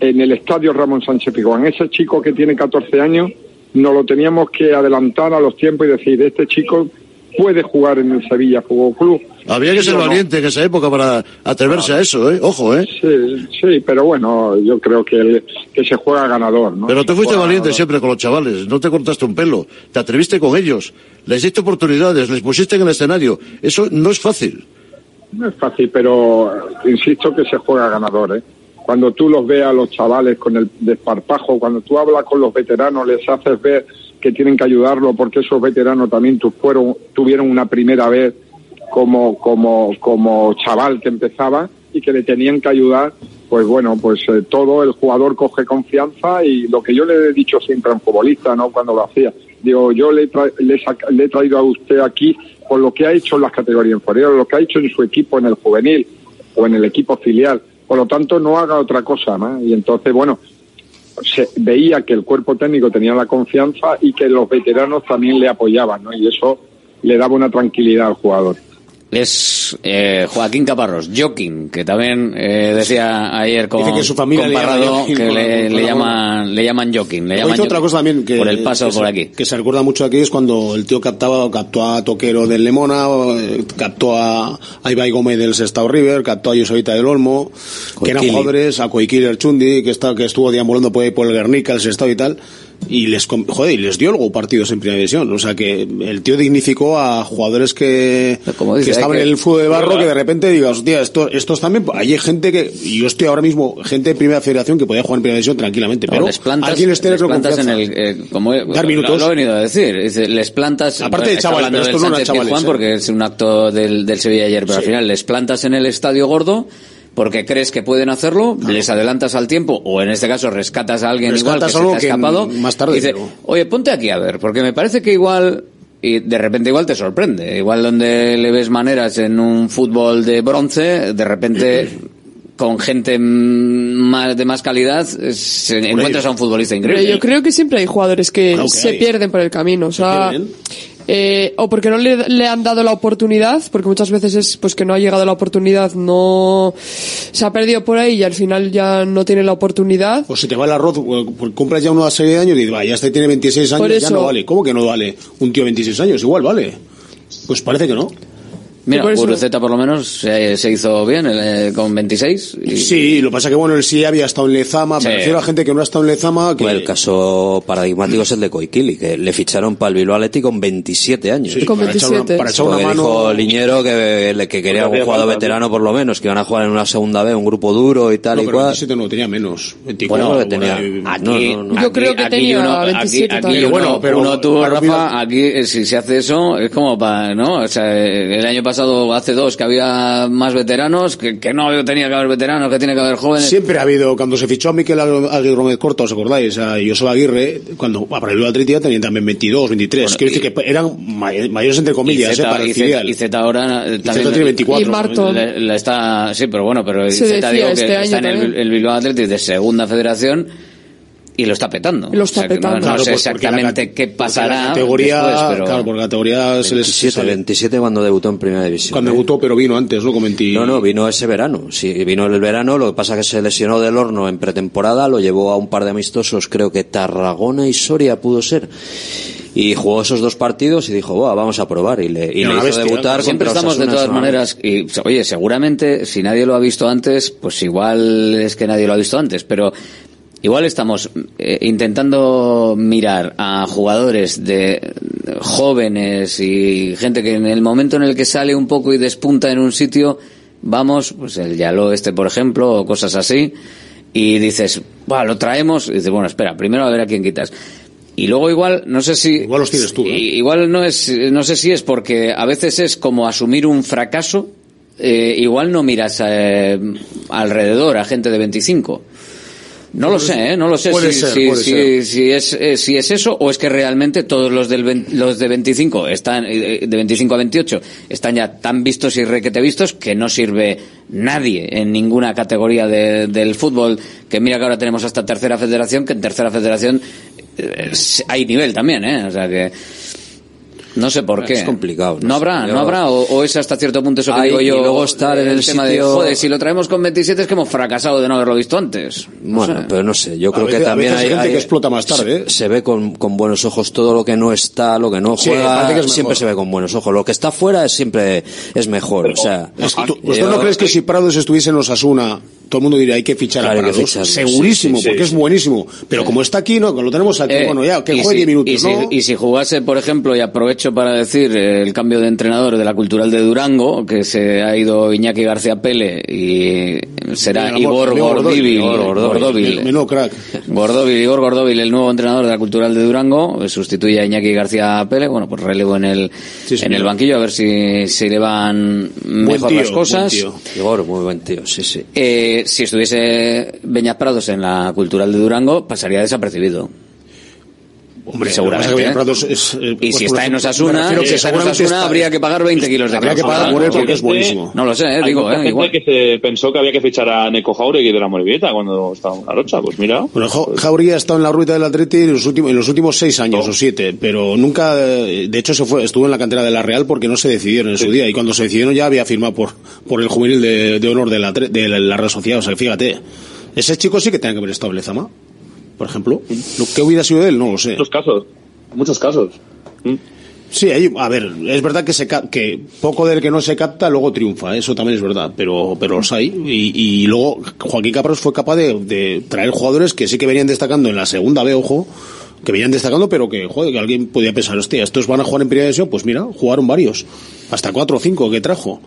en el estadio Ramón Sánchez Pizjuán. Ese chico que tiene 14 años, nos lo teníamos que adelantar a los tiempos y decir, este chico puede jugar en el Sevilla Fútbol Club. Había que ser no. valiente en esa época para atreverse a eso, ¿eh? Ojo, ¿eh? Sí, sí, pero bueno, yo creo que, que se juega ganador, ¿no? Pero tú fuiste valiente ganador. siempre con los chavales, no te cortaste un pelo, te atreviste con ellos, les diste oportunidades, les pusiste en el escenario. Eso no es fácil. No es fácil, pero insisto que se juega ganador, ¿eh? Cuando tú los ves a los chavales con el desparpajo, cuando tú hablas con los veteranos, les haces ver que tienen que ayudarlo porque esos veteranos también fueron, tuvieron una primera vez como, como, como chaval que empezaba y que le tenían que ayudar, pues bueno, pues eh, todo el jugador coge confianza y lo que yo le he dicho siempre a un futbolista, ¿no? Cuando lo hacía, digo, yo le, tra- le le he traído a usted aquí por lo que ha hecho en las categorías inferiores, lo que ha hecho en su equipo en el juvenil o en el equipo filial. Por lo tanto, no haga otra cosa más. Y entonces, bueno, se veía que el cuerpo técnico tenía la confianza y que los veteranos también le apoyaban, ¿no? Y eso le daba una tranquilidad al jugador. Es eh, Joaquín Caparrós, Joaquín, que también eh, decía ayer con, Dice que su familia con le llama Parrado Joaquín que por- le, por le la llaman, le llaman Joaquín. Le llaman otra cosa también que, por el paso que se- por aquí. que se recuerda mucho aquí es cuando el tío captaba captó a Toquero del Lemona o, eh, captó a, a Ibai Gómez del Sestao River captó a Yosoita del Olmo que eran jugadores a Coiquiri Erchundi que está que estuvo deambulando por ahí por el Guernica el Sestao y tal y les joder, y les dio luego partidos en primera división o sea que el tío dignificó a jugadores que, dice, que estaban que- en el fútbol de barro que de repente digas hostia esto, estos también hay gente que yo estoy ahora mismo gente de primera federación que podía jugar en primera división tranquilamente No, pero les plantas, alguien les tiene en el, eh, como Dar minutos. Lo, he venido a decir. Les plantas. Aparte de chavales, pero del estos no Sánchez chavales, Pizjuán ¿eh? porque es un acto del, del Sevilla ayer, pero al final les plantas en el estadio gordo porque crees que pueden hacerlo, les adelantas al tiempo, o en este caso rescatas a alguien igual que se te ha que escapado. más tarde, y dice, pero- oye, ponte aquí a ver, porque me parece que igual. Y de repente igual te sorprende. Igual donde le ves maneras en un fútbol de bronce, de repente con gente más, de más calidad, se- encuentras a un futbolista Pero increíble. yo creo que siempre hay jugadores que se hay. pierden por el camino, o sea, eh, o porque no le, le han dado la oportunidad, porque muchas veces es pues que no ha llegado la oportunidad, no se ha perdido por ahí y al final ya no tiene la oportunidad. O si te va el arroz, eh, pues compras ya una serie de años y dices, va, ya este tiene 26 años, Por ya eso- no vale. ¿Cómo que no vale? Un tío de 26 años, igual vale. Pues parece que no. Mira, por eso- Guruceta por lo menos se, se hizo bien eh, con 26. y- Sí, lo pasa que bueno, él sí había estado en Lezama, Sí. me refiero a gente que no ha estado en Lezama, que... El caso paradigmático es el de Coikili, que le ficharon para el Bilbao Athletic con 27 años. Sí, Con para echar una- 27. para echar una mano- dijo Liñero que, que quería un jugador falta, veterano por lo menos, que iban a jugar en una segunda B, un grupo duro y tal No, y pero cual. 27 no, tenía menos. 24, Bueno, tenía-. Aquí, No, no, no. Yo creo que tenía uno, 27 aquí, aquí Bueno, pero- uno tú, Rafa, aquí eh, si se hace eso es como para, ¿no? O sea, eh, el año pasado, hace dos, que había más veteranos, que, que no tenía que haber veteranos, que tiene que haber jóvenes. Siempre ha habido, cuando se fichó a Miquel Aguirre Gómez Corta, ¿os acordáis? A Joseba Aguirre, cuando para el Atlético tenían también 22, 23. Quiero decir que eran may- mayores entre comillas, y eh, Zeta, para el y Zeta- filial. y Zeta ahora eh, Y también Zeta tiene 24. Y Marton. le- le está, sí, pero bueno, pero Zeta digo que este está en el, también. el Bilbao Athletic de segunda federación y lo está petando. Lo está O sea, que no- petando. No, Claro, sé pues porque la exactamente qué porque pasará La categoría, después, pero... claro, por categoría se les 27, sale- 27 cuando debutó en primera división. Cuando ¿eh? debutó, pero vino antes, ¿no? Comenté. No, no, vino ese verano. Sí, vino el verano, lo que pasa que se lesionó del horno en pretemporada, lo llevó a un par de amistosos, creo que Tarragona y Soria pudo ser. Y jugó esos dos partidos y dijo, "Buah, vamos a probar. Y le, y Era le hizo bestia, debutar Siempre estamos de todas maneras, y oye, seguramente si nadie lo ha visto antes, pues igual es que nadie lo ha visto antes, pero igual estamos eh, intentando mirar a jugadores de jóvenes y gente que en el momento en el que sale un poco y despunta en un sitio, vamos, pues el Yaló este por ejemplo, o cosas así, y dices, va, lo traemos, y dices, bueno, espera, primero a ver a quién quitas. Y luego igual, no sé si... Igual los tienes tú, ¿eh? Igual no es, no sé si es porque a veces es como asumir un fracaso, eh, igual no miras eh, alrededor a gente de 25. No lo sé, ¿eh? no lo sé Puede si, ser, si, puede si- ser. si es, eh, si es eso o es que realmente todos los, del los de 25 están, eh, de 25 a 28 están ya tan vistos y requete vistos que no sirve nadie en ninguna categoría de- del fútbol. Que mira que ahora tenemos hasta tercera federación, que en tercera federación eh, hay nivel también, ¿eh? O sea que no sé por qué. Es complicado, no No sé, habrá, yo- no habrá, o, o es hasta cierto punto eso que digo yo. y luego estar en el tema de, joder, si lo traemos con 27 es que hemos fracasado de no haberlo visto antes. No Bueno, sé. pero no sé, yo A creo veces- que también hay, hay gente hay- que explota más tarde, ¿eh? Se, se ve con, con buenos ojos todo lo que no está, lo que no Sí, juega, que es siempre se ve con buenos ojos. Lo que está fuera es siempre es mejor, o sea. Es que tú- yo- ¿Vosotros no crees que si Prados estuviese en los Asuna, todo el mundo diría hay que fichar Claro, a Prados? ficharlo, Segurísimo, sí, sí, porque sí. es buenísimo. Pero como está aquí, no, lo tenemos aquí, Eh, bueno, ya, que juegue si- 10 minutos, y si, ¿no? y si jugase, por ejemplo, y aprovecho para decir eh, el cambio de entrenador de la Cultural de Durango, que se ha ido Iñaki García Pele y será Mira, Igor. Menudo crack. Gordóvil, Igor Gordóvil, el nuevo entrenador de la Cultural de Durango, sustituye a Iñaki García Pele, bueno, pues relevo en el, en el banquillo, a ver si, si le van mejor tío, las cosas. buen tío. Igor, muy buen tío, sí, sí. Eh, si estuviese Beñat Prados en la Cultural de Durango, pasaría desapercibido. Hombre, seguramente. que es que Prados es, eh, y pues, si está en Osasuna, si que está en seguramente Osasuna está- habría que pagar 20 kilos de Habría que pagar por él porque es buenísimo. No lo sé, eh, digo, eh, gente igual. que se pensó que había que fichar a Neko Jauregui de la Morevieta cuando estaba en la Rocha. Pues mira. Bueno, Ja- Jauregui ha estado en la ruta del Atleti en los últimos, en los últimos seis años o siete, pero nunca, eh, de hecho se fue, estuvo en la cantera de la Real porque no se decidieron en su día y cuando se decidieron ya había firmado por, por el juvenil de, de honor de la, de la, la Real Sociedad, o sea, fíjate, ese chico sí que tenía que haber estado en Lezama, por ejemplo. Lo que hubiera sido de él, no lo sé. Muchos casos. Muchos casos. Mm. Sí, hay, a ver, es verdad que se ca- que poco del que no se capta luego triunfa, eso también es verdad, pero pero los hay y, y luego Joaquín Capros fue capaz de, de traer jugadores que sí que venían destacando en la segunda B, ojo, que venían destacando, pero que, joder, que alguien podía pensar, hostia, estos van a jugar en primera división, pues mira, jugaron varios, hasta cuatro o cinco que trajo.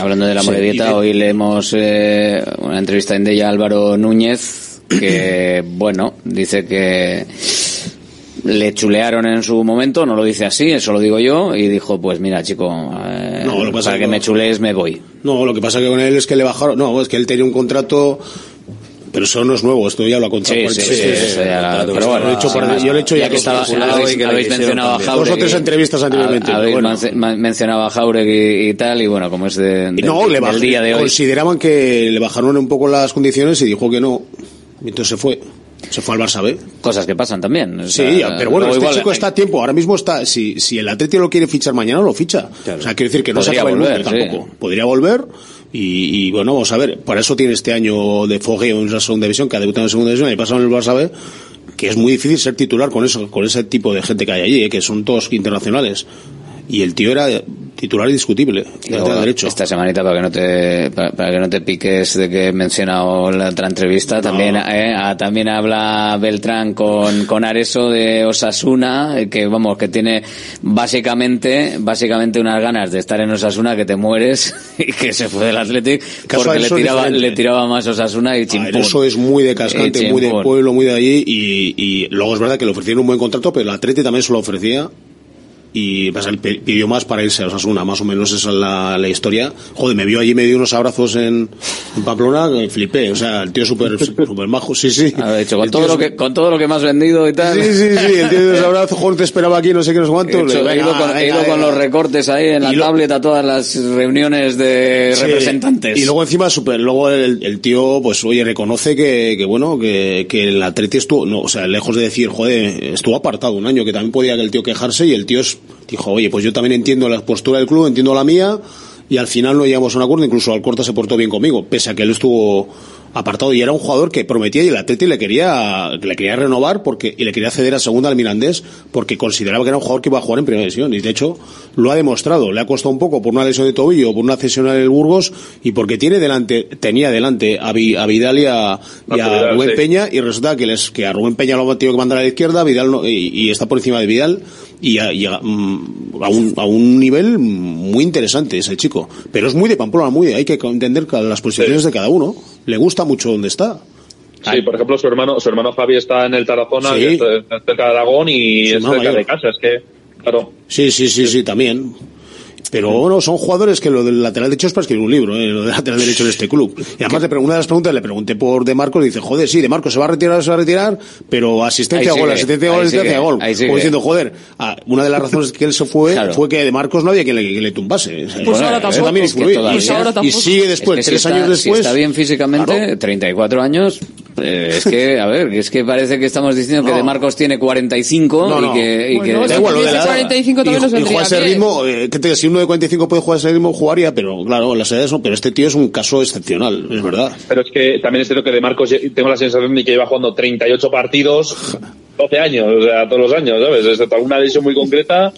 Hablando de la Sí, Morevieta, y de- hoy leemos eh, una entrevista en ella a Álvaro Núñez, que, bueno, dice que le chulearon en su momento, no lo dice así, eso lo digo yo, y dijo, pues mira, chico, eh, No, lo que pasa para que que me chulees me voy. No, lo que pasa que con él es que le bajaron, no, es que él tenía un contrato pero eso no es nuevo, esto ya lo ha contado. Sí, 40 sí, sí, pero bueno, lo he hecho por- yo le he hecho ya ya que dos- estaba- dos- habéis- dos- habéis mencionado a Dos Jauregui. o tres entrevistas anteriormente. Ha- Habéis bueno. ma- mencionado a Jauregui y tal, y bueno, como es de, de- No, le del día de hoy. consideraban que le bajaron un poco las condiciones y dijo que no. Entonces se fue. Se fue al Barça B. Cosas que pasan también. o Sí, sea, pero bueno, este igual- chico está a tiempo. Ahora mismo está, si, si el Atleti lo quiere fichar mañana, lo ficha. O sea, quiere decir que no se acaba el mundo volver, sí. tampoco. Podría volver y, y, bueno, vamos a ver. Para eso tiene este año de fogueo en la segunda división, que ha debutado en segunda división y pasado en el Barça B, que es muy difícil ser titular con eso, con ese tipo de gente que hay allí, eh, que son todos internacionales. Y el tío era, titular indiscutible, luego, derecho. Esta semanita, para que no te, para, para que no te piques de que he mencionado en la otra entrevista, también, eh, ah, también habla Beltrán con, con Areso de Osasuna, que vamos, que tiene básicamente, básicamente unas ganas de estar en Osasuna que te mueres y que se fue del Athletic Caso porque le tiraba, le tiraba más Osasuna y chimpún. Eso es muy de cascante, muy de pueblo, muy de allí. Y, y luego es verdad que le ofrecieron un buen contrato, pero el Atleti también se lo ofrecía. Y pasa, él pidió más para irse a Osasuna, más o menos esa es la, la historia. Joder, me vio allí, me dio unos abrazos en, en Pamplona, que flipé. O sea, el tío súper super majo, sí, sí. Ha dicho, con El todo lo que, con todo lo que me has vendido y tal. Sí, sí, sí, el tío de los abrazos, joder, te esperaba aquí, no sé qué, no sé cuánto. He, hecho- Le- he ido, con, he venga, ido con venga. los recortes ahí en la Y tablet a todas las reuniones de Sí. representantes. Y luego encima super, luego el, el tío, pues oye, reconoce que, que bueno, que, que el Atleti estuvo, no, o sea, lejos de decir, joder, estuvo apartado un año, que también podía que el tío quejarse y el tío es- dijo, oye, pues yo también entiendo la postura del club, entiendo la mía, y al final no llegamos a un acuerdo, incluso Alcorta se portó bien conmigo, pese a que él estuvo apartado y era un jugador que prometía y el Atleti le quería, le quería renovar porque, y le quería ceder a segunda al Mirandés porque consideraba que era un jugador que iba a jugar en primera división y de hecho lo ha demostrado, le ha costado un poco por una lesión de tobillo, por una cesión en el Burgos y porque tiene delante, tenía delante a, Vi- a Vidal y a, y a Rubén. Peña y resulta que, les, que a Rubén Peña lo han tenido que mandar a la izquierda, Vidal no- y, y está por encima de Vidal y, a, y a, mm, a un, a un nivel muy interesante ese chico. Pero es muy de Pamplona, muy hay que entender las posiciones de cada uno. Le gusta mucho donde está. Sí, por ejemplo, su hermano, su hermano Javi está en el Tarazona, Sí. está cerca de Aragón y es cerca mayor. de casa. Es que, claro, Sí, sí, sí, sí, también. Pero bueno, son jugadores que lo del lateral derecho es para escribir un libro, ¿eh? lo del lateral derecho en este club. Y además, le pre- una de las preguntas le pregunté por De Marcos y dice, joder, sí, De Marcos se va a retirar, se va a retirar, pero asistencia a gol, asistencia a gol, asistencia a gol. Como diciendo, joder, ah, una de las razones que él se fue Claro. fue que De Marcos no había quien le, quien le tumbase. Pues ahora Eso tampoco. también Es que Y- Pues ahora y sigue después, Es que tres si está- años después. Si está bien físicamente, Claro. 34 años, eh, es que, a ver, es que parece que estamos diciendo que No. De Marcos tiene 45 No, y no. que... y que- Bueno, Da igual, lo de la edad. 45 también y, y vendría juega ese ritmo, eh, que te, si uno de 45 puede jugar a ese ritmo, jugaría, pero claro, las edades no, pero este tío es un caso excepcional, es verdad. pero es que también es cierto que de Marcos tengo la sensación de que lleva jugando 38 partidos, 12 años, o sea, todos los años, ¿sabes? Excepto alguna lesión muy concreta,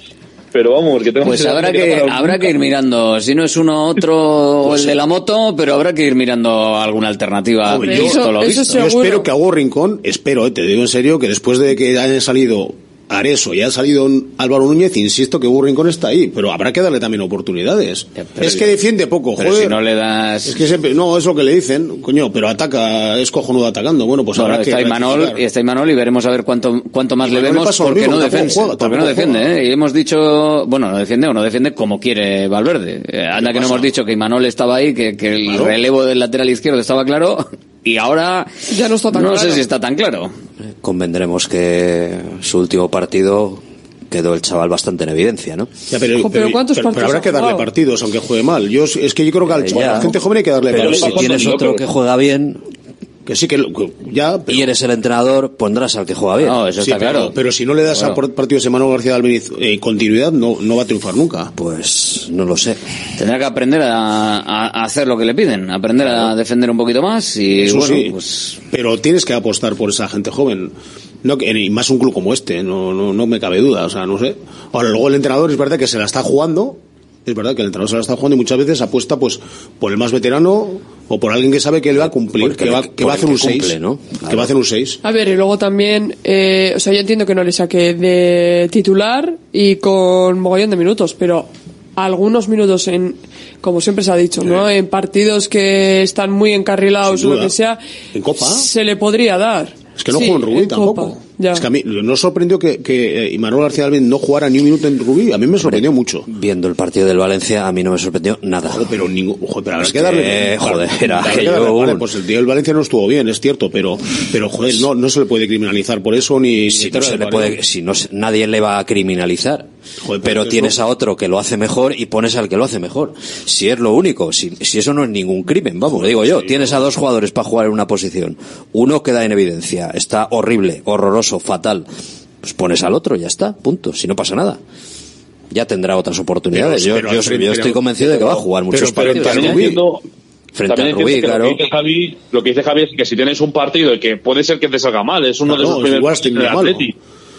pero vamos, que tengo Pues habrá que, habrá que ir mirando, si no es uno otro o el de la moto, pero habrá que ir mirando alguna alternativa. Hombre, visto yo, lo eso visto. yo espero que a Hugo Rincón, espero, eh, te digo en serio, que después de que hayan salido Areso y haya salido Álvaro Núñez, insisto que Hugo Rincón está ahí, pero habrá que darle también oportunidades. Pero es que defiende poco, Pero joder. si no le das... Es que siempre, no, es lo que le dicen, coño, pero ataca, es cojonudo atacando. Bueno, pues Bueno, habrá que. está Imanol, rectificar. y está Imanol y veremos a ver cuánto, cuánto más le Imanol le vemos porque mismo, no defiende, juega, porque no defiende. ¿eh? Y hemos dicho, bueno, no defiende o no defiende como quiere Valverde. Eh, anda que no hemos dicho que Imanol estaba ahí, que, que el Claro. relevo del lateral izquierdo estaba claro y ahora Ya no está tan no claro. sé si está tan claro. Convendremos que su último partido quedó el chaval bastante en evidencia, ¿no? Ya, pero, Ojo, pero ¿cuántos pero- pero partidos habrá ha que darle jugado? partidos, aunque juegue mal. Yo, es que yo creo que al Eh, chaval, a ya. la gente joven hay que darle Pero partidos. si tienes otro que juega bien Que sí, que, lo- que ya, pero, y eres el entrenador, pondrás al que juega bien. No, eso sí, está pero- claro. pero si no le das Claro. a por- partidos de Manuel García de Albeniz eh, continuidad, no, no va a triunfar nunca. Pues no lo sé. Tendrá que aprender a, a- a hacer lo que le piden, aprender a defender un poquito más y Eso bueno, sí, pues pero tienes que apostar por esa gente joven. No, que- y más un club como este, no, no, no me cabe duda, o sea, no sé. Ahora, luego el entrenador es verdad que se la está jugando, es verdad que el entrenador se la está jugando y muchas veces apuesta pues por el más veterano o por alguien que sabe que él va a cumplir, Porque que va, el- que va a hacer un que 6. cumple, ¿no? Que va a hacer un 6. A ver, y luego también, eh, o sea, yo entiendo que no le saque de titular y con mogollón de minutos, pero algunos minutos en, como siempre se ha dicho, ¿no? En partidos que están muy encarrilados o lo que sea, En Copa. se le podría dar. Es que no Sí, jugó en Rubí en tampoco. Copa, ya. Es que a mí no sorprendió que, que eh, Imanol García Alben no jugara ni un minuto en Rubí. A mí me sorprendió mucho. Viendo el partido del Valencia, a mí no me sorprendió nada. Joder, pero ningún, joder, pero habrá Es que que, darle, joder, era que yo darle- vale, pues el tío del Valencia no estuvo bien, es cierto, pero, pero joder, no, no se le puede criminalizar por eso ni. si no se le puede, si no nadie le va a criminalizar. Joder, pero tienes no- a otro que lo hace mejor y pones al que lo hace mejor. Si es lo único, si, si eso no es ningún crimen, vamos, lo digo yo. Tienes a dos jugadores para jugar en una posición. Uno queda en evidencia, está horrible, horroroso, fatal. Pues pones al otro, ya está, punto. Si no pasa nada. Ya tendrá otras oportunidades. Pero- yo pero- yo, pero- yo estoy convencido de que va a jugar muchos partidos. ¿eh? Rubí. Entiendo- Frente también a Rubí, claro. Lo que, dice Javi, lo que dice Javi es que si tienes un partido y que puede ser que te salga mal, es uno de esos primeros igual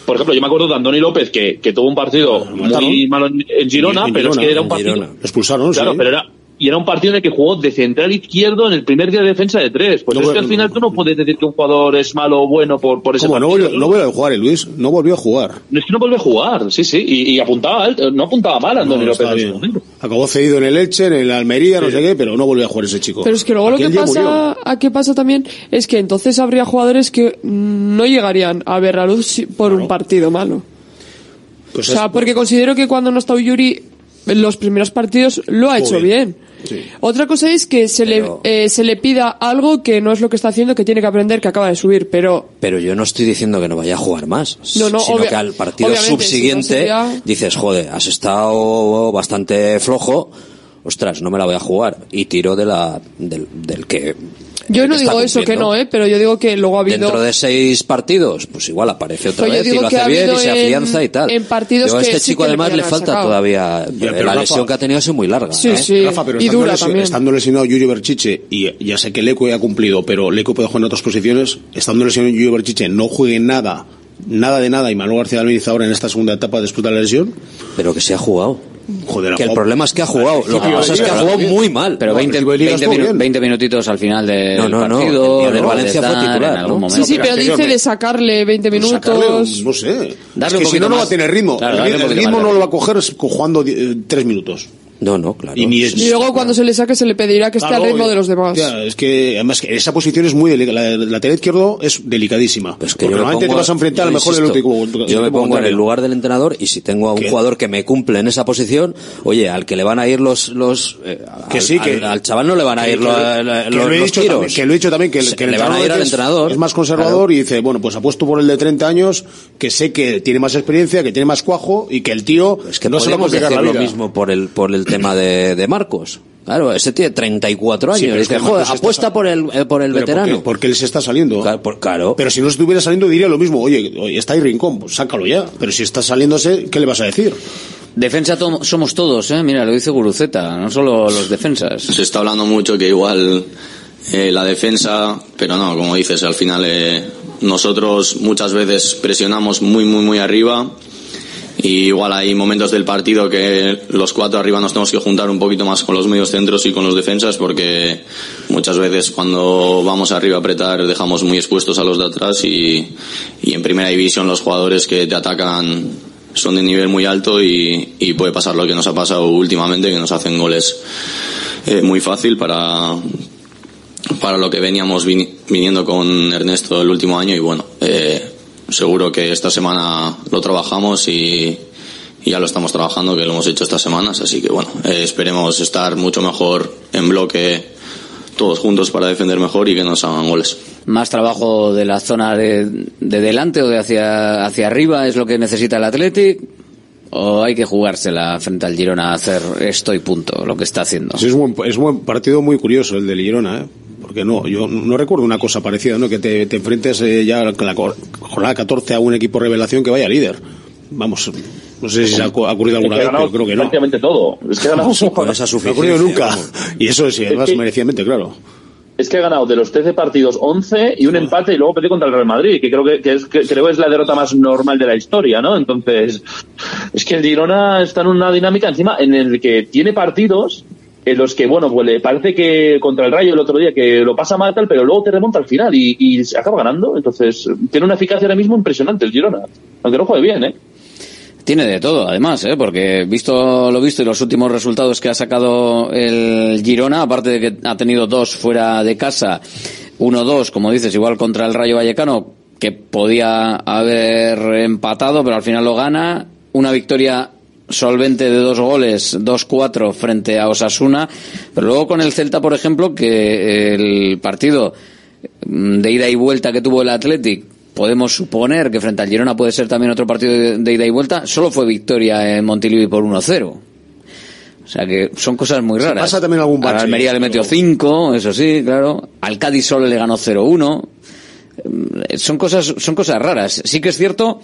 por ejemplo, yo me acuerdo de Andoni López que, que tuvo un partido muy malo en, en Girona, pero es que era un partido. Girona. Lo expulsaron, Claro, sí. pero era. Y era un partido en el que jugó de central izquierdo en el primer día de defensa de tres. Pues No, es que al final tú no puedes decir que un jugador es malo o bueno por, por ese ¿Cómo? No partido, volvió, no volvió a jugar, eh, Luis. No volvió a jugar. No, es que no vuelve a jugar, sí, sí. Y, y apuntaba alto, no apuntaba mal Andoni No, López estaba en ese bien. momento. Acabó cedido en el Elche, en el Almería, no sé qué, pero no volvió a jugar ese chico. Pero es que luego lo que pasa, a qué pasa también es que entonces habría jugadores que no llegarían a ver la luz por un partido malo. Pues o sea, es- porque considero que cuando no está Yuri en los primeros partidos lo ha hecho Joder. Otra cosa es que se le eh, se le pida algo que no es lo que está haciendo, que tiene que aprender, que acaba de subir, pero Pero yo no estoy diciendo que no vaya a jugar más, No, no, sino obvia- que al partido subsiguiente si no sería- dices, joder, has estado bastante flojo, ostras, no me la voy a jugar y tiro de la del, del que yo no está digo eso que no, eh, pero yo digo que luego ha habido dentro de seis partidos, pues igual aparece otra Pues vez y lo hace ha bien y se en- afianza y tal. en partidos que este sí chico que además le falta sacado. todavía Ya, pero la Rafa- lesión que ha tenido ha sido muy larga. Sí, ¿eh? sí. Rafa, pero y estando, dura también. estando lesionado Yuyo Berchiche, y ya sé que Leco ya ha cumplido, pero Leco puede jugar en otras posiciones, estando lesionado Yuyo Berchiche, no juegue nada, nada de nada, y Manuel García Almeniz ahora en esta segunda etapa después de la lesión. Pero que se ha jugado. Joder, Que el problema es que ha jugado. Lo que pasa es que ha jugado muy mal. Pero No, 20, al principio de liga 20, estuvo minu- bien. 20 minutitos al final del No, no, no. partido. Del de Valencia fue titular, en algún ¿no? Sí, momento. sí, pero dice de sacarle 20 minutos. Sacarle, no sé. Darle es un que si no, no va a tener ritmo. Claro, el ritmo no lo va a coger jugando eh, tres minutos. No, no, claro. Y es- Y luego cuando se le saque se le pedirá que esté Claro, al ritmo de los demás. Ya, es que además que esa posición es muy delicada. La, la lateral izquierdo es delicadísima. Pues que Porque yo me normalmente pongo- te vas a enfrentar a lo mejor insisto, del otro. Yo me pongo en el contrario. lugar del entrenador y si tengo a un ¿Qué? jugador que me cumple en esa posición, oye, al que le van a ir los los eh, Que al, sí, que- al, al chaval no le van a ir que- los, que los- lo los tiros. también- que lo he dicho también que, el- Se- que el le van a ir al es- entrenador. es más conservador y dice bueno pues apuesto por el de 30 años que sé que tiene más experiencia que tiene más cuajo y que el tío Es que no se va a lo mismo por el por el tema de, de Marcos. Claro, ese tiene 34 años. Sí, pero es que joder, apuesta por el eh, por el Pero veterano. porque, porque él se está saliendo Claro, por- claro. pero si no estuviera saliendo diría lo mismo oye, oye, está ahí Rincón pues sácalo ya pero si está saliéndose ¿qué le vas a decir? Defensa to- somos todos, ¿eh? Mira, lo dice Guruceta, no solo los defensas. Se está hablando mucho que igual eh, la defensa, pero no, como dices, al final eh, nosotros muchas veces presionamos muy, muy, muy arriba. Y igual hay momentos del partido que los cuatro arriba nos tenemos que juntar un poquito más con los medios centros y con los defensas porque muchas veces cuando vamos arriba a apretar dejamos muy expuestos a los de atrás y, y en primera división los jugadores que te atacan son de nivel muy alto y, y puede pasar lo que nos ha pasado últimamente que nos hacen goles eh, muy fácil para para lo que veníamos vini- viniendo con Ernesto el último año y bueno, eh, seguro que esta semana lo trabajamos y, y ya lo estamos trabajando, que lo hemos hecho estas semanas, así que bueno, eh, esperemos estar mucho mejor en bloque todos juntos para defender mejor y que nos hagan goles. Más trabajo de la zona de, de delante o de hacia, hacia arriba es lo que necesita el Athletic. ¿O hay que jugársela frente al Girona a hacer esto y punto, lo que está haciendo? Sí, es, un, es un buen partido muy curioso el de Girona, ¿eh? Porque no, yo no recuerdo una cosa parecida, ¿no? Que te, te enfrentes eh, ya con la cor- jornada 14 a un equipo revelación que vaya líder. Vamos, no sé si se ha, cu- ha ocurrido alguna Es que vez, pero creo que no. prácticamente todo. Es que ha ganado, Con esa No ha ocurrido nunca. Y eso sí, además que- merecidamente, claro. es que ha ganado de los 13 partidos 11 y un empate y luego perdió contra el Real Madrid, que creo que, que es, que creo es la derrota más normal de la historia, ¿no? Entonces, es que el Girona está en una dinámica encima en el que tiene partidos en los que, bueno, pues parece que contra el Rayo el otro día que lo pasa mal tal, pero luego te remonta al final y, y se acaba ganando. Entonces, tiene una eficacia ahora mismo impresionante el Girona, aunque no juegue bien, ¿eh? Tiene de todo, además, ¿eh? porque visto lo visto y los últimos resultados que ha sacado el Girona, aparte de que ha tenido dos fuera de casa, uno dos, como dices, igual contra el Rayo Vallecano, que podía haber empatado, pero al final lo gana, una victoria solvente de dos goles, 2-4 frente a Osasuna, pero luego con el Celta, por ejemplo, que el partido mm, de ida y vuelta que tuvo el Athletic, podemos suponer que frente al Girona puede ser también otro partido de, ida y vuelta, solo fue victoria en Montilivi por 1-0. O sea que son cosas muy Se raras. pasa también algún Al bache, Almería le metió 5, eso sí, claro. Al Cádiz solo le ganó 0-1. Eh, Son cosas, son cosas raras. Sí que es cierto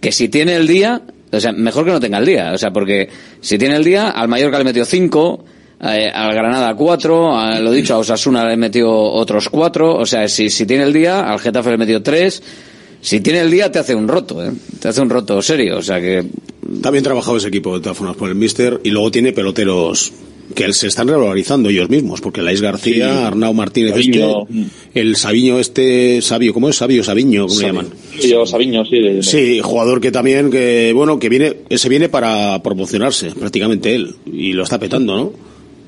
que si tiene el día, o sea, mejor que no tenga el día, o sea, porque si tiene el día, al Mallorca le metió 5, eh, al Granada 4, a, lo dicho, a Osasuna le metió otros 4, o sea, si, si tiene el día, al Getafe le metió 3, si tiene el día te hace un roto, ¿eh? te hace un roto serio, o sea que Está bien ese equipo, de todas formas, por el Mister, y luego tiene peloteros que se están revalorizando ellos mismos, porque Laís García, Sí. Arnau Martínez, Sabiño. este, el Sabiño este, Sabio, ¿cómo es? Sabio, Sabiño, ¿cómo le llaman? Yo, Sabiño, sí. de- Sí, jugador que también, que bueno, que viene, ese viene para promocionarse, prácticamente él, y lo está petando, ¿no?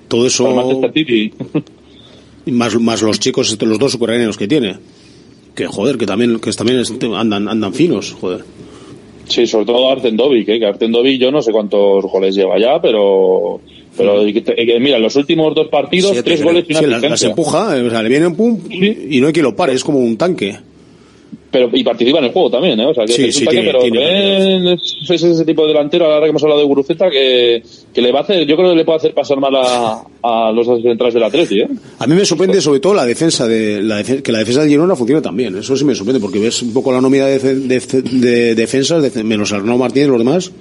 Todo eso, más, más los chicos, estos, los dos ucranianos que tiene, que joder, que también, que también andan, andan finos, joder. Sí, sobre todo Artendovic, ¿eh? que Artendovic yo no sé cuántos goles lleva ya, pero pero te- que mira, en los últimos dos partidos, tres goles y una Sí, las, las asistencia. empuja, eh, o sea, le viene un pum y no hay quien lo pare, es como un tanque. Pero, y participa en el juego también, ¿eh? O sea, que Sí, es un sí, tanque, tiene- pero tiene también es, es ese tipo de delantero, ahora que hemos hablado de Guruceta, que, que le va a hacer, yo creo que le puede hacer pasar mal a, a los dos centrales del Atleti, ¿eh? A mí me sorprende sobre todo la defensa de la defe- que la defensa del Girona funcione tan bien. Eso sí me sorprende porque ves un poco la nómina de, de, de defensas, de- menos Arnau Martínez y los demás.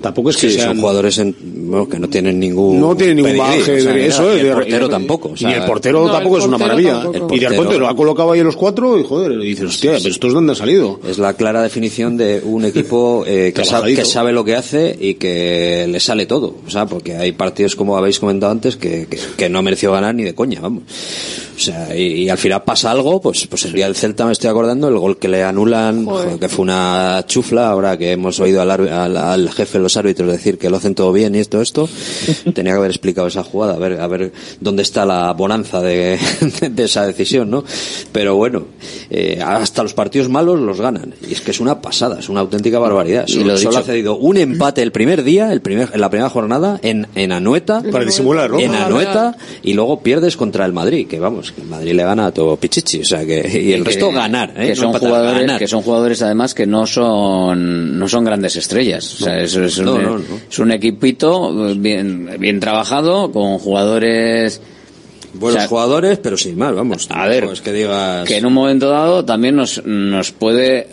Tampoco es que Sí, sean son jugadores en- bueno, que no tienen ningún no tienen ningún bagaje o sea, de eso y el de- portero de- tampoco o sea, y el portero No, el tampoco es una maravilla tampoco. y del portero- Ponte lo ha colocado ahí en los cuatro y joder y dices hostia pero estos dónde han salido es la clara definición de un equipo eh, que, sabe, Trabajadito. que sabe lo que hace y que le sale todo. O sea, porque hay partidos, como habéis comentado antes, que, que, que no mereció ganar ni de coña, vamos. O sea, y, y al final pasa algo, pues, pues el día del Celta me estoy acordando, el gol que le anulan, joder, que fue una chufla, ahora que hemos oído al, al, al jefe de los árbitros decir que lo hacen todo bien y esto, esto, tenía que haber explicado esa jugada, a ver, a ver dónde está la bonanza de, de esa decisión, ¿no? Pero bueno, eh, hasta los partidos malos los ganan. Y es que es una pasada, es una auténtica barbaridad. Y Solo, lo solo dicho. ha cedido un empate el primer día, el primer, en la primera jornada, en, en Anoeta. Para disimular, ¿no? En Anoeta, y luego pierdes contra el Madrid, que vamos, que el Madrid le gana a todo pichichi, o sea que, y el que- resto ganar, ¿eh? que No son empatar, jugadores ganar. que son jugadores además que no son no son grandes estrellas o sea, es, es un, No, no, no. es un equipito eh, bien bien trabajado con jugadores Buenos o sea, jugadores, pero sin más, vamos. a ver es que digas... que en un momento dado también nos nos puede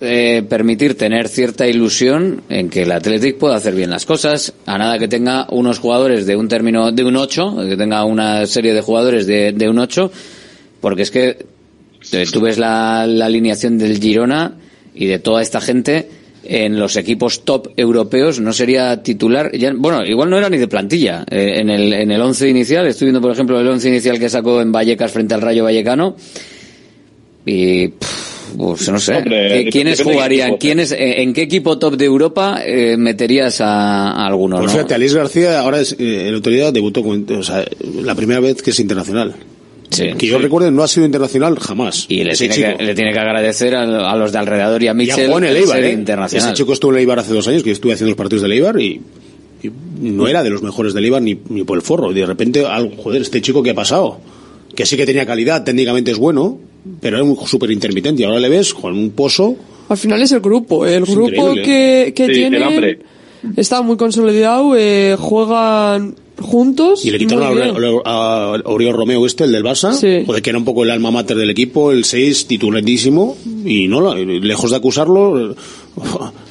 eh, permitir tener cierta ilusión en que el Athletic pueda hacer bien las cosas a nada que tenga unos jugadores de un término de un 8 que tenga una serie de jugadores de, de un 8 porque es que eh, tú ves la, la alineación del Girona y de toda esta gente en los equipos top europeos no sería titular ya, bueno igual no era ni de plantilla Eh, en el en el once inicial estoy viendo por ejemplo el once inicial que sacó en Vallecas frente al Rayo Vallecano y pff, pues no sé Hombre, ¿Qui- quiénes jugarían equipo. quiénes eh, en qué equipo top de Europa eh, meterías a, a alguno Pues no? fíjate, Alice García ahora es, eh, en autoridad debutó con, o sea, la primera vez que es internacional. Que yo recuerde no ha sido internacional jamás. y le tiene, chico. que, le tiene que agradecer a, a los de alrededor y a Ya Mitchell jugó en el el Eibar, ¿eh? internacional Ese chico estuvo en el Eibar hace dos años, que estuve haciendo los partidos del Eibar y, y no era de los mejores del Eibar ni, ni por el forro. Y de repente, algo, joder, este chico que ha pasado, que sí que tenía calidad, técnicamente es bueno, pero era un súper intermitente. Y ahora le ves con un poso. Al final es el grupo. El Es grupo increíble. que, que Sí, tiene el hambre. está muy consolidado, eh, juegan juntos. Y le quitaron a, a, a Oriol Romeo este, el del Barça, joder, que era un poco el alma mater del equipo, el 6 titulandísimo, y no, lejos de acusarlo,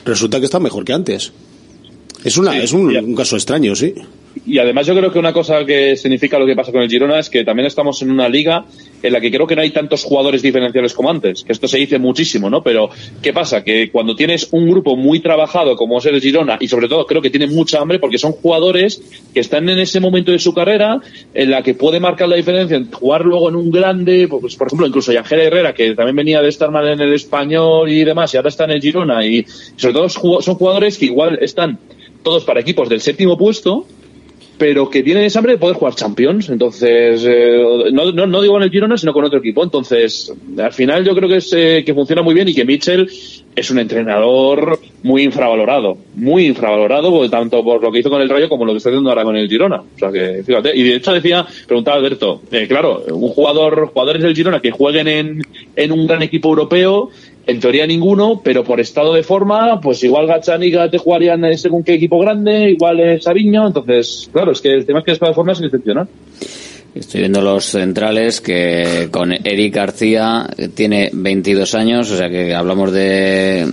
resulta que está mejor que antes. Es, una, es un, un caso extraño, sí. Y además yo creo que una cosa que significa lo que pasa con el Girona es que también estamos en una liga en la que creo que no hay tantos jugadores diferenciales como antes, que esto se dice muchísimo, ¿no? Pero ¿qué pasa? Que cuando tienes un grupo muy trabajado como es el Girona y sobre todo creo que tienen mucha hambre porque son jugadores que están en ese momento de su carrera en la que puede marcar la diferencia en jugar luego en un grande, pues por ejemplo incluso Yangel Herrera que también venía de estar mal en el español y demás y ahora está en el Girona y sobre todo son jugadores que igual están todos para equipos del séptimo puesto pero que tienen esa hambre de poder jugar Champions. Entonces, eh, no, no, no digo en el Girona, sino con otro equipo. Entonces, al final yo creo que, es, eh, que funciona muy bien y que Mitchell es un entrenador muy infravalorado. Muy infravalorado, porque tanto por lo que hizo con el Rayo como lo que está haciendo ahora con el Girona. O sea que, fíjate. Y de hecho decía, preguntaba Alberto, eh, claro, un jugador, jugadores del Girona que jueguen en, en un gran equipo europeo, en teoría ninguno, pero por estado de forma, pues igual Gazzaniga te jugarían en según qué equipo grande, igual es Sabiño, entonces, claro, es que el tema es que el estado de forma es excepcional. Estoy viendo los centrales que con Eric García eh, tiene 22 años, o sea que hablamos de,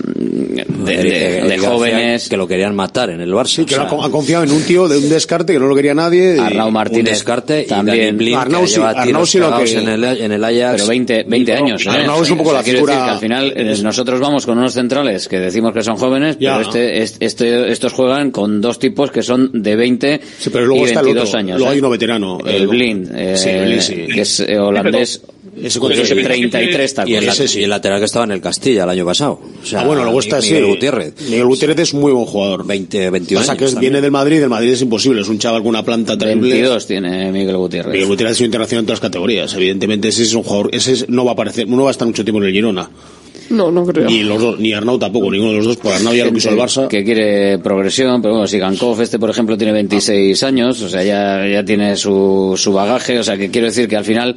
de, de- de jóvenes. que lo querían matar en el Barça. Sí, que ha, ha confiado en un tío de un descarte que no lo quería nadie. y- Arnau Martínez un descarte y también. Blind, Arnau sí- Arnau sí lo que- en el, en el Ajax. Pero 20, 20 años. ¿eh? Arnau es un poco O sea, la figura- decir que al final eh, nosotros vamos con unos centrales que decimos que son jóvenes, Ya. pero este, este, este- estos juegan con dos tipos que son de 20 Sí, pero luego y está el 22 otro. años. Luego ¿eh? hay uno veterano. El eh, Blind, eh, Sí, sí. que es eh, holandés. Ese con con- ese 33 tacos. y, el, Ese sí. y el lateral que estaba en el Castilla el año pasado. O sea, ah, bueno, luego está Miguel sí, Gutiérrez. Miguel Gutiérrez es muy buen jugador. 20, 21 O sea, que años viene del Madrid, del Madrid es imposible, es un chaval con una planta terrible. 22 tiene Miguel Gutiérrez. Miguel Gutiérrez es un internacional en todas las categorías. Evidentemente, ese es un jugador, ese es- no va a aparecer, no va a estar mucho tiempo en el Girona. No, no creo. Ni los dos, ni Arnau tampoco, ninguno de los dos, por Arnau ya lo quiso el Barça. que quiere progresión, pero bueno, si Gankov este por ejemplo tiene 26 años, o sea, ya, ya tiene su, su bagaje, o sea, que quiero decir que al final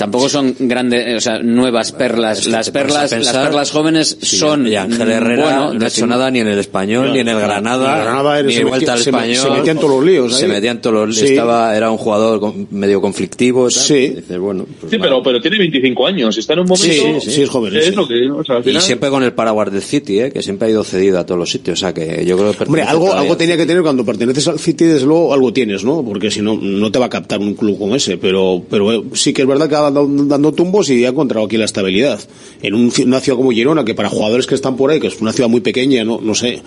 tampoco son grandes, eh, o sea, nuevas perlas, las perlas, las perlas jóvenes Sí, son y Ángel mm, Herrera bueno, no ha hecho nada ni en el español, ni en el Granada, En el Granada ni metía- vuelta al español. se metía en todos los líos Se ahí. metía en todos los líos. Sí. Estaba, era un jugador medio conflictivo. tal. Sí. Dices, bueno, pues Sí, vale. pero, pero tiene 25 años. Está en un momento. Sí, sí, sí, es joven, Es sí. lo que. O sea, al Y siempre con el paraguas del City, ¿eh? que siempre ha ido cedido a todos los sitios. O sea, que yo creo que Hombre, pertenece algo, algo al tenía que tener cuando perteneces al City, desde luego algo tienes, ¿no? Porque si no, no te va a captar un club como ese. Pero, pero eh, sí que es verdad que dando tumbos y ha encontrado aquí la estabilidad. En un una ciudad como Girona, que para jugadores que están por ahí, que es una ciudad muy pequeña, no, no sé.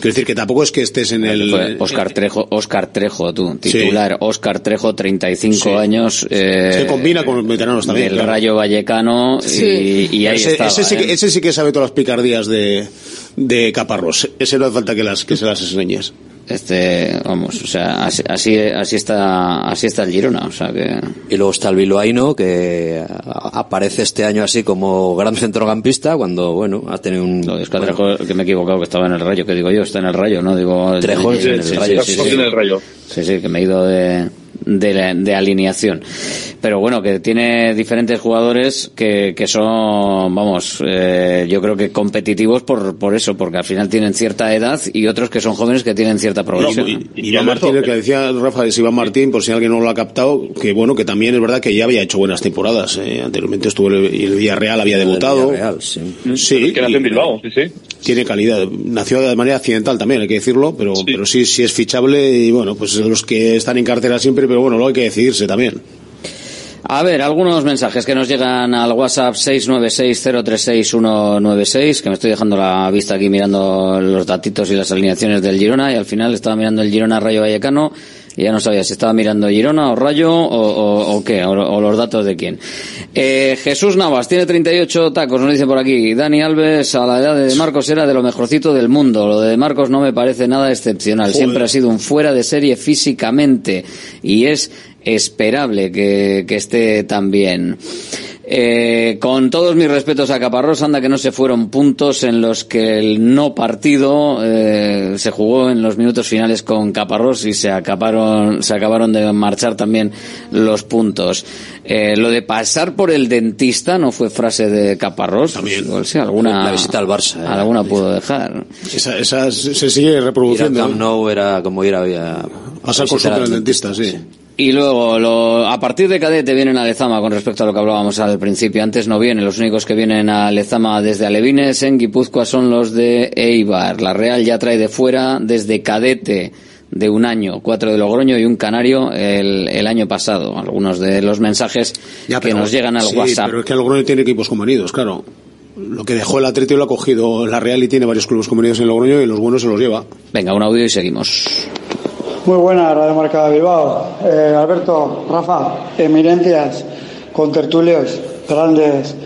Quiero decir que tampoco es que estés en el. Oscar Trejo, Oscar Trejo, tú, titular, Oscar Trejo, 35 Sí. años. Eh, Se combina con los veteranos también, Del claro. Rayo Vallecano y, y ahí ese, estaba, ese sí que, ¿eh? ese sí que sabe todas las picardías de, de Caparrós. Ese no hace falta que, las, que se las enseñes. Este, vamos, o sea, así, así, así está, así está el Girona, o sea que. Y luego está el Bilbaíno, que aparece este año así como gran centrocampista, cuando, bueno, ha tenido un... Oscar Trejo, que me he equivocado, que estaba en el Rayo, que digo yo, está en el Rayo, ¿no? Digo, Trejo, en sí, el sí, Rayo, sí, sí, sí, sí. en el Rayo. Sí, sí, que me he ido de, de, la- de alineación. Pero bueno, que tiene diferentes jugadores que, que son, vamos, eh, yo creo que competitivos por, por eso, porque al final tienen cierta edad y otros que son jóvenes que tienen cierta progresión. Y- y Iván Martín, el que decía Rafa es Iván Martín, por si alguien no lo ha captado, que bueno, que también es verdad que ya había hecho buenas temporadas. eh. Anteriormente estuvo en el, y el Villarreal, había debutado. Villarreal, sí. Sí, que nació en y- Bilbao, sí, sí. Tiene calidad. Nació de manera accidental también, hay que decirlo, pero sí, pero sí, sí es fichable y bueno, pues los que están en cartera siempre, pero bueno, luego hay que decidirse también. A ver, algunos mensajes que nos llegan al WhatsApp 696-036-196, que me estoy dejando la vista aquí mirando los datitos y las alineaciones del Girona, y al final estaba mirando el Girona Rayo Vallecano, y ya no sabía si estaba mirando Girona o Rayo o, o- o qué, o, o los datos de quién. Eh, Jesús Navas tiene 38 tacos, nos dice por aquí. Dani Alves, a la edad de Marcos, era de lo mejorcito del mundo. Lo de Marcos no me parece nada excepcional. Joder. Siempre ha sido un fuera de serie físicamente y es esperable que, que esté tan bien. Eh, con todos mis respetos a Caparrós, anda que no se fueron puntos en los que el no partido eh, se jugó en los minutos finales con Caparrós y se acabaron, se acabaron de marchar también los puntos. Eh, lo de pasar por el dentista no fue frase de Caparrós. También. alguna, La visita al Barça, eh. Alguna puedo dejar. Esa, esa se sigue Ir al reproduciendo. Camp Nou era como ir a, a Pasar consulta al dentista, sí. Y luego, lo- a partir de cadete vienen a Lezama con respecto a lo que hablábamos al principio. Antes no vienen. Los únicos que vienen a Lezama desde Alevines en Guipúzcoa son los de Eibar. La Real ya trae de fuera desde cadete de un año, cuatro de Logroño y un canario el, el año pasado. Algunos de los mensajes Ya, que nos llegan al sí, WhatsApp. Pero es que el Logroño tiene equipos convenidos, claro. Lo que dejó el Atlético lo ha cogido la Real y tiene varios clubes convenidos en Logroño y los buenos se los lleva. Venga, un audio y seguimos. Muy buena Radio Marca de Bilbao. Eh, Alberto, Rafa, eminencias, contertulios, grandes.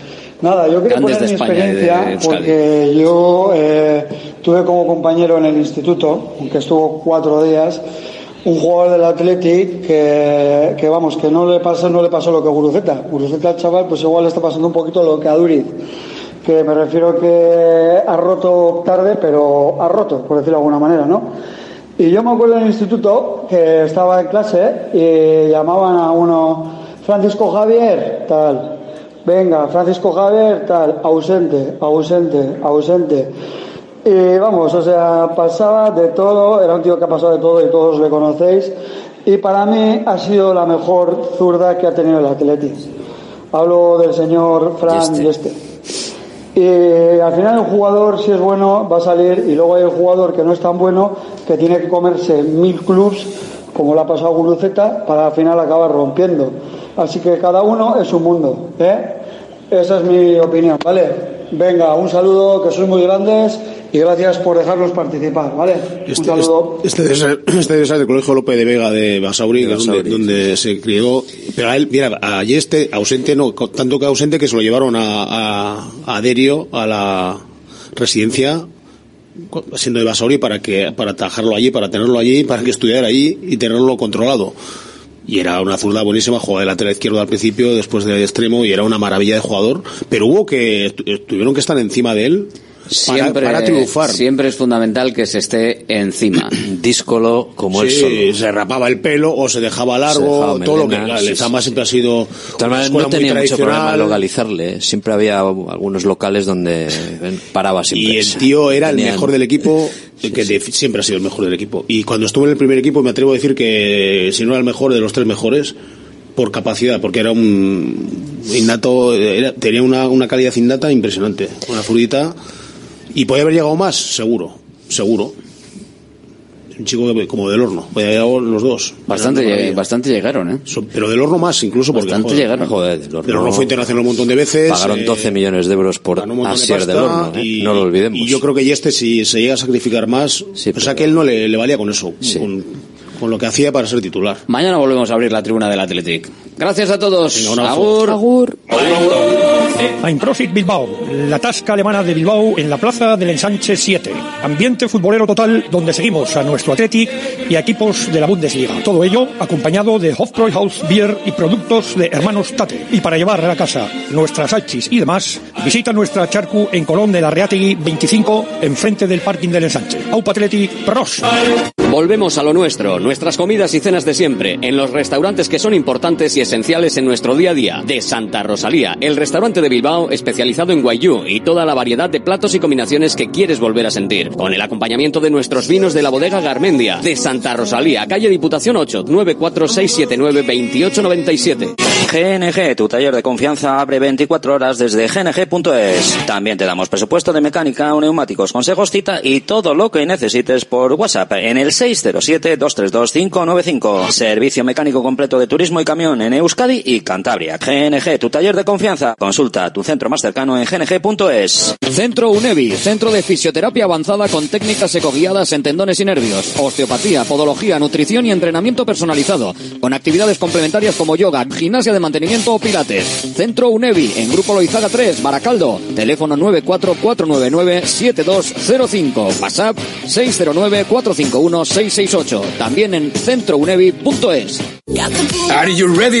Nada, yo quiero Grandes poner mi España experiencia porque yo eh, tuve como compañero en el instituto, aunque estuvo cuatro días, un jugador del Athletic que, que vamos, que no le pasa, no le pasó lo que a Guruceta. Guruceta al chaval pues igual le está pasando un poquito lo que a Duriz. Que me refiero que ha roto tarde, pero ha roto, por decirlo de alguna manera, ¿no? Y yo me acuerdo en el instituto que estaba en clase y llamaban a uno, Francisco Javier, tal. Venga, Francisco Javier, tal. Ausente, ausente, ausente. Y vamos, o sea, pasaba de todo, era un tío que ha pasado de todo y todos le conocéis. Y para mí ha sido la mejor zurda que ha tenido el Athletic. Hablo del señor Fran Yeste. Y al final el jugador, si es bueno, va a salir y luego hay el jugador que no es tan bueno, que tiene que comerse mil clubs, como le ha pasado a Guruceta, para al final acabar rompiendo. Así que cada uno es un mundo. ¿eh? Esa es mi opinión, ¿vale? Venga, un saludo, que sois muy grandes y gracias por dejarnos participar, ¿vale? un Este, saludo. este, debe ser, este ser del Colegio López de Vega de Basauri, es donde, donde se crió. Pero a él, mira, a este ausente, no, tanto que ausente que se lo llevaron a, a, a Derio, a la residencia, siendo de Basauri, para que, para atajarlo allí, para tenerlo allí, para que estudiara allí y tenerlo controlado. Y era una zurda buenísima, jugaba de lateral izquierdo al principio, después de extremo, y era una maravilla de jugador. Pero hubo que, tu- tuvieron que estar encima de él Siempre, para triunfar. siempre es fundamental que se esté encima. Díscolo como sí, él solo. se rapaba el pelo o se dejaba Se largo, dejaba todo lo que la sí, sí. siempre ha sido una no muy tenía mucho problema tradicional. localizarle. ¿eh? Siempre había algunos locales donde él paraba siempre. y el tío era el mejor del equipo, que de- siempre ha sido el mejor del equipo. Y cuando estuvo en el primer equipo me atrevo a decir que si no era el mejor de los tres mejores por capacidad, porque era un innato, era- tenía una, una calidad innata impresionante, una zurdita y podía haber llegado más, seguro, seguro. Un chico que- como del horno, podía haber llegado los dos. Bastante, bastante llegaron, ¿eh? So- Pero del horno más, incluso porque Bastante joder, llegaron. Joder, del horno. Del horno fue internacional un montón de veces. Pagaron eh, 12 millones de euros por de Asier del Horno, ¿eh? y- no lo olvidemos. Y yo creo que este si se llega a sacrificar más, o sea que él no le, le valía con eso, con, con lo que hacía para ser titular. Mañana volvemos a abrir la tribuna del Athletic. Gracias a todos. Abrazo. Agur. Einprosit Bilbao, la tasca alemana de Bilbao en la plaza del Ensanche 7. Ambiente futbolero total donde seguimos a nuestro Athletic y a equipos de la Bundesliga. Todo ello acompañado de Hofbräuhaus Beer y productos de hermanos Tate. Y para llevar a la casa nuestras hachis y demás, visita nuestra charcu en Colón de la Reategui 25, enfrente del parking del Ensanche. Aupa Athletic, pros. Volvemos a lo nuestro, nuestras comidas y cenas de siempre, en los restaurantes que son importantes y esenciales en nuestro día a día. De Santa Rosalía, el restaurante de Bilbao especializado en guayú y toda la variedad de platos y combinaciones que quieres volver a sentir. Con el acompañamiento de nuestros vinos de la bodega Garmendia. De Santa Rosalía, calle Diputación 8, 946792897. GNG, tu taller de confianza, abre 24 horas desde gng.es. También te damos presupuesto de mecánica neumáticos, consejos, cita y todo lo que necesites por WhatsApp en el 607-232-595. Servicio mecánico completo de turismo y camión en Euskadi y Cantabria. GNG, tu taller de confianza. Consulta tu centro más cercano en gng.es. Centro UNEVI, centro de fisioterapia avanzada con técnicas ecoguiadas en tendones y nervios, osteopatía, podología, nutrición y entrenamiento personalizado, con actividades complementarias como yoga, gimnasia de mantenimiento o pilates. Centro UNEVI, en Grupo Loizaga 3, Baracaldo, teléfono 944997205, WhatsApp 609451668, también en centrounevi.es. Are you ready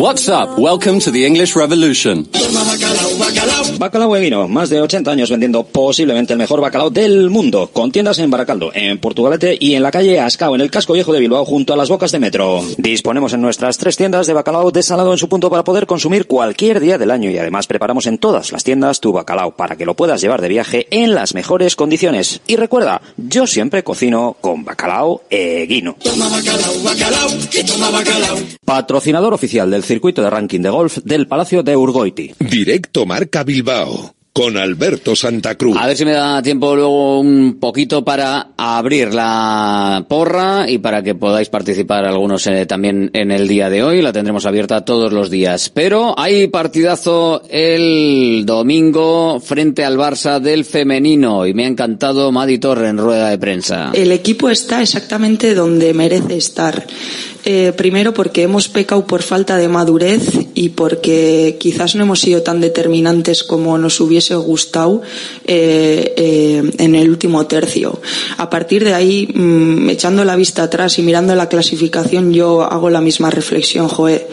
What's up? Welcome to the English Revolution. Bacalao e vino, más de 80 años vendiendo posiblemente el mejor bacalao del mundo, con tiendas en Baracaldo, en Portugalete y en la calle Ascao, en el casco viejo de Bilbao, junto a las bocas de metro. Disponemos en nuestras tres tiendas de bacalao desalado en su punto para poder consumir cualquier día del año y además preparamos en todas las tiendas tu bacalao para que lo puedas llevar de viaje en las mejores condiciones. Y recuerda, yo siempre cocino con bacalao e guino. Patrocinador oficial del circuito de ranking de golf del Palacio de Urgoiti. Directo Marca Bilbao con Alberto Santa Cruz. A ver si me da tiempo luego un poquito para abrir la porra y para que podáis participar algunos eh, también en el día de hoy. La tendremos abierta todos los días. Pero hay partidazo el domingo frente al Barça del femenino y me ha encantado Madi Torre en rueda de prensa. El equipo está exactamente donde merece estar. Eh, primero porque hemos pecado por falta de madurez y porque quizás no hemos sido tan determinantes como nos hubiese gustado eh, eh, en el último tercio. A partir de ahí, mm, echando la vista atrás y mirando la clasificación, yo hago la misma reflexión, Joe.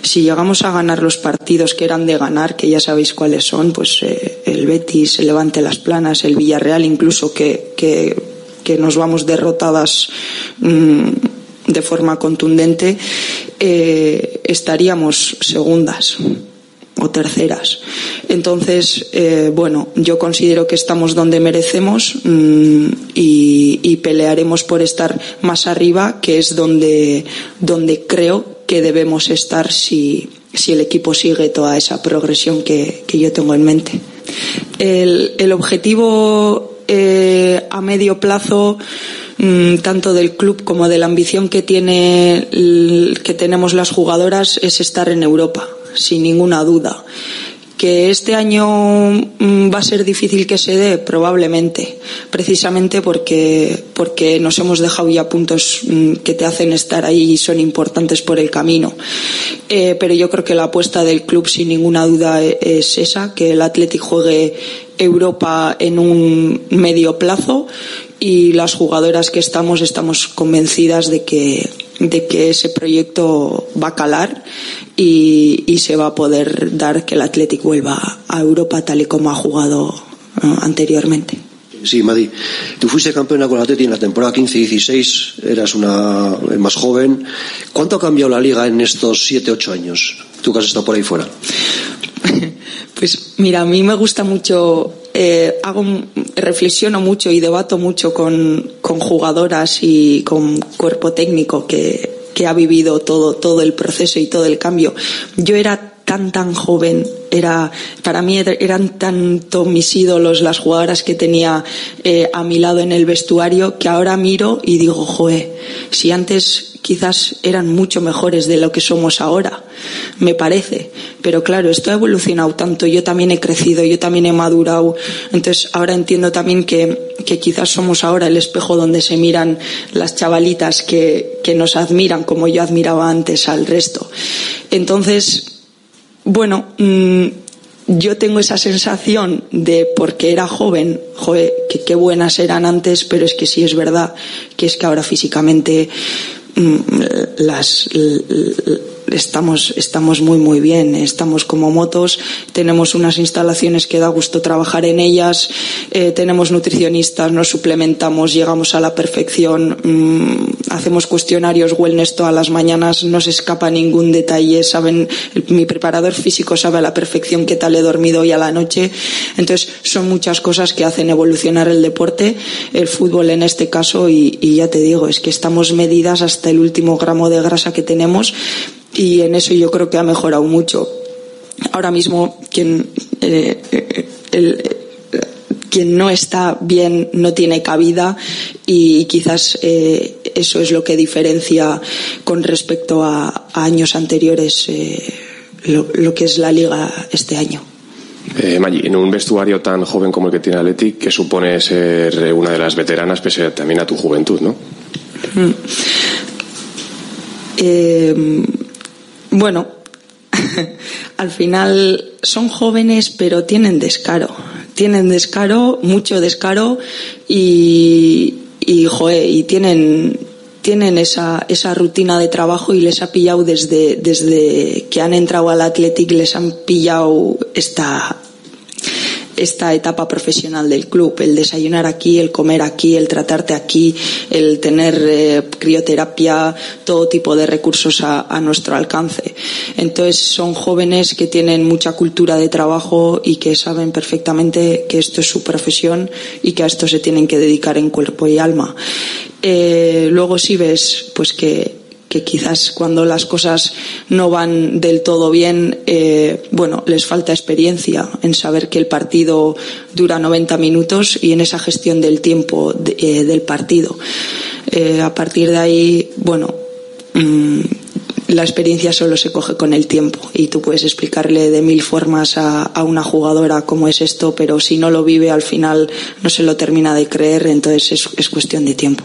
Si llegamos a ganar los partidos que eran de ganar, que ya sabéis cuáles son, pues el Betis, el Levante Las Planas, el Villarreal, incluso que, que, que nos vamos derrotadas. mm, de forma contundente, eh, estaríamos segundas o terceras. Entonces, eh, bueno, yo considero que estamos donde merecemos mm, y, pelearemos por estar más arriba, que es donde, donde creo que debemos estar si, si el equipo sigue toda esa progresión que, que yo tengo en mente. El, el objetivo eh, a medio plazo tanto del club como de la ambición que tiene que tenemos las jugadoras es estar en Europa sin ninguna duda. Que este año mm, va a ser difícil que se dé, probablemente, precisamente porque, porque nos hemos dejado ya puntos mm, que te hacen estar ahí y son importantes por el camino. Eh, pero yo creo que la apuesta del club, sin ninguna duda, e, es esa, que el Athletic juegue Europa en un medio plazo y las jugadoras que estamos estamos convencidas de que, de que ese proyecto va a calar y, y se va a poder dar que el Athletic vuelva a Europa tal y como ha jugado uh, anteriormente. Sí, Madi, tú fuiste campeona con el Atleti en la temporada 15-16, eras una más joven. ¿Cuánto ha cambiado la liga en estos 7-8 años? Tú que has estado por ahí fuera. Pues mira, a mí me gusta mucho, eh, hago, reflexiono mucho y debato mucho con, con jugadoras y con cuerpo técnico que, que ha vivido todo, todo el proceso y todo el cambio. Yo era tan tan joven era para mí eran tanto mis ídolos las jugadoras que tenía eh, a mi lado en el vestuario que ahora miro y digo joe si antes quizás eran mucho mejores de lo que somos ahora me parece. Pero claro esto ha evolucionado tanto yo también he crecido yo también he madurado. Entonces ahora entiendo también que, quizás somos ahora el espejo donde se miran las chavalitas que, nos admiran como yo admiraba antes al resto. Entonces bueno, mmm, yo tengo esa sensación de porque era joven, joder, que qué buenas eran antes, pero es que sí es verdad que es que ahora físicamente las estamos, estamos muy muy bien, estamos como motos, tenemos unas instalaciones que da gusto trabajar en ellas, eh, tenemos nutricionistas, nos suplementamos, llegamos a la perfección, mmm, hacemos cuestionarios wellness todas las mañanas, no se escapa ningún detalle, saben, el, mi preparador físico sabe a la perfección qué tal he dormido hoy a la noche, entonces son muchas cosas que hacen evolucionar el deporte, el fútbol en este caso y, y ya te digo, es que estamos medidas hasta el último gramo de grasa que tenemos y en eso yo creo que ha mejorado mucho. Ahora mismo quien, eh, el, quien no está bien no tiene cabida y quizás eh, eso es lo que diferencia con respecto a, a años anteriores eh, lo, lo, que es la liga este año. Eh, Maggi, en un vestuario tan joven como el que tiene Athletic, ¿qué supone ser una de las veteranas pese también a tu juventud, no? Mm. Bueno, al final son jóvenes, pero tienen descaro. Tienen descaro, mucho descaro y, y, joe, y tienen, tienen esa, esa rutina de trabajo y les ha pillado desde, desde que han entrado al Athletic, les han pillado esta, esta etapa profesional del club, el desayunar aquí, el comer aquí, el tratarte aquí, el tener eh, crioterapia, todo tipo de recursos a, nuestro alcance. Entonces son jóvenes que tienen mucha cultura de trabajo y que saben perfectamente que esto es su profesión y que a esto se tienen que dedicar en cuerpo y alma. Eh, luego si ves pues que que quizás cuando las cosas no van del todo bien, eh, bueno, les falta experiencia en saber que el partido dura 90 minutos y en esa gestión del tiempo eh, del partido. Eh, a partir de ahí, bueno, mmm, la experiencia solo se coge con el tiempo y tú puedes explicarle de mil formas a, una jugadora cómo es esto, pero si no lo vive al final no se lo termina de creer, entonces es, es cuestión de tiempo.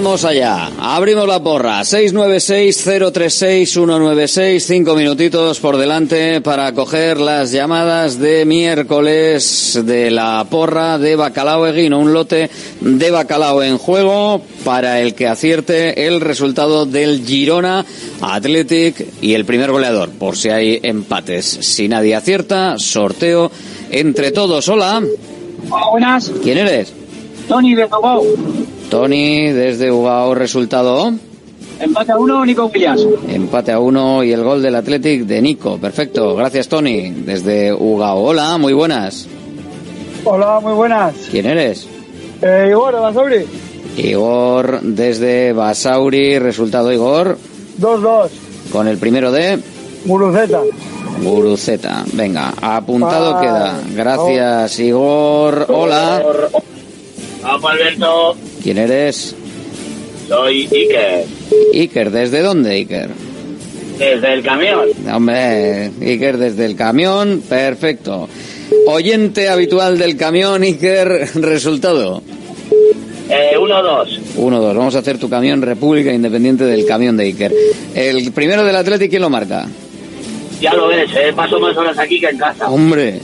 Vamos allá. Abrimos la porra. 696-036-196. Cinco minutitos por delante para coger las llamadas de miércoles de la porra de Bacalao Eguino. Un lote de bacalao en juego para el que acierte el resultado del Girona Athletic y el primer goleador. Por si hay empates. Si nadie acierta, sorteo entre todos. Hola. Hola, buenas. ¿Quién eres? Tony de Togao. Tony desde Ugao, resultado. Empate a uno, Nico Williams. Empate a uno y el gol del Athletic de Nico. Perfecto. Gracias, Tony. Desde Ugao. Hola, muy buenas. Hola, muy buenas. ¿Quién eres? Eh, Igor, de Basauri. Igor desde Basauri. Resultado, Igor. 2-2. Con el primero de Muruceta. Guruceta. Venga, apuntado Ah, queda. Gracias, Igor. Hola. Vamos, Alberto. ¿Quién eres? Soy Iker, Iker. ¿Desde dónde, Iker? desde el camión. Hombre, Iker desde el camión, perfecto. Oyente habitual del camión, Iker, resultado. Eh, 1-2. 1-2, vamos a hacer tu camión República Independiente del camión de Iker. El primero del Atlético, ¿quién lo marca? Ya lo ves, eh, paso más horas aquí que en casa. Hombre.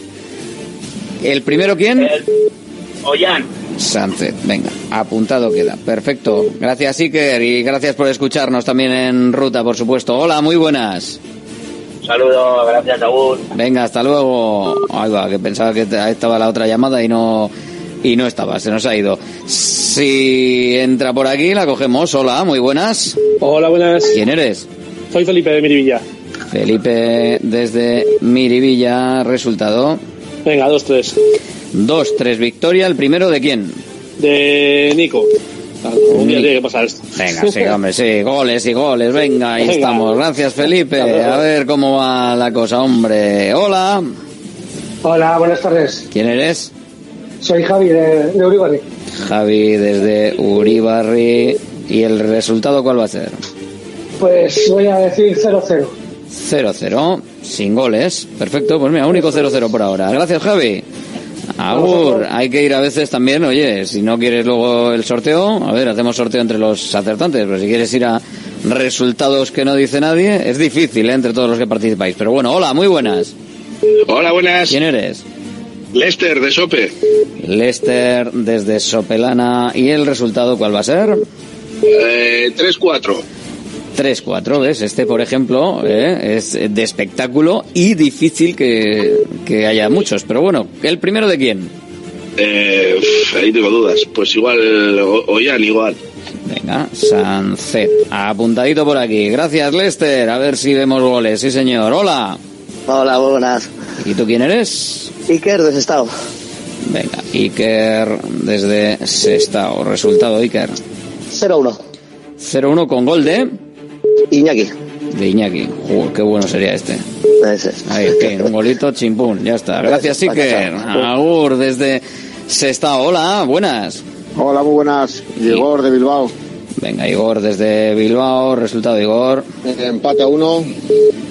¿El primero quién? El- Ollán. Sánchez, venga, apuntado queda. Perfecto. Gracias, Iker, y gracias por escucharnos también en ruta, por supuesto. Hola, muy buenas. Un saludo, gracias, Agur. Venga, hasta luego. Ay, va, que pensaba que estaba la otra llamada y no y no estaba, se nos ha ido. Si entra por aquí, la cogemos. Hola, muy buenas. Hola, buenas. ¿Quién eres? Soy Felipe de Mirivilla. Felipe desde Miribilla, resultado. Venga, 2-3. 2-3 victoria, el primero de quién? De Nico. Un día tiene que pasar esto. Venga, sí, hombre, sí, goles y goles, venga, ahí Venga. estamos. Gracias, Felipe. A ver cómo va la cosa, hombre. Hola, Hola, buenas tardes. ¿quién eres? Soy Javi de, de Uribarri. Javi desde Uribarri. ¿Y el resultado cuál va a ser? Pues voy a decir 0-0. 0-0, sin goles. Perfecto, pues mira, único 0-0 por ahora. Gracias, Javi. Agur, hay que ir a veces también, oye, si no quieres luego el sorteo, a ver, hacemos sorteo entre los acertantes, pero si quieres ir a resultados que no dice nadie, es difícil, ¿eh? entre todos los que participáis. Pero bueno, hola, muy buenas. Hola, buenas. ¿Quién eres? Lester, de Sope. Lester desde Sopelana. ¿Y el resultado cuál va a ser? Eh, 3-4. 3-4, ¿ves? Este, por ejemplo, ¿eh? es de espectáculo y difícil que, que haya muchos. Pero bueno, ¿el primero de quién? Eh, uf, ahí tengo dudas. Pues igual, o- Ollán, igual. Venga, Sancet. Apuntadito por aquí. Gracias, Lester. A ver si vemos goles. Sí, señor. Hola. Hola, buenas. ¿Y tú quién eres? Iker de Sestao. Venga, Iker desde Sestao. Resultado, Iker. 0-1. 0-1 con gol de... Iñaki. De Iñaki. Qué bueno sería este. Ese. Ahí, un golito, chimpún, ya está. Gracias, Iker. Agur, desde Sestao. Hola, buenas. Hola, muy buenas. Igor de Bilbao. Venga, Igor desde Bilbao. Resultado, Igor. Empate a uno.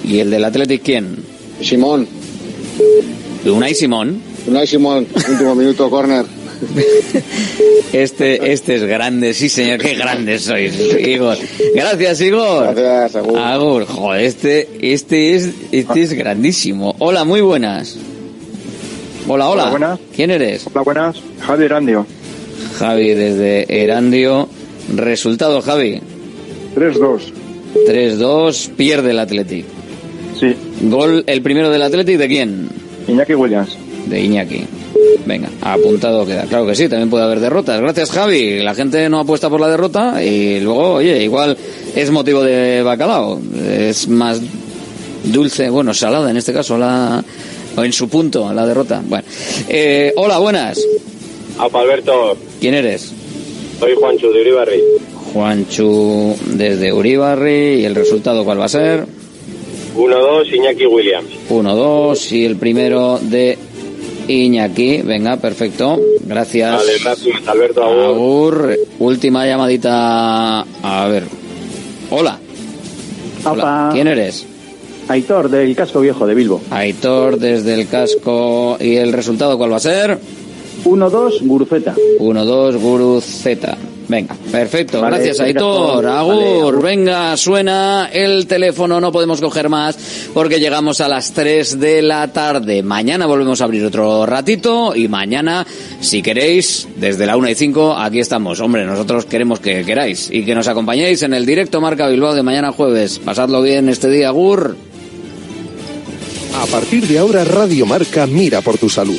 ¿Y el del Athletic quién? Simón. Unai Simón. Unai Simón, último minuto, córner. Este, este es grande, sí señor, qué grande sois, Igor. Gracias, Igor. Gracias, Agur. Agur, joder, este, este es, este es grandísimo. Hola, muy buenas. Hola, hola. Hola, buenas. ¿Quién eres? Hola, buenas. Javi Erandio. Javi desde Erandio. Resultado, Javi. 3-2. 3-2, pierde el Athletic. Sí. Gol, el primero del Athletic, ¿de quién? Iñaki Williams. De Iñaki. Venga, apuntado queda. Claro que sí, también puede haber derrotas. Gracias, Javi. La gente no apuesta por la derrota y luego, oye, igual es motivo de bacalao. Es más dulce, bueno, salada en este caso, la, o en su punto, la derrota. Bueno. Eh, hola, buenas. Apa, Alberto. ¿Quién eres? Soy Juancho de Uribarri. Juanchu desde Uribarri. ¿Y el resultado cuál va a ser? 1-2, Iñaki Williams. 1-2 y el primero de Iñaki. Venga, perfecto. Gracias. Vale, gracias, Alberto. Agur. Agur. Última llamadita. A ver. Hola. Hola. ¿Quién eres? Aitor, del casco viejo de Bilbo. Aitor desde el casco. ¿Y el resultado cuál va a ser? 1-2, Guruceta. 1-2, Guru Z. Venga. Perfecto. Vale, Gracias, Aitor. agur. venga, suena el teléfono, no podemos coger más porque llegamos a las 3 de la tarde. Mañana volvemos a abrir otro ratito y mañana, si queréis, desde la 1 y 5, aquí estamos. Hombre, nosotros queremos que queráis y que nos acompañéis en el directo Marca Bilbao de mañana jueves. Pasadlo bien este día, Agur. A partir de ahora, Radio Marca mira por tu salud.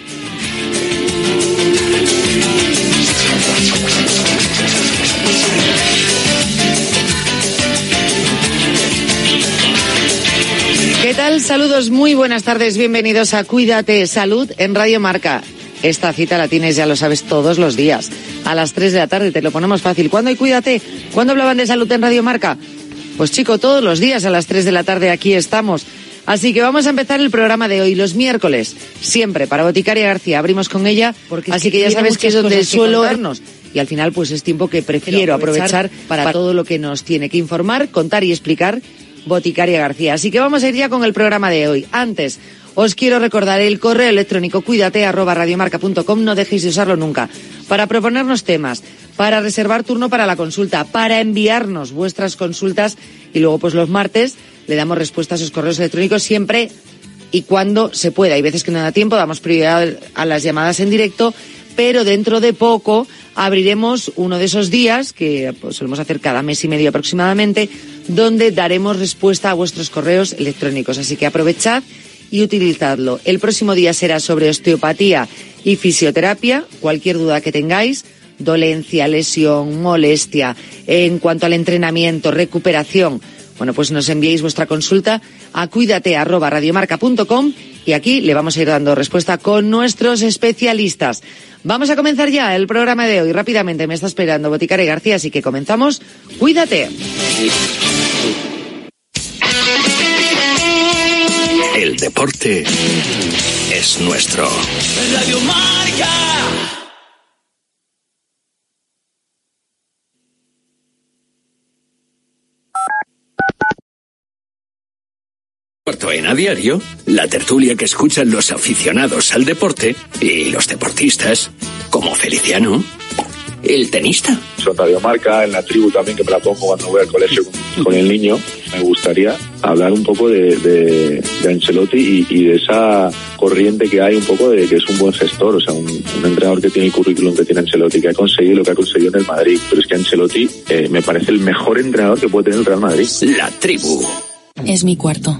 Tal? Saludos, muy buenas tardes, bienvenidos a Cuídate Salud en Radio Marca. Esta cita la tienes, ya lo sabes, todos los días. A las 3 de la tarde te lo ponemos fácil. ¿Cuándo hay Cuídate? ¿Cuándo hablaban de salud en Radio Marca? Pues chico, todos los días a las 3 de la tarde aquí estamos. Así que vamos a empezar el programa de hoy, los miércoles. Siempre para Boticaria García. Abrimos con ella, Porque así es que que ya sabes que es donde suelo contarnos. Y al final, pues es tiempo que prefiero aprovechar, para todo lo que nos tiene que informar, contar y explicar Boticaria García. Así que vamos a ir ya con el programa de hoy. Antes, os quiero recordar el correo electrónico cuídate no dejéis de usarlo nunca, para proponernos temas, para reservar turno para la consulta, para enviarnos vuestras consultas y luego pues los martes le damos respuesta a esos correos electrónicos siempre y cuando se pueda. Hay veces que no da tiempo, damos prioridad a las llamadas en directo, pero dentro de poco abriremos uno de esos días, que pues, solemos hacer cada mes y medio aproximadamente, donde daremos respuesta a vuestros correos electrónicos. Así que aprovechad y utilizadlo. El próximo día será sobre osteopatía y fisioterapia. Cualquier duda que tengáis, dolencia, lesión, molestia, en cuanto al entrenamiento, recuperación, bueno, pues nos enviéis vuestra consulta a cuídate@radiomarca.com y aquí le vamos a ir dando respuesta con nuestros especialistas. Vamos a comenzar ya el programa de hoy. Rápidamente me está esperando Boticaria García, así que comenzamos. Cuídate. El deporte es nuestro. Radio Marca. En a diario, la tertulia que escuchan los aficionados al deporte y los deportistas, como Feliciano, el tenista. Son Radio Marca, en la tribu también que me la pongo cuando voy al colegio con, con el niño. Me gustaría hablar un poco de, de, de Ancelotti y, y, de esa corriente que hay un poco de que es un buen gestor, o sea, un, un, entrenador que tiene el currículum que tiene Ancelotti, que ha conseguido lo que ha conseguido en el Madrid. Pero es que Ancelotti eh, me parece el mejor entrenador que puede tener el Real Madrid. La tribu. Es mi cuarto.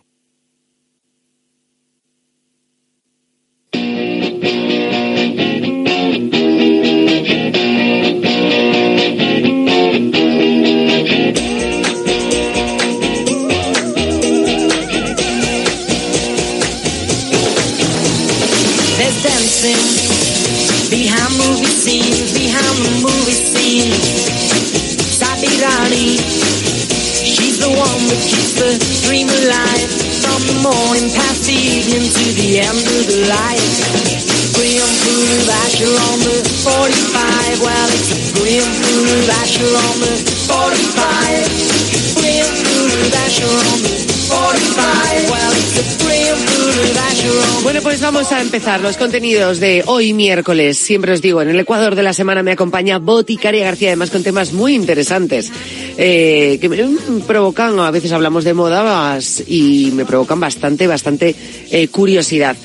Morning past evening to the end of the light. Full of Asher on the 45. Well, it's a full of Asher on the 45. Graham full of Asher on the 45. Well, it's a Graham full of Asher on Bueno, pues vamos a empezar los contenidos de hoy miércoles. Siempre os digo, en el Ecuador de la semana me acompaña Boticaria García, además con temas muy interesantes eh, que me provocan, a veces hablamos de modas y me provocan bastante, bastante eh, curiosidad.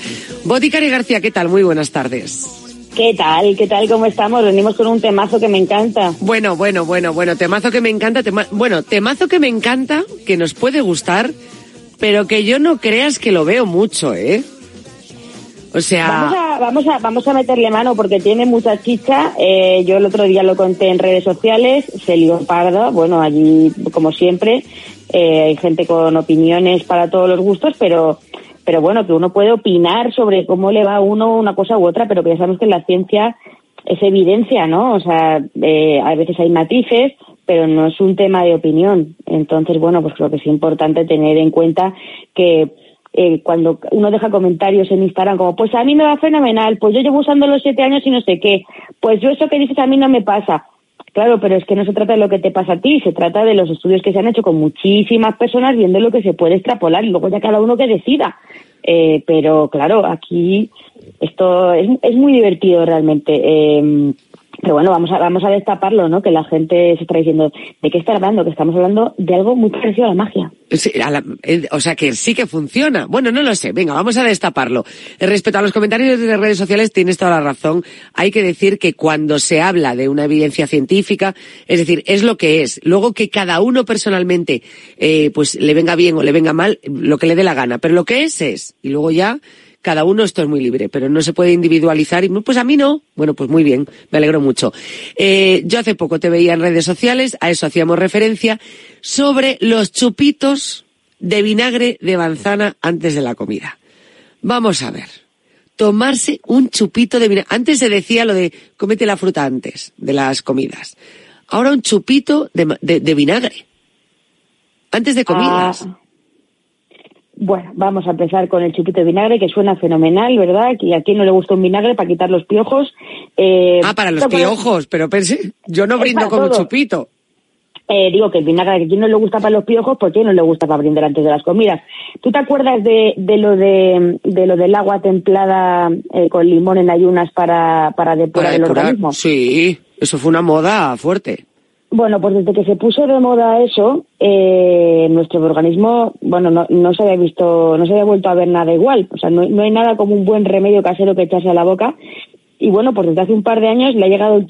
Boticaria García, ¿qué tal? Muy buenas tardes. ¿Qué tal? ¿Qué tal? ¿Cómo estamos? Venimos con un temazo que me encanta. Bueno, bueno, bueno, bueno, temazo que me encanta, tema- bueno, temazo que me encanta, que nos puede gustar, pero que yo no creas que lo veo mucho, ¿eh? O sea... Vamos a, vamos a, vamos a meterle mano porque tiene mucha chicha. Eh, yo el otro día lo conté en redes sociales, se lió parda. Bueno, allí, como siempre, eh, hay gente con opiniones para todos los gustos, pero, pero bueno, que uno puede opinar sobre cómo le va a uno una cosa u otra, pero que ya sabemos que la ciencia es evidencia, ¿no? O sea, eh, a veces hay matices, pero no es un tema de opinión. Entonces, bueno, pues creo que es importante tener en cuenta que eh, cuando uno deja comentarios en Instagram como, pues a mí me va fenomenal, pues yo llevo usando los siete años y no sé qué, pues yo eso que dices a mí no me pasa. Claro, pero es que no se trata de lo que te pasa a ti, se trata de los estudios que se han hecho con muchísimas personas viendo lo que se puede extrapolar y luego ya cada uno que decida. Eh, pero claro, aquí esto es, es muy divertido realmente. Eh, pero bueno, vamos a, vamos a destaparlo, ¿no? Que la gente se está diciendo, ¿de qué está hablando? Que estamos hablando de algo muy parecido a la magia. Eh, o sea que sí que funciona. Bueno, no lo sé. Venga, vamos a destaparlo. Respecto a los comentarios de redes sociales, tienes toda la razón. Hay que decir que cuando se habla de una evidencia científica, es decir, es lo que es. Luego que cada uno personalmente, eh, pues le venga bien o le venga mal, lo que le dé la gana. Pero lo que es es. Y luego ya, cada uno esto es muy libre, pero no se puede individualizar y pues a mí no. Bueno, pues muy bien, me alegro mucho. Eh, yo hace poco te veía en redes sociales, a eso hacíamos referencia, sobre los chupitos de vinagre de manzana antes de la comida. Vamos a ver. Tomarse un chupito de vinagre. Antes se decía lo de cómete la fruta antes de las comidas. Ahora un chupito de, ma- de- de vinagre. Antes de comidas. Ah, bueno, vamos a empezar con el chupito de vinagre, que suena fenomenal, ¿verdad? Que a quien no le gusta un vinagre para quitar los piojos. Eh, ah, para los piojos, pero pensé, yo no brindo con un todo. chupito. Eh, digo que el vinagre, que a quien no le gusta para los piojos, ¿por qué no le gusta para brindar antes de las comidas? ¿Tú te acuerdas de, de lo de, de lo del agua templada eh, con limón en ayunas para, para depurar Para el depurar. organismo? Sí, eso fue una moda fuerte. Bueno, pues desde que se puso de moda eso, eh, nuestro organismo, bueno, no, no se había visto, no se había vuelto a ver nada igual. O sea, no, no hay nada como un buen remedio casero que echarse a la boca. Y bueno, pues desde hace un par de años le ha llegado el